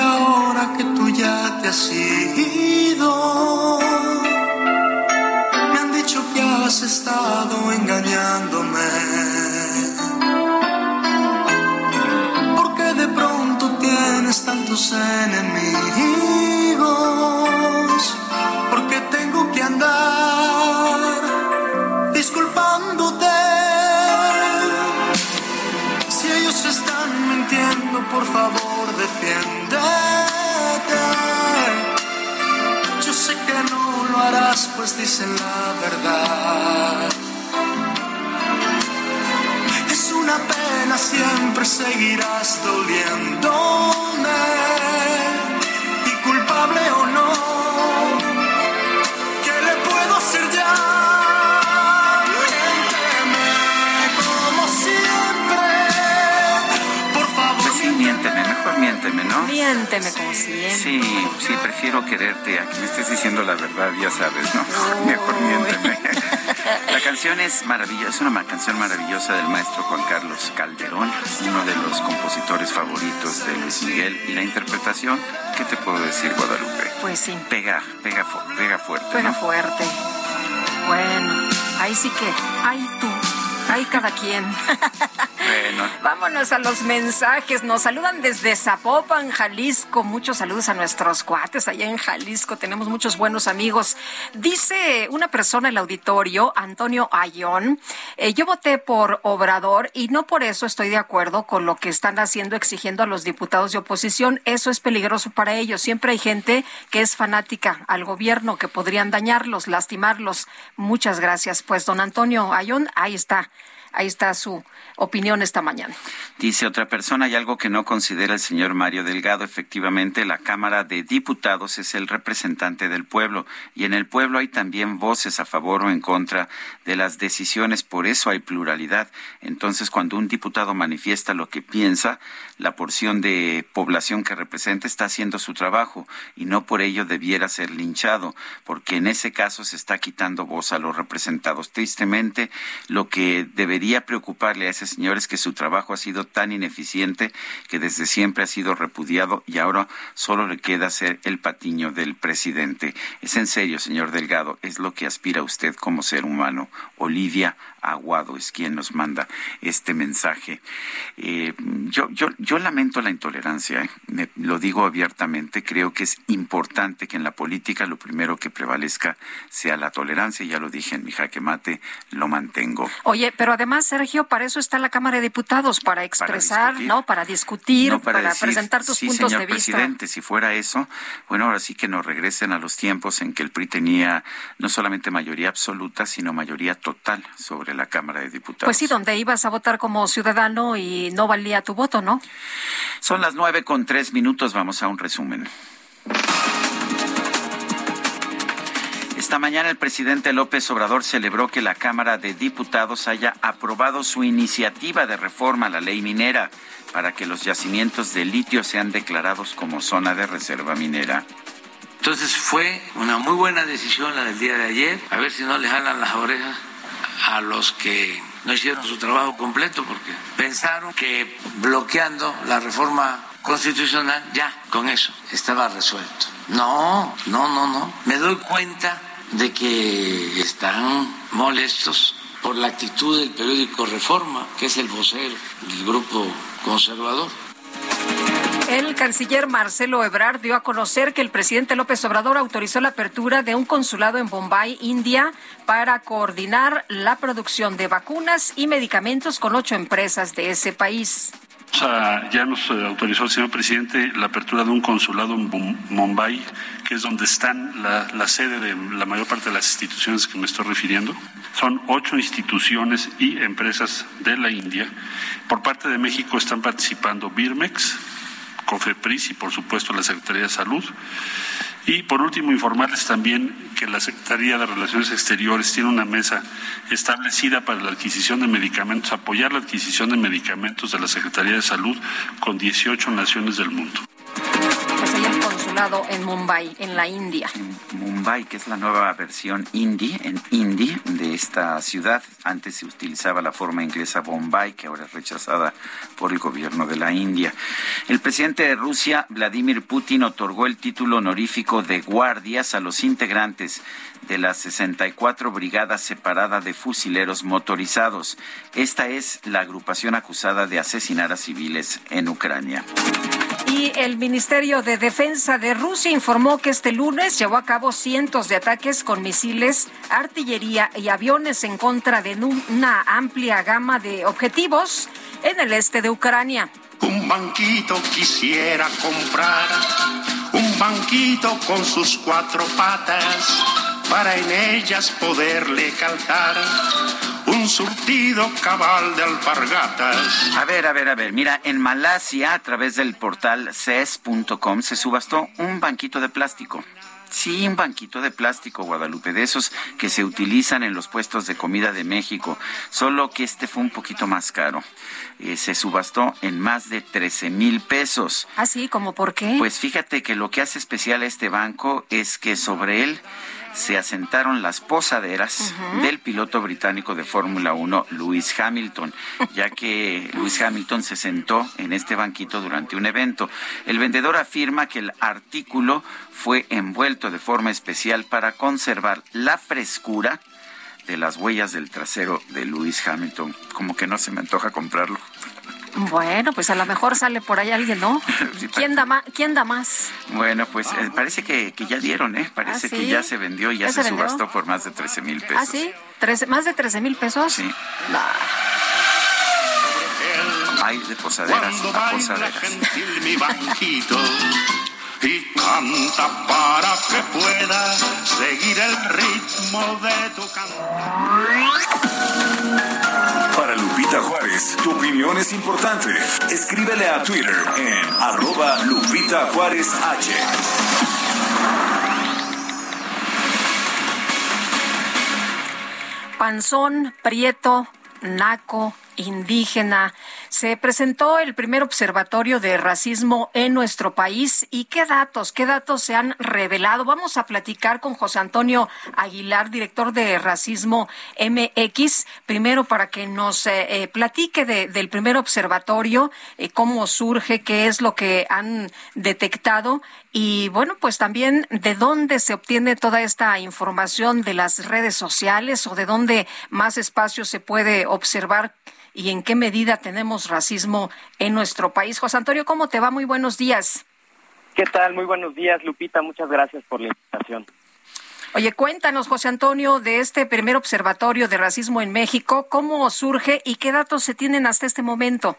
Ahora que tú ya te has ido. Me han dicho que has estado engañándome. Porque de pronto tienes tantos enemigos. Dicen la verdad. pena siempre seguirás doliéndome. Miénteme como siempre. Sí, sí, prefiero quererte a que me estés diciendo la verdad, ya sabes, ¿no? [LAUGHS] Mejor miénteme. La canción es maravillosa, es una canción maravillosa del maestro Juan Carlos Calderón, uno de los compositores favoritos de Luis Miguel. Y la interpretación, ¿qué te puedo decir, Guadalupe? Pues sí. Pega, pega, fu- pega fuerte, Pega ¿no? fuerte. Bueno, ahí sí que, ay tú, ay cada quien. [LAUGHS] Bueno, Vámonos a los mensajes. Nos saludan desde Zapopan, Jalisco. Muchos saludos a nuestros cuates allá en Jalisco. Tenemos muchos buenos amigos. Dice una persona en el auditorio, Antonio Ayón, eh, yo voté por Obrador y no por eso estoy de acuerdo con lo que están haciendo, exigiendo a los diputados de oposición. Eso es peligroso para ellos. Siempre hay gente que es fanática al gobierno, que podrían dañarlos, lastimarlos. Muchas gracias. Pues, don Antonio Ayón, ahí está. Ahí está su opinión esta mañana. Dice otra persona, hay algo que no considera el señor Mario Delgado. Efectivamente, la Cámara de Diputados es el representante del pueblo y en el pueblo hay también voces a favor o en contra de las decisiones. Por eso hay pluralidad. Entonces, cuando un diputado manifiesta lo que piensa, la porción de población que representa está haciendo su trabajo y no por ello debiera ser linchado, porque en ese caso se está quitando voz a los representados. Tristemente, lo que debería preocuparle a ese señor es que su trabajo ha sido tan ineficiente que desde siempre ha sido repudiado y ahora solo le queda ser el patiño del presidente. Es en serio, señor Delgado, es lo que aspira usted como ser humano. Olivia Aguado es quien nos manda este mensaje. Eh, yo, yo, yo lamento la intolerancia, ¿eh? Me- lo digo abiertamente, creo que es importante que en la política lo primero que prevalezca sea la tolerancia, ya lo dije en mi jaque mate, lo mantengo. Oye, pero además, Sergio, para eso está la Cámara de Diputados, para expresar, discutir. ¿no? Para discutir, No para, decir, presentar tus sí, puntos señor de vista. presidente, si fuera eso, bueno, ahora sí que nos regresen a los tiempos en que el PRI tenía no solamente mayoría absoluta, sino mayoría total sobre la Cámara de Diputados. Pues sí, donde ibas a votar como ciudadano y no valía tu voto, ¿no? Son las nueve con tres minutos, vamos a un resumen. Esta mañana el presidente López Obrador celebró que la Cámara de Diputados haya aprobado su iniciativa de reforma a la ley minera para que los yacimientos de litio sean declarados como zona de reserva minera. Entonces fue una muy buena decisión la del día de ayer, a ver si no le jalan las orejas a los que no hicieron su trabajo completo, porque pensaron que bloqueando la reforma constitucional ya con eso estaba resuelto. No, no, no, no. Me doy cuenta de que están molestos por la actitud del periódico Reforma, que es el vocero del grupo conservador. El canciller Marcelo Ebrard dio a conocer que el presidente López Obrador autorizó la apertura de un consulado en Bombay, India, para coordinar la producción de vacunas y medicamentos con ocho empresas de ese país. Ya nos eh, autorizó el señor presidente la apertura de un consulado en Bom- Mumbai, que es donde están la, la sede de la mayor parte de las instituciones que me estoy refiriendo. Son ocho instituciones y empresas de la India. Por parte de México están participando Birmex, COFEPRIS y por supuesto la Secretaría de Salud. Y por último, informarles también que la Secretaría de Relaciones Exteriores tiene una mesa establecida para la adquisición de medicamentos, apoyar la adquisición de medicamentos de la Secretaría de Salud con 18 naciones del mundo. Consulado en Mumbai, en la India. Mumbai, que es la nueva versión hindi, en hindi de esta ciudad. Antes se utilizaba la forma inglesa Bombay, que ahora es rechazada por el gobierno de la India. El presidente de Rusia, Vladimir Putin, otorgó el título honorífico de guardias a los integrantes de la 64 Brigada Separada de Fusileros Motorizados. Esta es la agrupación acusada de asesinar a civiles en Ucrania. Y el Ministerio de Defensa de Rusia informó que este lunes llevó a cabo cientos de ataques con misiles, artillería y aviones en contra de una amplia gama de objetivos en el este de Ucrania. Un banquito quisiera comprar, un banquito con sus cuatro patas, para en ellas poderle calzar un un surtido cabal de alpargatas. A ver, a ver, a ver. Mira, en Malasia, a través del portal ces.com, se subastó un banquito de plástico. Sí, un banquito de plástico, Guadalupe, de esos que se utilizan en los puestos de comida de México, solo que este fue un poquito más caro. Eh, se subastó en más de 13 mil pesos. ¿Ah, sí? ¿Cómo por qué? Pues fíjate que lo que hace especial a este banco es que sobre él se asentaron las posaderas del piloto británico de Fórmula 1, Lewis Hamilton, ya que Lewis Hamilton se sentó en este banquito durante un evento. El vendedor afirma que el artículo fue envuelto de forma especial para conservar la frescura de las huellas del trasero de Lewis Hamilton. Como que no se me antoja comprarlo. Bueno, pues a lo mejor sale por ahí alguien, ¿no? [LAUGHS] ¿Quién, da más, ¿Quién da más? Bueno, pues eh, parece que, ya dieron, ¿eh? Parece ¿Ah, que ya se vendió y ya, se, subastó por más de 13 mil pesos. ¿Ah, sí? ¿Más de 13 mil pesos? Sí. Hay de posaderas a posaderas. y canta para que pueda seguir el ritmo de tu canto. Lupita Juárez, tu opinión es importante. Escríbele a Twitter en arroba Lupita Juárez H. Panzón, Prieto, Naco, indígena. Se presentó el primer observatorio de racismo en nuestro país y qué datos, qué datos se han revelado. Vamos a platicar con José Antonio Aguilar, director de Racismo MX, primero para que nos eh, eh, platique del primer observatorio, eh, cómo surge, qué es lo que han detectado y bueno, pues también de dónde se obtiene toda esta información de las redes sociales o de dónde más espacio se puede observar y en qué medida tenemos racismo en nuestro país. José Antonio, ¿cómo te va? Muy buenos días. ¿Qué tal? Muy buenos días, Lupita. Muchas gracias por la invitación. Oye, cuéntanos, José Antonio, de este primer observatorio de racismo en México, ¿cómo surge y qué datos se tienen hasta este momento?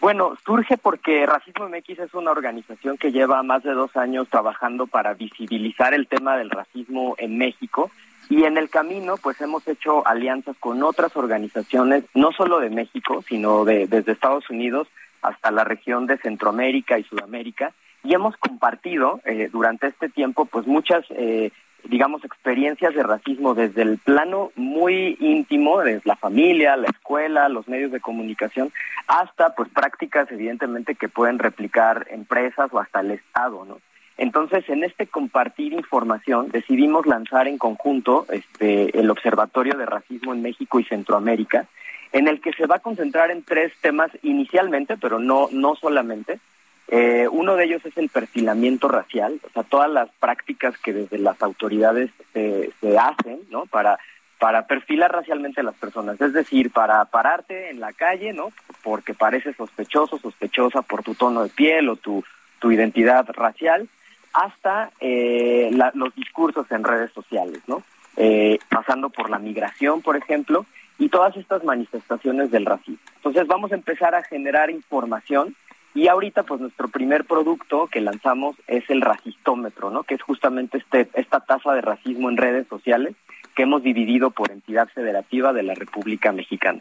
Bueno, surge porque Racismo MX es una organización que lleva más de dos años trabajando para visibilizar el tema del racismo en México y en el camino pues hemos hecho alianzas con otras organizaciones, no solo de México, sino de, desde Estados Unidos hasta la región de Centroamérica y Sudamérica y hemos compartido eh, durante este tiempo pues muchas eh, digamos, experiencias de racismo desde el plano muy íntimo, desde la familia, la escuela, los medios de comunicación, hasta pues prácticas evidentemente que pueden replicar empresas o hasta el Estado, ¿no? Entonces, en este compartir información, decidimos lanzar en conjunto este, el Observatorio de Racismo en México y Centroamérica, en el que se va a concentrar en tres temas inicialmente, pero no, no solamente, eh, uno de ellos es el perfilamiento racial, o sea, todas las prácticas que desde las autoridades se, hacen, ¿no? Para, para perfilar racialmente a las personas, es decir, para pararte en la calle, ¿no? Porque parece sospechoso, sospechosa por tu tono de piel o tu, tu identidad racial, hasta eh, los discursos en redes sociales, ¿no? Eh, pasando por la migración, por ejemplo, y todas estas manifestaciones del racismo. Entonces vamos a empezar a generar información y ahorita, pues nuestro primer producto que lanzamos es el racistómetro, ¿no? Que es justamente este, esta tasa de racismo en redes sociales que hemos dividido por entidad federativa de la República Mexicana.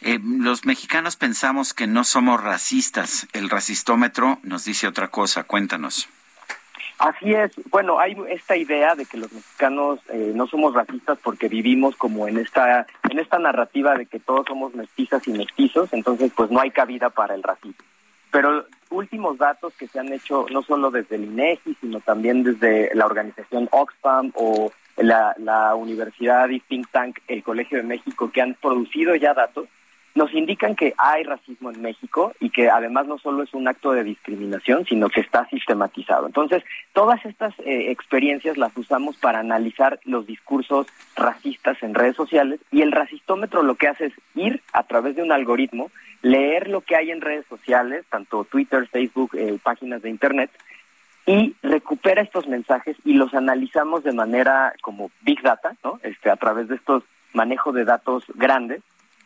Eh, los mexicanos pensamos que no somos racistas. El racistómetro nos dice otra cosa. Cuéntanos. Así es. Bueno, hay esta idea de que los mexicanos eh, no somos racistas porque vivimos como en esta en esta narrativa de que todos somos mestizas y mestizos, entonces pues no hay cabida para el racismo. Pero últimos datos que se han hecho no solo desde el INEGI, sino también desde la organización Oxfam o la, la Universidad y Think Tank, el Colegio de México, que han producido ya datos, nos indican que hay racismo en México y que además no solo es un acto de discriminación, sino que está sistematizado. Entonces, todas estas eh, experiencias las usamos para analizar los discursos racistas en redes sociales y el racistómetro lo que hace es ir a través de un algoritmo, leer lo que hay en redes sociales, tanto Twitter, Facebook, eh, páginas de Internet, y recupera estos mensajes y los analizamos de manera como Big Data, ¿no? Este, a través de estos manejos de datos grandes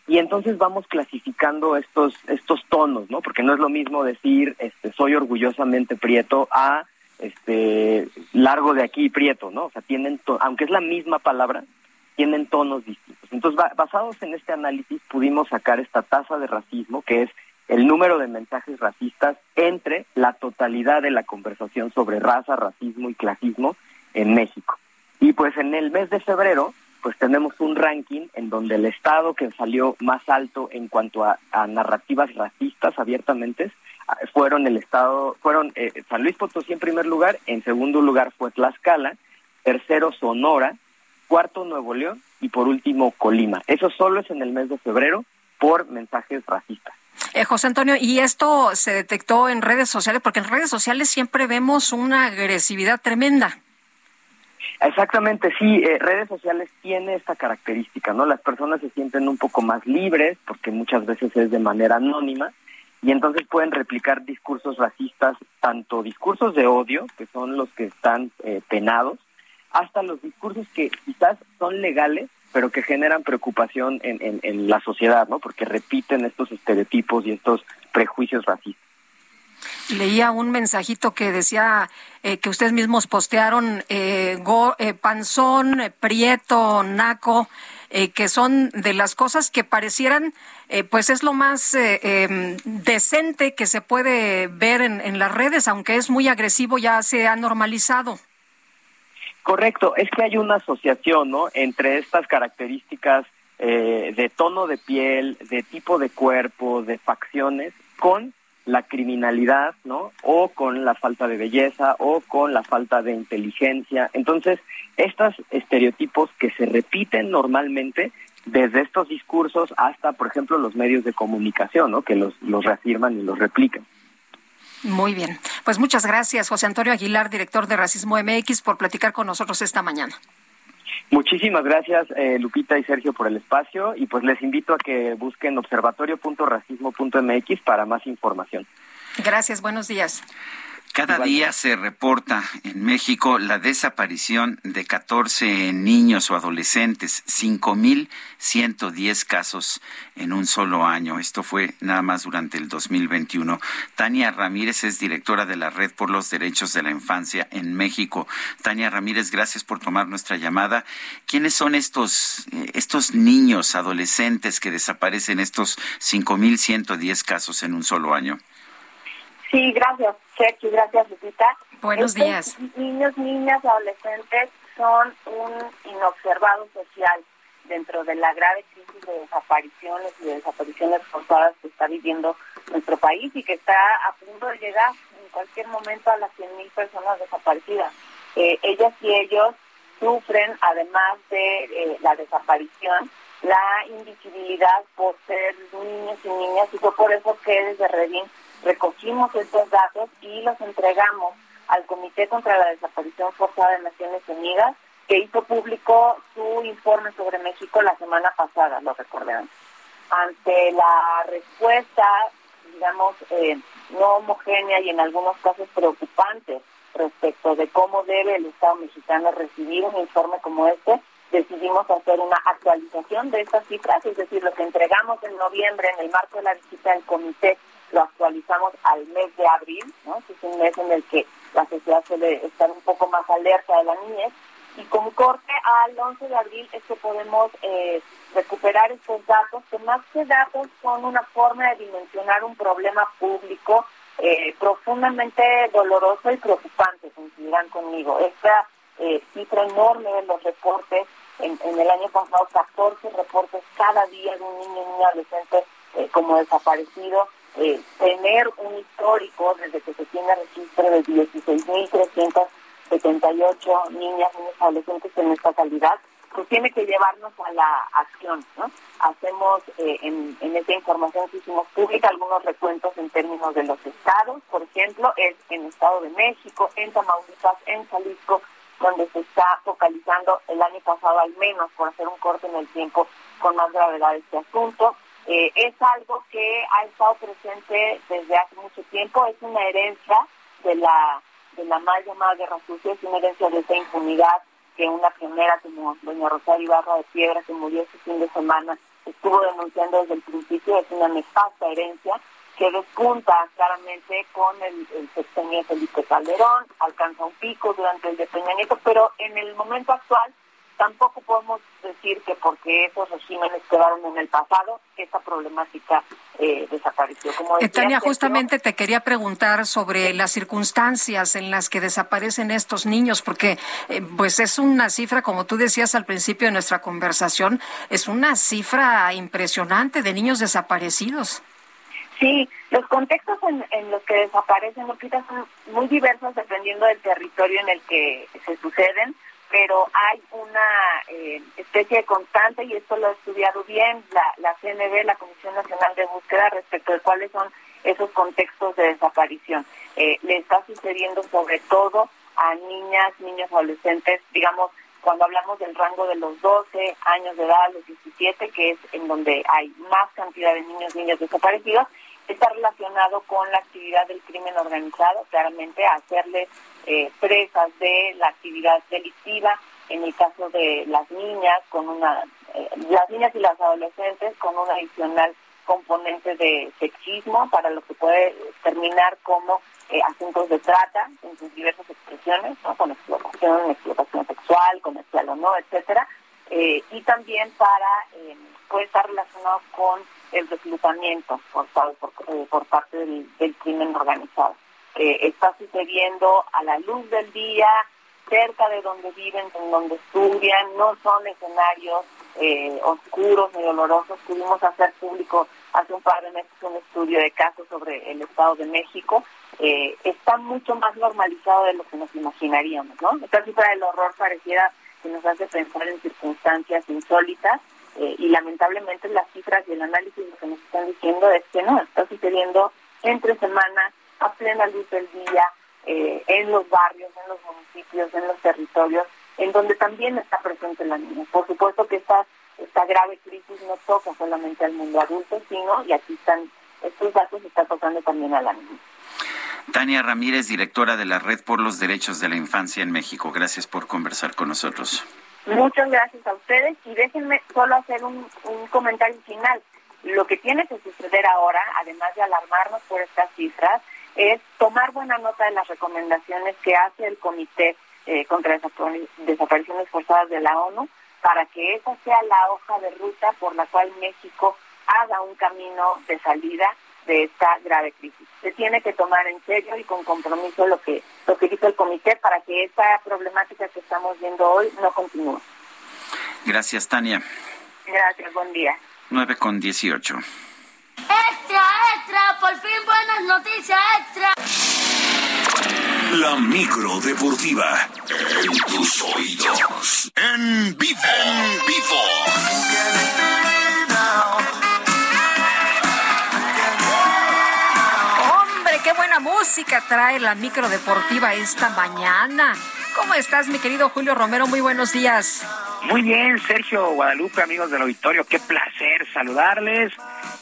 y entonces vamos clasificando estos estos tonos, ¿no? Porque no es lo mismo decir este soy orgullosamente prieto a este largo de aquí prieto, ¿no? O sea, tienen aunque es la misma palabra, tienen tonos distintos. Entonces, basados en este análisis, pudimos sacar esta tasa de racismo, que es el número de mensajes racistas entre la totalidad de la conversación sobre raza, racismo y clasismo en México. Y pues en el mes de febrero, pues tenemos un ranking en donde el estado que salió más alto en cuanto a, narrativas racistas abiertamente ah, fueron el estado, fueron eh, San Luis Potosí en primer lugar, en segundo lugar fue Tlaxcala, tercero Sonora, cuarto Nuevo León y por último Colima. Eso solo es en el mes de febrero por mensajes racistas. Eh, José Antonio, ¿y esto se detectó en redes sociales? Porque en redes sociales siempre vemos una agresividad tremenda. Exactamente, sí, eh, redes sociales tiene esta característica, ¿no? Las personas se sienten un poco más libres porque muchas veces es de manera anónima y entonces pueden replicar discursos racistas, tanto discursos de odio, que son los que están eh, penados, hasta los discursos que quizás son legales, pero que generan preocupación en, en, en la sociedad, ¿no? Porque repiten estos estereotipos y estos prejuicios racistas leía un mensajito que decía eh, que ustedes mismos postearon eh, eh, panzón, prieto, naco, que son de las cosas que parecieran, pues es lo más em, decente que se puede ver en, en las redes, aunque es muy agresivo, ya se ha normalizado. Correcto, es que hay una asociación, ¿no? Entre estas características de tono de piel, de tipo de cuerpo, de facciones, con la criminalidad, ¿no? O con la falta de belleza o con la falta de inteligencia. Entonces, estos estereotipos que se repiten normalmente desde estos discursos hasta, por ejemplo, los medios de comunicación, ¿no? Que los, los reafirman y los replican. Muy bien. Pues muchas gracias, José Antonio Aguilar, director de Racismo MX, por platicar con nosotros esta mañana. Muchísimas gracias, eh, Lupita y Sergio, por el espacio y pues les invito a que busquen observatorio.racismo.mx para más información. Gracias, buenos días. Cada día se reporta en México la desaparición de 14 niños o adolescentes, 5.110 casos en un solo año. Esto fue nada más durante el 2021. Tania Ramírez es directora de la Red por los Derechos de la Infancia en México. Tania Ramírez, gracias por tomar nuestra llamada. ¿Quiénes son estos, eh, estos niños, adolescentes que desaparecen estos 5.110 casos en un solo año? Sí, gracias, Sergio, gracias, Lupita. Buenos días. Niños, niñas, adolescentes son un inobservado social dentro de la grave crisis de desapariciones y de desapariciones forzadas que está viviendo nuestro país y que está a punto de llegar en cualquier momento a las 100.000 personas desaparecidas. Eh, ellas y ellos sufren, además de eh, la desaparición, la invisibilidad por ser niños y niñas y fue por eso que desde Redín recogimos estos datos y los entregamos al Comité contra la Desaparición Forzada de Naciones Unidas, que hizo público su informe sobre México la semana pasada, lo recordarán. Ante la respuesta, digamos, eh, no homogénea y en algunos casos preocupante respecto de cómo debe el Estado mexicano recibir un informe como este, decidimos hacer una actualización de estas cifras, es decir, lo que entregamos en noviembre en el marco de la visita del comité lo actualizamos al mes de abril, ¿no? es un mes en el que la sociedad suele estar un poco más alerta de la niñez, y con corte al 11 de abril es que podemos eh, recuperar estos datos, que más que datos son una forma de dimensionar un problema público eh, profundamente doloroso y preocupante, consideran conmigo. Esta eh, cifra enorme de los reportes, en, en, el año pasado 14 reportes cada día de un niño y niña adolescente como desaparecido, eh, tener un histórico desde que se tiene registro de 16.378 niñas y niños adolescentes en esta calidad, pues tiene que llevarnos a la acción, ¿no? Hacemos eh, en, en esta información que hicimos pública algunos recuentos en términos de los estados, por ejemplo, es en el Estado de México, en Tamaulipas, en Jalisco, donde se está focalizando el año pasado al menos, por hacer un corte en el tiempo, con más gravedad este asunto. Eh, es algo que ha estado presente desde hace mucho tiempo, es una herencia de la de la mal llamada guerra sucia, es una herencia de esa impunidad que una pionera como doña Rosario Ibarra de Piedra, que murió este fin de semana, estuvo denunciando desde el principio, es una nefasta herencia que despunta claramente con el, el sexenio de Felipe Calderón, alcanza un pico durante el de Peña Nieto, pero en el momento actual tampoco podemos decir que porque esos regímenes quedaron en el pasado, esta problemática eh, desapareció. Como decía, Tania, justamente te quería preguntar sobre las circunstancias en las que desaparecen estos niños, porque eh, pues es una cifra, como tú decías al principio de nuestra conversación, es una cifra impresionante de niños desaparecidos. Sí, los contextos en, en los que desaparecen, Lupita, son muy diversos dependiendo del territorio en el que se suceden pero hay una eh, especie de constante, y esto lo ha estudiado bien la, la CNB, la Comisión Nacional de Búsqueda, respecto de cuáles son esos contextos de desaparición. Eh, le está sucediendo sobre todo a niñas, niños, adolescentes, digamos, cuando hablamos del rango de los 12 años de edad a los 17, que es en donde hay más cantidad de niños, niñas desaparecidos, está relacionado con la actividad del crimen organizado, claramente hacerle eh, presas de la actividad delictiva, en el caso de las niñas, con una, eh, las niñas y las adolescentes con un adicional componente de sexismo, para lo que puede terminar como eh, asuntos de trata en sus diversas expresiones, con explotación, explotación sexual, comercial o no, etcétera, y también para puede estar relacionado con el reclutamiento por, por, parte del crimen organizado está sucediendo a la luz del día, cerca de donde viven, en donde estudian, no son escenarios eh, oscuros ni dolorosos. Pudimos hacer público hace un par de meses un estudio de casos sobre el Estado de México. Eh, está mucho más normalizado de lo que nos imaginaríamos, ¿no? Esta cifra del horror pareciera que nos hace pensar en circunstancias insólitas eh, y lamentablemente las cifras y el análisis lo que nos están diciendo es que no, está sucediendo entre semanas a plena luz del día, eh, en los barrios, en los municipios, en los territorios, en donde también está presente la niña. Por supuesto que esta, esta grave crisis no toca solamente al mundo adulto, sino, y aquí están estos datos, está tocando también a la niña. Tania Ramírez, directora de la Red por los Derechos de la Infancia en México. Gracias por conversar con nosotros. Muchas gracias a ustedes y déjenme solo hacer un, un comentario final. Lo que tiene que suceder ahora, además de alarmarnos por estas cifras, es tomar buena nota de las recomendaciones que hace el Comité eh, contra Desapariciones Forzadas de la ONU para que esa sea la hoja de ruta por la cual México haga un camino de salida de esta grave crisis. Se tiene que tomar en serio y con compromiso lo que lo que dice el comité para que esta problemática que estamos viendo hoy no continúe. Gracias, Tania. Gracias, buen día. 9 con 18. Extra, extra, por fin buenas noticias, extra. La micro deportiva en tus oídos. En vivo, en vivo. Hombre, qué buena música trae la micro deportiva esta mañana. ¿Cómo estás, mi querido Julio Romero? Muy buenos días. Muy bien, Sergio Guadalupe, amigos del auditorio, qué placer saludarles.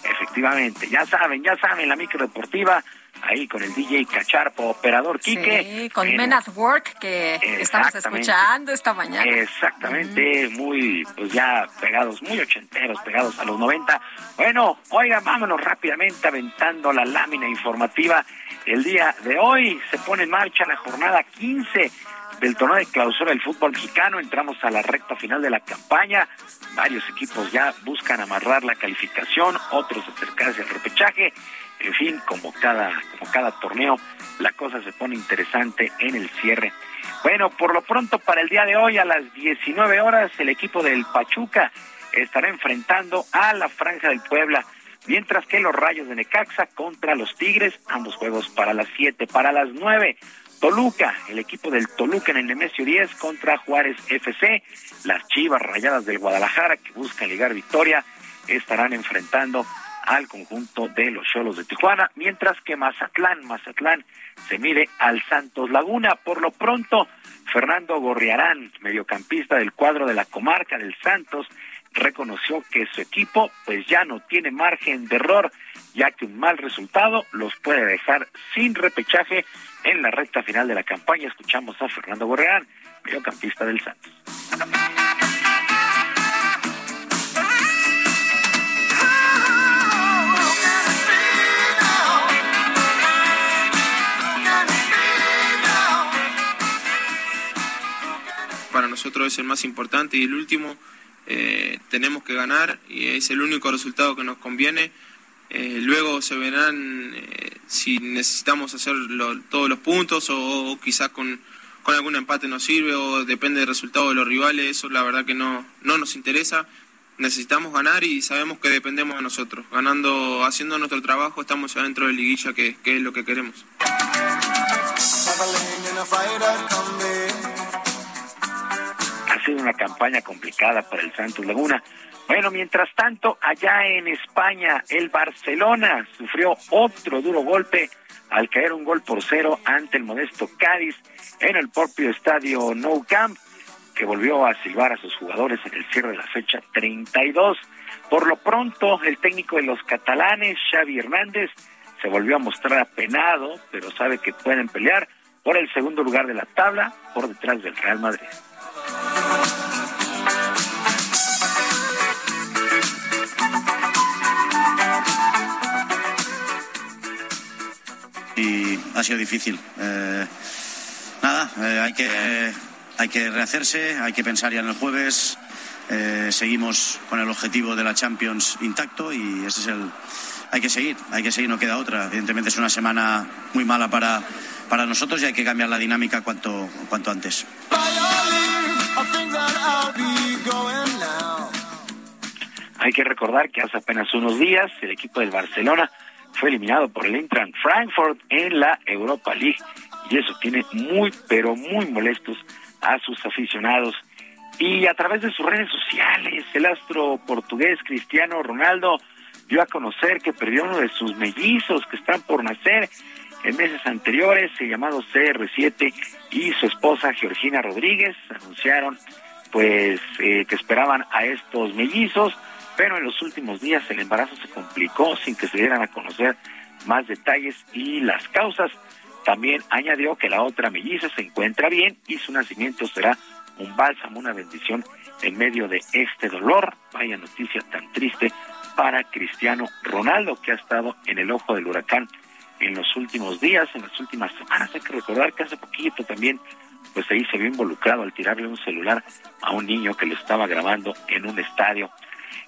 Efectivamente, ya saben, ya saben, la micro deportiva, ahí con el DJ Cacharpo, operador Quique. Sí, con Men at Work, que estamos escuchando esta mañana. Exactamente, muy, pues ya pegados, muy ochenteros, pegados a los 90. Bueno, oiga, vámonos rápidamente aventando la lámina informativa. El día de hoy se pone en marcha la jornada 15 del torneo de clausura del fútbol mexicano. Entramos a la recta final de la campaña. Varios equipos ya buscan amarrar la calificación, otros acercarse al repechaje. En fin, como cada, como cada torneo, la cosa se pone interesante en el cierre. Bueno, por lo pronto para el día de hoy a las 19 horas el equipo del Pachuca estará enfrentando a la Franja del Puebla, mientras que los Rayos de Necaxa contra los Tigres, ambos juegos para las 7, para las 9 Toluca, el equipo del Toluca en el Nemesio 10 contra Juárez FC. Las Chivas Rayadas del Guadalajara, que buscan ligar victoria, estarán enfrentando al conjunto de los Cholos de Tijuana, mientras que Mazatlán, Mazatlán se mide al Santos Laguna. Por lo pronto, Fernando Gorriarán, mediocampista del cuadro de la comarca del Santos, reconoció que su equipo pues ya no tiene margen de error, ya que un mal resultado los puede dejar sin repechaje en la recta final de la campaña escuchamos a Fernando Borreán, mediocampista del Santos. para nosotros es el más importante y el último. Eh, tenemos que ganar y es el único resultado que nos conviene. Eh, luego se verán eh, si necesitamos hacer todos los puntos o, quizás con, algún empate nos sirve o depende del resultado de los rivales. Eso la verdad que no, no nos interesa. Necesitamos ganar y sabemos que dependemos de nosotros. Ganando, haciendo nuestro trabajo, estamos ya dentro de liguilla, que es lo que queremos. Ha sido una campaña complicada para el Santos Laguna. Bueno, mientras tanto, allá en España, el Barcelona sufrió otro duro golpe al caer un gol por cero ante el modesto Cádiz en el propio estadio Nou Camp, que volvió a silbar a sus jugadores en el cierre de la fecha 32. Por lo pronto, el técnico de los catalanes, Xavi Hernández, se volvió a mostrar apenado, pero sabe que pueden pelear por el segundo lugar de la tabla por detrás del Real Madrid. Y ha sido difícil. Eh, nada, eh, hay, que, hay que rehacerse, hay que pensar ya en el jueves. Eh, seguimos con el objetivo de la Champions intacto y ese es el. Hay que seguir, hay que seguir, no queda otra. Evidentemente es una semana muy mala para, para nosotros y hay que cambiar la dinámica cuanto, cuanto antes. Hay que recordar que hace apenas unos días el equipo del Barcelona fue eliminado por el Eintracht Frankfurt en la Europa League y eso tiene muy pero muy molestos a sus aficionados. Y a través de sus redes sociales, el astro portugués Cristiano Ronaldo dio a conocer que perdió uno de sus mellizos que están por nacer en meses anteriores, llamado CR7, y su esposa Georgina Rodríguez anunciaron pues eh, que esperaban a estos mellizos pero en los últimos días el embarazo se complicó sin que se dieran a conocer más detalles y las causas. También añadió que la otra melliza se encuentra bien y su nacimiento será un bálsamo, una bendición en medio de este dolor. Vaya noticia tan triste para Cristiano Ronaldo, que ha estado en el ojo del huracán en los últimos días, en las últimas semanas. Hay que recordar que hace poquito también, pues ahí se vio involucrado al tirarle un celular a un niño que lo estaba grabando en un estadio.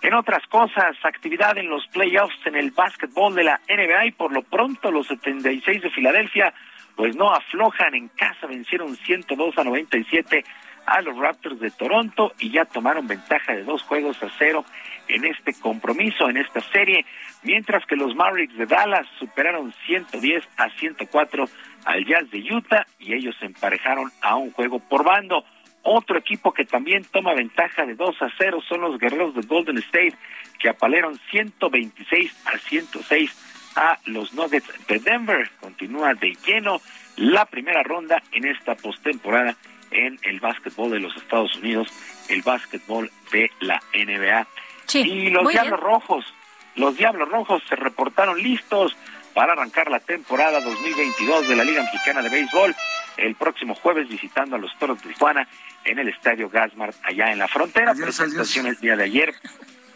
En otras cosas, actividad en los playoffs en el básquetbol de la NBA y por lo pronto los 76 de Filadelfia pues no aflojan en casa, vencieron 102 a 97 a los Raptors de Toronto y ya tomaron ventaja de dos juegos a cero en este compromiso, en esta serie, mientras que los Mavericks de Dallas superaron 110 a 104 al Jazz de Utah y ellos se emparejaron a un juego por bando. Otro equipo que también toma ventaja de 2 a 0 son los guerreros de Golden State, que apalearon 126 a 106 a los Nuggets de Denver. Continúa de lleno la primera ronda en esta postemporada en el básquetbol de los Estados Unidos, el básquetbol de la NBA. y los Diablos Rojos, los Diablos Rojos se reportaron listos para arrancar la temporada 2022 de la Liga Mexicana de Béisbol el próximo jueves visitando a los Toros de Tijuana en el Estadio Gasmart allá en la frontera. Presentación el día de ayer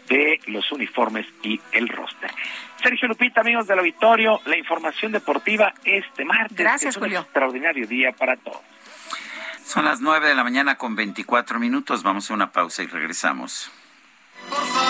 de los uniformes y el roster. Sergio Lupita, amigos del auditorio, la información deportiva este martes. Gracias, es un extraordinario día para todos. Son las nueve de la mañana con 24 minutos. Vamos a una pausa y regresamos. Por favor,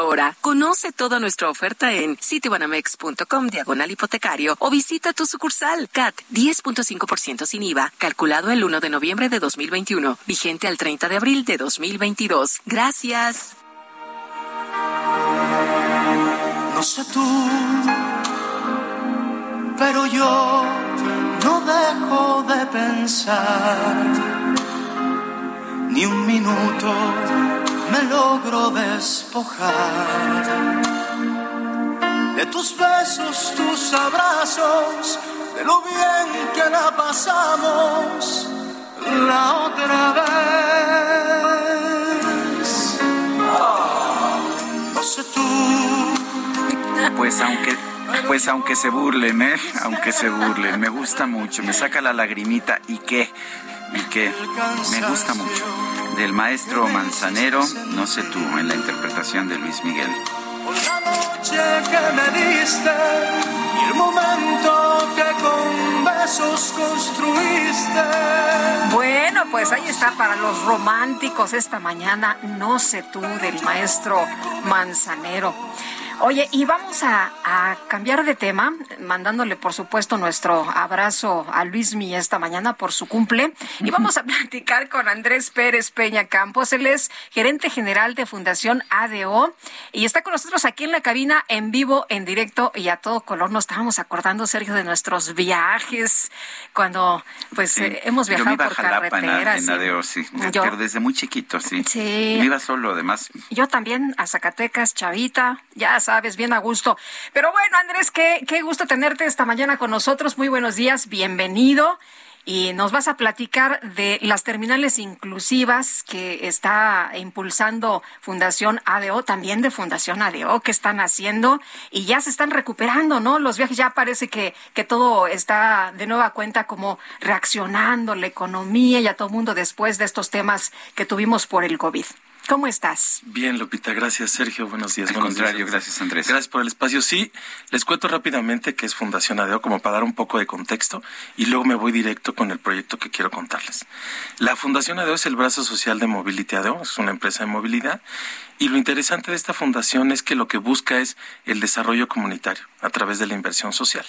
ahora. Conoce toda nuestra oferta en citibanamex.com diagonal hipotecario o visita tu sucursal CAT 10.5% sin IVA, calculado el 1 de noviembre de 2021, vigente al 30 de abril de 2022. Gracias. No sé tú, pero yo no dejo de pensar ni un minuto me logro despojar de tus besos, tus abrazos, de lo bien que la pasamos la otra vez. No sé tú. Pues aunque pues aunque se burlen, ¿eh? Aunque se burlen, me gusta mucho, me saca la lagrimita y qué, y qué, me gusta mucho del maestro Manzanero, no sé tú, en la interpretación de Luis Miguel. La noche que me diste y el momento que con besos construiste. Bueno, pues ahí está para los románticos esta mañana, no sé tú, del maestro Manzanero. Oye, y vamos a, cambiar de tema, mandándole por supuesto nuestro abrazo a Luismi esta mañana por su cumple. Y vamos a platicar con Andrés Pérez Peña Campos. Él es gerente general de Fundación ADO y está con nosotros aquí en la cabina en vivo, en directo y a todo color. Nos estábamos acordando, Sergio, de nuestros viajes cuando pues eh, hemos viajado por carretera. En, ADO, sí. Pero desde muy chiquito, sí. Sí. iba solo, además. Yo también a Zacatecas, Chavita, ya sabes sabes, bien a gusto. Pero bueno, Andrés, qué, qué gusto tenerte esta mañana con nosotros. Muy buenos días, bienvenido y nos vas a platicar de las terminales inclusivas que está impulsando Fundación ADO, también de Fundación ADO, que están haciendo y ya se están recuperando, ¿no? Los viajes ya parece que, que todo está de nueva cuenta como reaccionando, la economía y a todo mundo después de estos temas que tuvimos por el COVID. ¿Cómo estás? Bien, Lupita, gracias, Sergio. Buenos días. Al contrario, gracias, Andrés. Gracias por el espacio. Sí, les cuento rápidamente qué es Fundación ADEO, como para dar un poco de contexto, y luego me voy directo con el proyecto que quiero contarles. La Fundación ADEO es el brazo social de Mobility ADEO, es una empresa de movilidad, y lo interesante de esta fundación es que lo que busca es el desarrollo comunitario a través de la inversión social.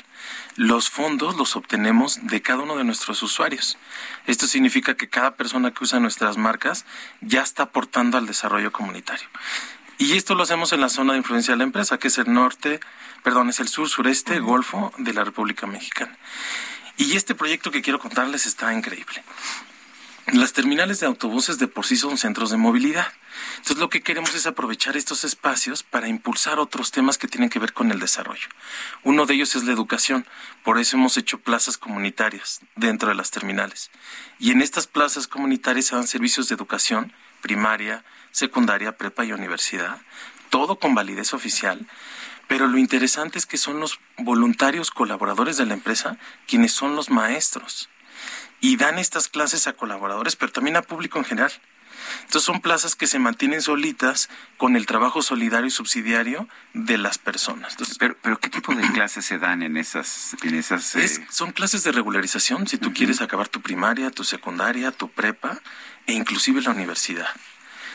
Los fondos los obtenemos de cada uno de nuestros usuarios. Esto significa que cada persona que usa nuestras marcas ya está aportando al desarrollo comunitario. Y esto lo hacemos en la zona de influencia de la empresa, que es el norte, perdón, es el sur sureste, Golfo de la República Mexicana. Y este proyecto que quiero contarles está increíble. Las terminales de autobuses de por sí son centros de movilidad. Entonces lo que queremos es aprovechar estos espacios para impulsar otros temas que tienen que ver con el desarrollo. Uno de ellos es la educación, por eso hemos hecho plazas comunitarias dentro de las terminales. Y en estas plazas comunitarias se dan servicios de educación primaria, secundaria, prepa y universidad, todo con validez oficial. Pero lo interesante es que son los voluntarios colaboradores de la empresa quienes son los maestros y dan estas clases a colaboradores, pero también a público en general. Entonces son plazas que se mantienen solitas con el trabajo solidario y subsidiario de las personas. pero, pero ¿qué tipo de clases se dan en esas? En esas eh? son clases de regularización, si tú quieres acabar tu primaria, tu secundaria, tu prepa e inclusive la universidad.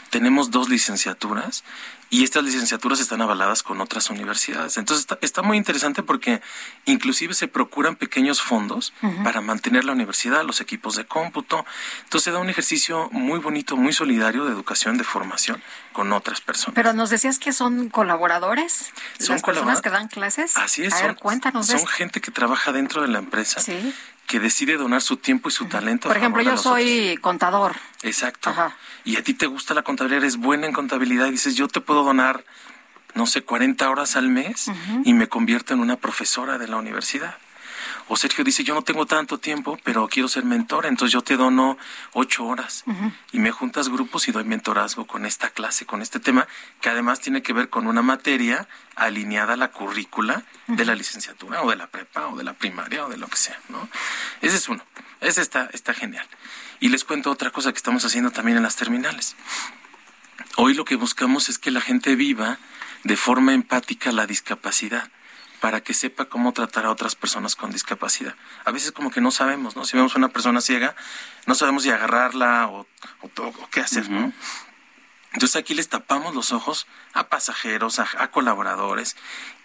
Tenemos dos licenciaturas y estas licenciaturas están avaladas con otras universidades. Entonces está, muy interesante porque inclusive se procuran pequeños fondos para mantener la universidad, los equipos de cómputo. Entonces se da un ejercicio muy bonito, muy solidario de educación, de formación con otras personas. Pero nos decías que son colaboradores, son las personas que dan clases. Así es. A cuéntanos. Son gente que trabaja dentro de la empresa. Sí que decide donar su tiempo y su talento. Por ejemplo, yo soy contador. Exacto. Y a ti te gusta la contabilidad, eres buena en contabilidad y dices, yo te puedo donar, no sé, 40 horas al mes y me convierto en una profesora de la universidad. O Sergio dice, yo no tengo tanto tiempo, pero quiero ser mentor, entonces yo te dono ocho horas y me juntas grupos y doy mentorazgo con esta clase, con este tema, que además tiene que ver con una materia alineada a la currícula de la licenciatura o de la prepa o de la primaria o de lo que sea, ¿no? Ese es uno. Ese está, está genial. Y les cuento otra cosa que estamos haciendo también en las terminales. Hoy lo que buscamos es que la gente viva de forma empática la discapacidad para que sepa cómo tratar a otras personas con discapacidad. A veces como que no sabemos, ¿no? Si vemos a una persona ciega, no sabemos si agarrarla o, qué hacer, ¿no? Entonces aquí les tapamos los ojos a pasajeros, a, colaboradores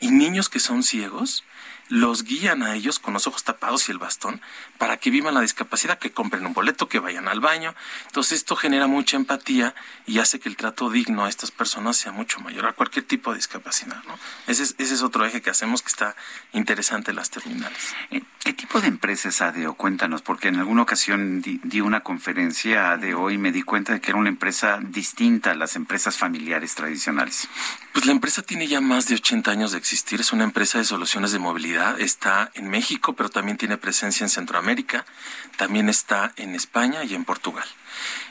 y niños que son ciegos los guían a ellos con los ojos tapados y el bastón para que vivan la discapacidad, que compren un boleto, que vayan al baño. Entonces esto genera mucha empatía y hace que el trato digno a estas personas sea mucho mayor a cualquier tipo de discapacidad. ¿no? Ese, es, ese es otro eje que hacemos que está interesante en las terminales. Eh, ¿Qué tipo de empresa es ADEO? Cuéntanos, porque en alguna ocasión di, una conferencia a ADEO y me di cuenta de que era una empresa distinta a las empresas familiares tradicionales. Pues la empresa tiene ya más de 80 años de existir, es una empresa de soluciones de movilidad, está en México, pero también tiene presencia en Centroamérica, también está en España y en Portugal.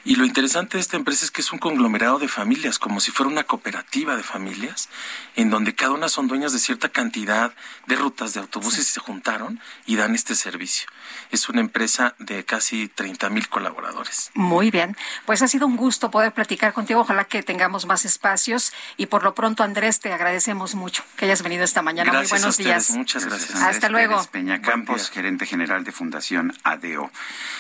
Y lo interesante de esta empresa es que es un conglomerado de familias, como si fuera una cooperativa de familias, en donde cada una son dueñas de cierta cantidad de rutas de autobuses y se juntaron y dan este servicio. Es una empresa de casi 30 mil colaboradores. Muy bien, pues ha sido un gusto poder platicar contigo. Ojalá que tengamos más espacios y por lo pronto, Andrés, te agradecemos mucho que hayas venido esta mañana. Muy buenos días. Muchas gracias. Hasta luego. Peña Campos, gerente general de Fundación ADEO.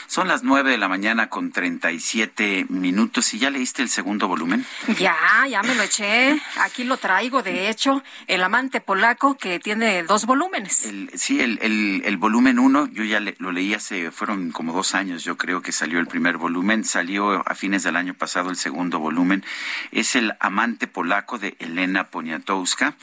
Son las 9 de la mañana con 37 minutos. ¿Y ya leíste el segundo volumen? Ya, ya me lo eché. Aquí lo traigo, de hecho, El amante polaco, que tiene dos volúmenes. sí, el, el, el volumen uno, yo ya lo leí hace, fueron como dos años, yo creo que salió el primer volumen. Salió a fines del año pasado el segundo volumen. Es El amante polaco de Elena Poniatowska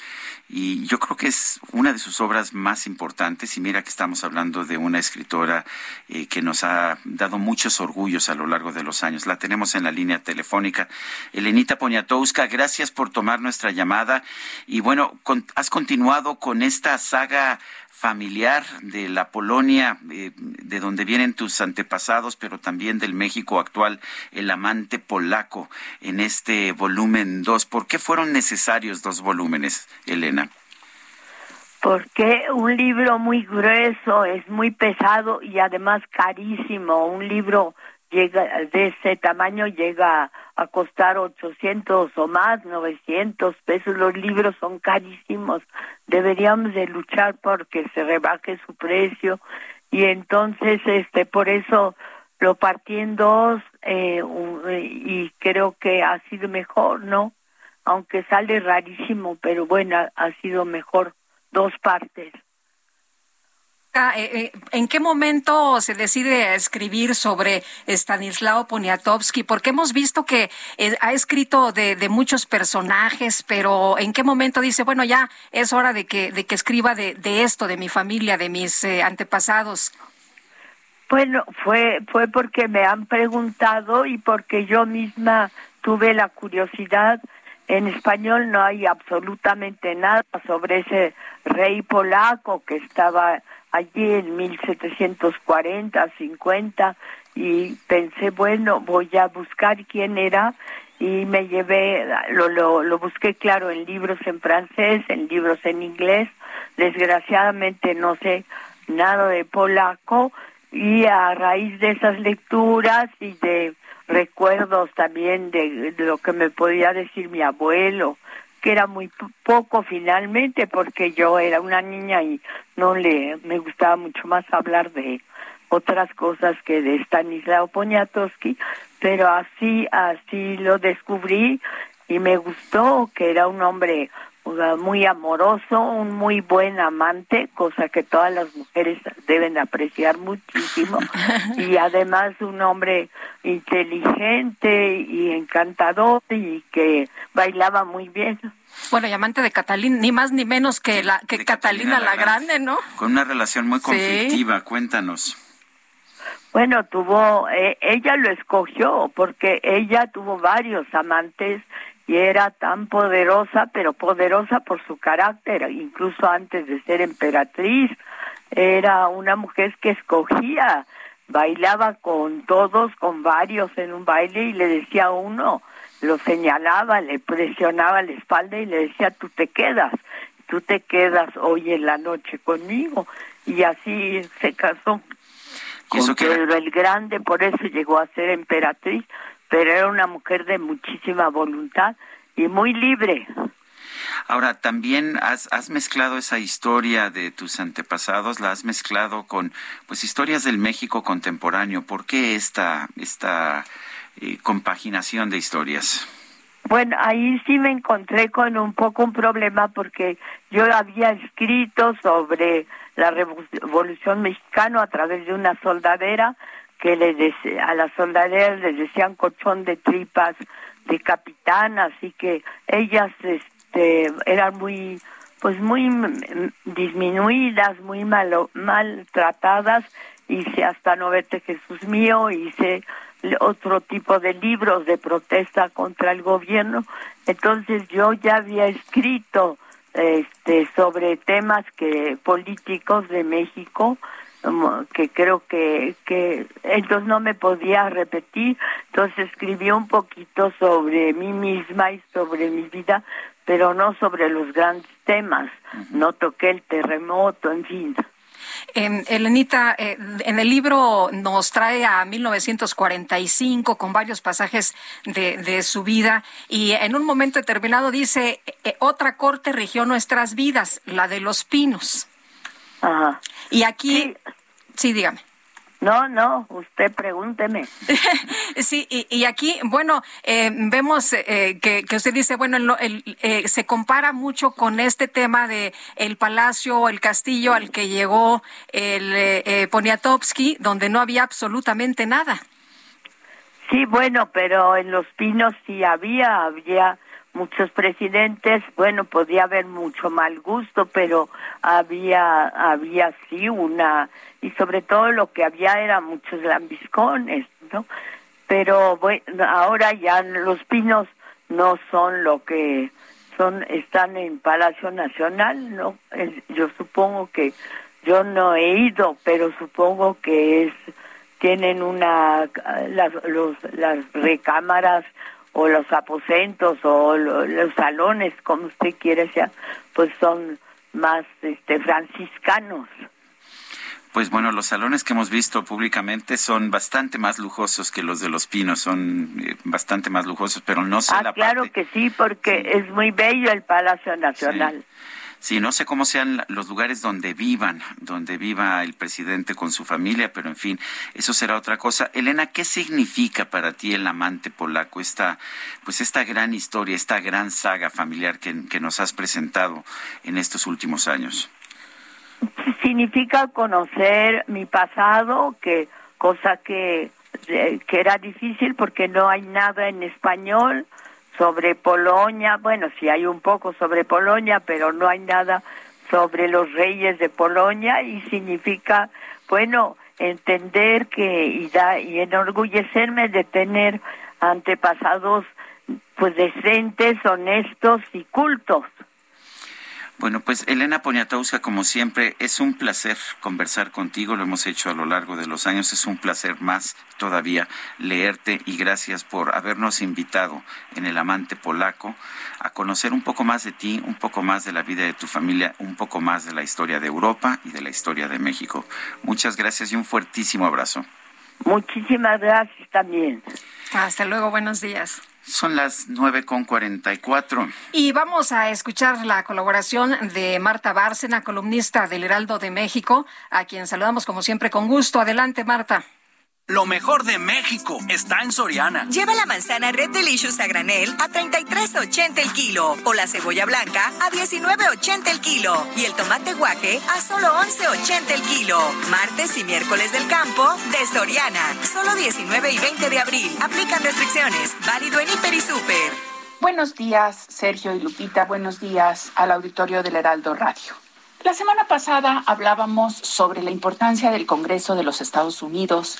y yo creo que es una de sus obras más importantes y mira que estamos hablando de una escritora eh, que nos ha dado muchos orgullos a lo largo de los años. La tenemos en la línea telefónica. Elenita Poniatowska, gracias por tomar nuestra llamada y bueno, has continuado con esta saga familiar de la Polonia, eh, de donde vienen tus antepasados, pero también del México actual, el amante polaco, en este volumen 2. ¿Por qué fueron necesarios dos volúmenes, Elena? Porque un libro muy grueso, es muy pesado y además carísimo. Un libro llega de ese tamaño llega a costar 800 o más, 900 pesos. Los libros son carísimos. Deberíamos de luchar porque se rebaje su precio y entonces este por eso lo partí en dos eh, y creo que ha sido mejor, ¿no? Aunque sale rarísimo, pero bueno, ha sido mejor dos partes. Eh, eh, ¿En qué momento se decide escribir sobre Stanislao Poniatowski? Porque hemos visto que eh, ha escrito de, muchos personajes, pero ¿en qué momento dice, bueno, ya es hora de que, de que escriba de, esto, de mi familia, de mis antepasados? Bueno, fue, fue porque me han preguntado y porque yo misma tuve la curiosidad. En español no hay absolutamente nada sobre ese rey polaco que estaba allí en 1740, 50 y pensé, bueno, voy a buscar quién era y me llevé, lo, lo, lo busqué claro en libros en francés, en libros en inglés, desgraciadamente no sé nada de polaco y a raíz de esas lecturas y de recuerdos también de lo que me podía decir mi abuelo, que era muy poco finalmente porque yo era una niña y no le me gustaba mucho más hablar de otras cosas que de Stanislao Poniatowski, pero así así lo descubrí y me gustó que era un hombre muy amoroso, un muy buen amante, cosa que todas las mujeres deben apreciar muchísimo, [LAUGHS] y además un hombre inteligente y encantador y que bailaba muy bien. Bueno, y amante de Catalina, ni más ni menos que la que Catalina, la, Grande, ¿no? Con una relación muy conflictiva, cuéntanos. Bueno, tuvo, eh, ella lo escogió porque ella tuvo varios amantes y era tan poderosa, pero poderosa por su carácter, incluso antes de ser emperatriz, era una mujer que escogía, bailaba con todos, con varios en un baile y le decía a uno, lo señalaba, le presionaba la espalda y le decía, tú te quedas, tú te quedas hoy en la noche conmigo. Y así se casó con Pedro el Grande, por eso llegó a ser emperatriz, pero era una mujer de muchísima voluntad y muy libre. Ahora, también has, has, mezclado esa historia de tus antepasados, la has mezclado con pues historias del México contemporáneo. ¿Por qué esta, esta eh, compaginación de historias? Bueno, ahí sí me encontré con un poco un problema porque yo había escrito sobre la Revolución Mexicana a través de una soldadera que le a las soldaderas les decían colchón de tripas de capitán, así que ellas este, eran muy pues muy disminuidas, muy mal, maltratadas, hice hasta no verte Jesús mío, hice otro tipo de libros de protesta contra el gobierno. Entonces yo ya había escrito este sobre temas que políticos de México que creo que que entonces no me podía repetir. Entonces escribí un poquito sobre mí misma y sobre mi vida pero no sobre los grandes temas. No toqué el terremoto en fin. Eh, Elenita, eh, en el libro nos trae a 1945 con varios pasajes de, de su vida y en un momento determinado dice, eh, otra corte rigió nuestras vidas, la de los pinos. Ajá. Y aquí, sí dígame. No, no, usted pregúnteme. [LAUGHS] sí, y, aquí, bueno, eh, vemos eh, que, usted dice, bueno, eh, se compara mucho con este tema de el palacio o el castillo al que llegó el Poniatowski, donde no había absolutamente nada. Sí, bueno, pero en Los Pinos sí había, había muchos presidentes, bueno, podía haber mucho mal gusto, pero había, había sí una, y sobre todo lo que había era muchos lambiscones, ¿no? Pero bueno, ahora ya los pinos no son lo que son, están en Palacio Nacional, ¿no? Yo supongo que, yo no he ido, pero supongo que es, tienen una, las, los, las recámaras o los aposentos o los salones, como usted quiere sea, pues son más este franciscanos. Pues bueno, los salones que hemos visto públicamente son bastante más lujosos que los de los pinos, son eh, bastante más lujosos, pero no sé ah, claro que sí, porque es muy bello el Palacio Nacional. Sí, no sé cómo sean los lugares donde vivan, donde viva el presidente con su familia, pero en fin, eso será otra cosa. Elena, ¿qué significa para ti el amante polaco, esta, pues esta gran historia, esta gran saga familiar que, que nos has presentado en estos últimos años? Significa conocer mi pasado, que cosa que, que era difícil porque no hay nada en español sobre Polonia, bueno, sí hay un poco sobre Polonia, pero no hay nada sobre los reyes de Polonia y significa, bueno, entender que y, da, y enorgullecerme de tener antepasados pues decentes, honestos y cultos. Bueno, pues Elena Poniatowska, como siempre, es un placer conversar contigo, lo hemos hecho a lo largo de los años, es un placer más todavía leerte y gracias por habernos invitado en El Amante Polaco a conocer un poco más de ti, un poco más de la vida de tu familia, un poco más de la historia de Europa y de la historia de México. Muchas gracias y un fuertísimo abrazo. Muchísimas gracias también. Hasta luego, buenos días. Son las nueve con cuarenta y cuatro. Y vamos a escuchar la colaboración de Marta Bárcena, columnista del Heraldo de México, a quien saludamos como siempre con gusto. Adelante, Marta. Lo mejor de México está en Soriana. Lleva la manzana Red Delicious a granel a 33.80 el kilo o la cebolla blanca a 19.80 el kilo y el tomate guaje a solo 11.80 el kilo. Martes y miércoles del campo de Soriana. Solo 19 y 20 de abril. Aplican restricciones. Válido en Hiper y Super. Buenos días, Sergio y Lupita. Buenos días al auditorio del Heraldo Radio. La semana pasada hablábamos sobre la importancia del Congreso de los Estados Unidos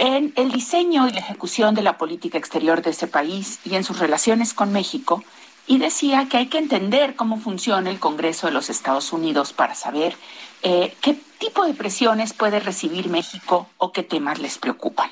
en el diseño y la ejecución de la política exterior de ese país y en sus relaciones con México y decía que hay que entender cómo funciona el Congreso de los Estados Unidos para saber eh, qué tipo de presiones puede recibir México o qué temas les preocupan.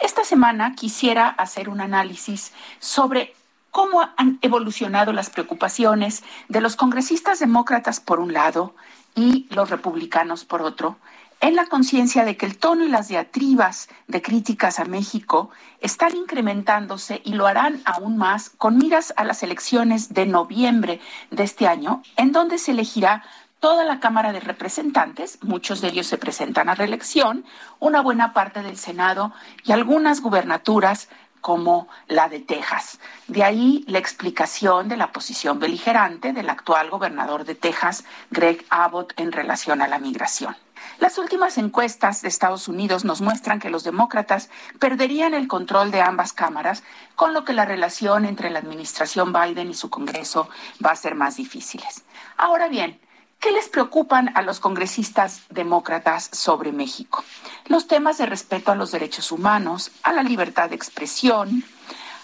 Esta semana quisiera hacer un análisis sobre cómo han evolucionado las preocupaciones de los congresistas demócratas por un lado y los republicanos por otro, en la conciencia de que el tono y las diatribas de críticas a México están incrementándose y lo harán aún más con miras a las elecciones de noviembre de este año, en donde se elegirá toda la Cámara de Representantes, muchos de ellos se presentan a reelección, una buena parte del Senado y algunas gubernaturas como la de Texas. De ahí la explicación de la posición beligerante del actual gobernador de Texas, Greg Abbott, en relación a la migración. Las últimas encuestas de Estados Unidos nos muestran que los demócratas perderían el control de ambas cámaras, con lo que la relación entre la administración Biden y su Congreso va a ser más difícil. Ahora bien, ¿Qué les preocupan a los congresistas demócratas sobre México? Los temas de respeto a los derechos humanos, a la libertad de expresión,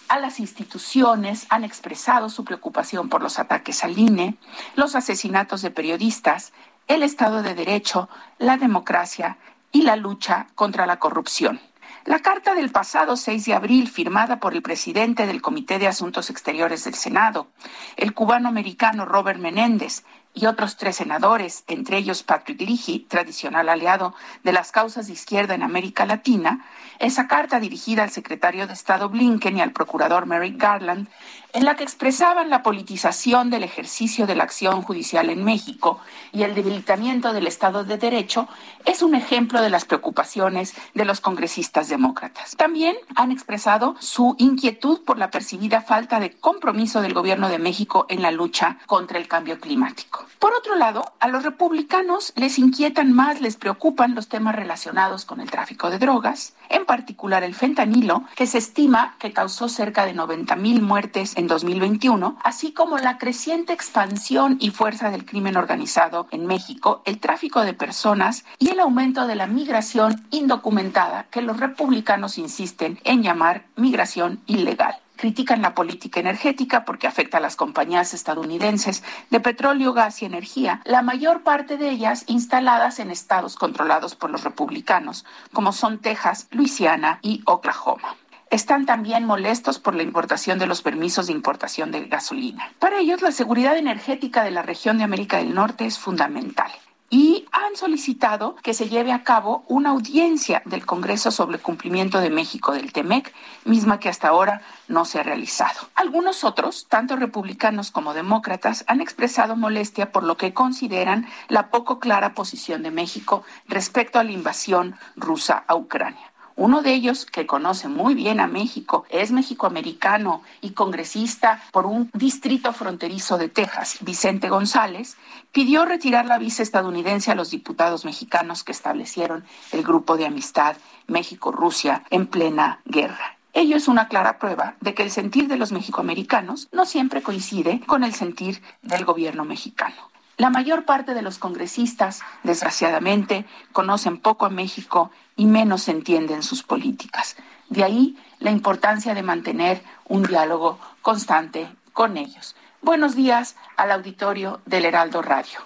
a las instituciones, han expresado su preocupación por los ataques al INE, los asesinatos de periodistas, el Estado de Derecho, la democracia y la lucha contra la corrupción. La carta del pasado 6 de abril, firmada por el presidente del Comité de Asuntos Exteriores del Senado, el cubano-americano Robert Menéndez, y otros tres senadores, entre ellos Patrick Leahy, tradicional aliado de las causas de izquierda en América Latina, esa carta dirigida al secretario de Estado Blinken y al procurador Merrick Garland, en la que expresaban la politización del ejercicio de la acción judicial en México y el debilitamiento del Estado de Derecho, es un ejemplo de las preocupaciones de los congresistas demócratas. También han expresado su inquietud por la percibida falta de compromiso del gobierno de México en la lucha contra el cambio climático. Por otro lado, a los republicanos les inquietan más, les preocupan los temas relacionados con el tráfico de drogas, en particular el fentanilo, que se estima que causó cerca de 90 mil muertes en 2021, así como la creciente expansión y fuerza del crimen organizado en México, el tráfico de personas y el aumento de la migración indocumentada que los republicanos insisten en llamar migración ilegal. Critican la política energética porque afecta a las compañías estadounidenses de petróleo, gas y energía, la mayor parte de ellas instaladas en estados controlados por los republicanos, como son Texas, Luisiana y Oklahoma están también molestos por la importación de los permisos de importación de gasolina. Para ellos, la seguridad energética de la región de América del Norte es fundamental y han solicitado que se lleve a cabo una audiencia del Congreso sobre el cumplimiento de México del TEMEC, misma que hasta ahora no se ha realizado. Algunos otros, tanto republicanos como demócratas, han expresado molestia por lo que consideran la poco clara posición de México respecto a la invasión rusa a Ucrania. Uno de ellos, que conoce muy bien a México, es mexicoamericano y congresista por un distrito fronterizo de Texas, Vicente González, pidió retirar la visa estadounidense a los diputados mexicanos que establecieron el grupo de amistad México-Rusia en plena guerra. Ello es una clara prueba de que el sentir de los mexicoamericanos no siempre coincide con el sentir del gobierno mexicano. La mayor parte de los congresistas, desgraciadamente, conocen poco a México y menos entienden sus políticas. De ahí la importancia de mantener un diálogo constante con ellos. Buenos días al auditorio del Heraldo Radio.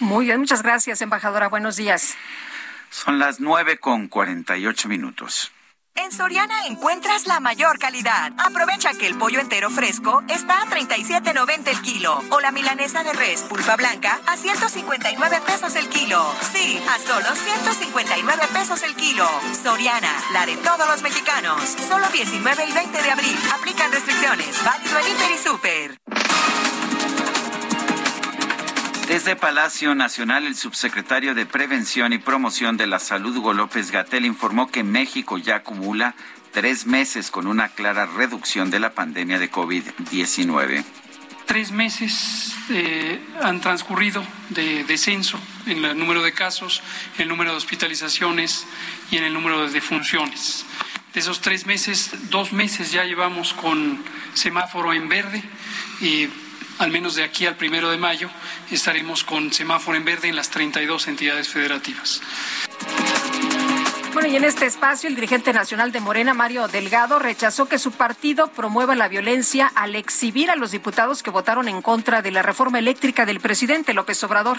Muy bien, muchas gracias, embajadora. Buenos días. Son las nueve con cuarenta y ocho minutos. En Soriana encuentras la mayor calidad. Aprovecha que el pollo entero fresco está a 37.90 el kilo o la milanesa de res pulpa blanca a 159 pesos el kilo. Sí, a solo 159 pesos el kilo. Soriana, la de todos los mexicanos. Solo 19 y 20 de abril. Aplican restricciones. Válido en Inter y Super. Desde Palacio Nacional, el subsecretario de Prevención y Promoción de la Salud, Hugo López Gatel, informó que México ya acumula tres meses con una clara reducción de la pandemia de COVID-19. Tres meses eh, han transcurrido de descenso en el número de casos, en el número de hospitalizaciones y en el número de defunciones. De esos tres meses, dos meses ya llevamos con semáforo en verde y al menos de aquí al primero de mayo, estaremos con semáforo en verde en las 32 entidades federativas. Bueno, y en este espacio, el dirigente nacional de Morena, Mario Delgado, rechazó que su partido promueva la violencia al exhibir a los diputados que votaron en contra de la reforma eléctrica del presidente López Obrador.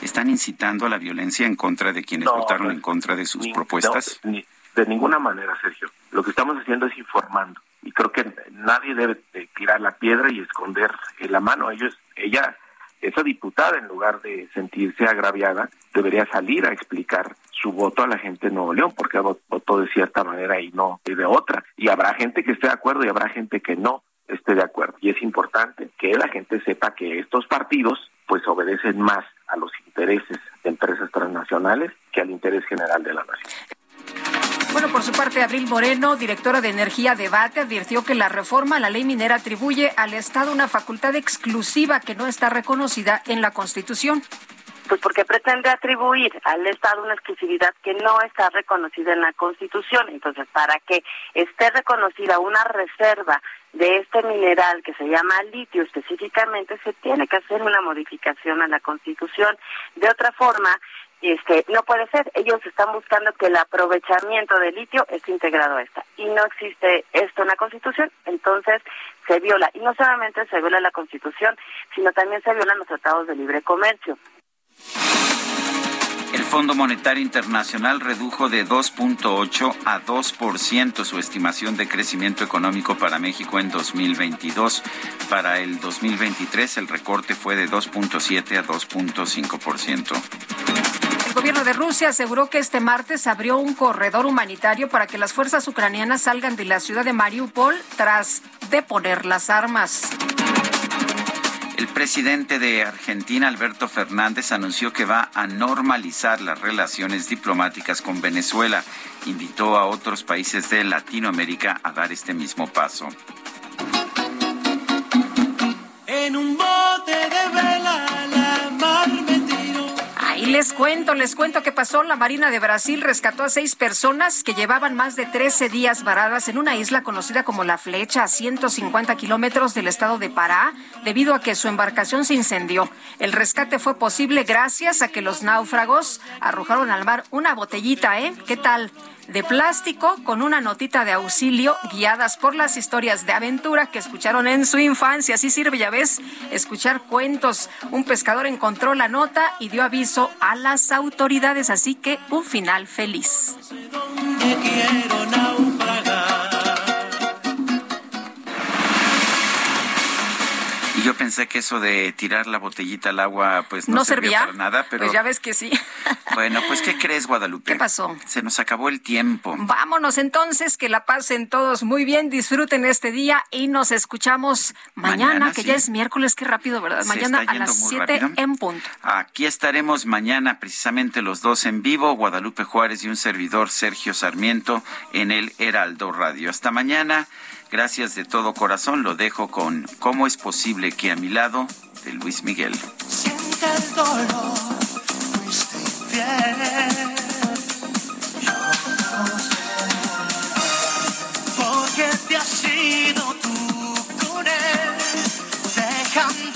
¿Están incitando a la violencia en contra de quienes votaron en contra de sus propuestas? de ninguna manera, Sergio. Lo que estamos haciendo es informando. Y creo que nadie debe tirar la piedra y esconder la mano. Ellos, ella, esa diputada, en lugar de sentirse agraviada, debería salir a explicar su voto a la gente de Nuevo León, porque votó de cierta manera y no de otra. Y habrá gente que esté de acuerdo y habrá gente que no esté de acuerdo. Y es importante que la gente sepa que estos partidos pues obedecen más a los intereses de empresas transnacionales que al interés general de la nación. Bueno, por su parte, Abril Moreno, directora de Energía Debate, advirtió que la reforma a la ley minera atribuye al Estado una facultad exclusiva que no está reconocida en la Constitución. Pues porque pretende atribuir al Estado una exclusividad que no está reconocida en la Constitución. Entonces, para que esté reconocida una reserva de este mineral que se llama litio específicamente, se tiene que hacer una modificación a la Constitución. De otra forma, este, no puede ser. Ellos están buscando que el aprovechamiento del litio esté integrado a esta. Y no existe esto en la Constitución, entonces se viola. Y no solamente se viola la Constitución, sino también se violan los tratados de libre comercio. El Fondo Monetario Internacional redujo de 2.8 a 2% su estimación de crecimiento económico para México en 2022. Para el 2023 el recorte fue de 2.7 a 2.5%. El gobierno de Rusia aseguró que este martes abrió un corredor humanitario para que las fuerzas ucranianas salgan de la ciudad de Mariupol tras deponer las armas. El presidente de Argentina, Alberto Fernández, anunció que va a normalizar las relaciones diplomáticas con Venezuela. Invitó a otros países de Latinoamérica a dar este mismo paso. En un les cuento, les cuento que pasó. La Marina de Brasil rescató a seis personas que llevaban más de 13 días varadas en una isla conocida como La Flecha, a 150 kilómetros del estado de Pará, debido a que su embarcación se incendió. El rescate fue posible gracias a que los náufragos arrojaron al mar una botellita, ¿eh? ¿Qué tal? De plástico con una notita de auxilio guiadas por las historias de aventura que escucharon en su infancia. Así sirve, ya ves, escuchar cuentos. Un pescador encontró la nota y dio aviso a las autoridades, así que un final feliz. Yo pensé que eso de tirar la botellita al agua, pues no, servía, para nada, pero. Pues ya ves que sí. [LAUGHS] Bueno, pues ¿qué crees, Guadalupe? ¿Qué pasó? Se nos acabó el tiempo. Vámonos entonces, que la pasen todos muy bien, disfruten este día y nos escuchamos mañana, que ya es miércoles, qué rápido, ¿verdad? mañana a las 7 en punto. Aquí estaremos mañana, precisamente los dos en vivo, Guadalupe Juárez y un servidor, Sergio Sarmiento, en el Heraldo Radio. Hasta mañana. Gracias de todo corazón. Lo dejo con ¿Cómo es posible que a mi lado? de Luis Miguel. Siente el dolor, fuiste infiel. Yo no sé te has ido tú con él, dejando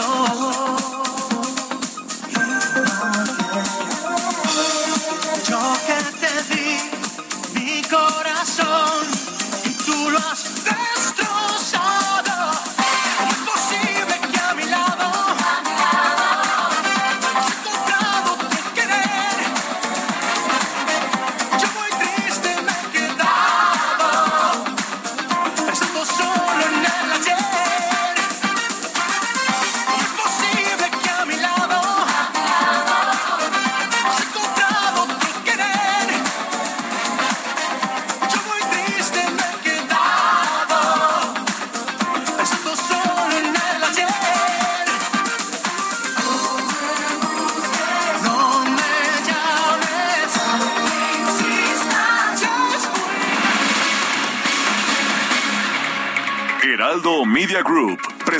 la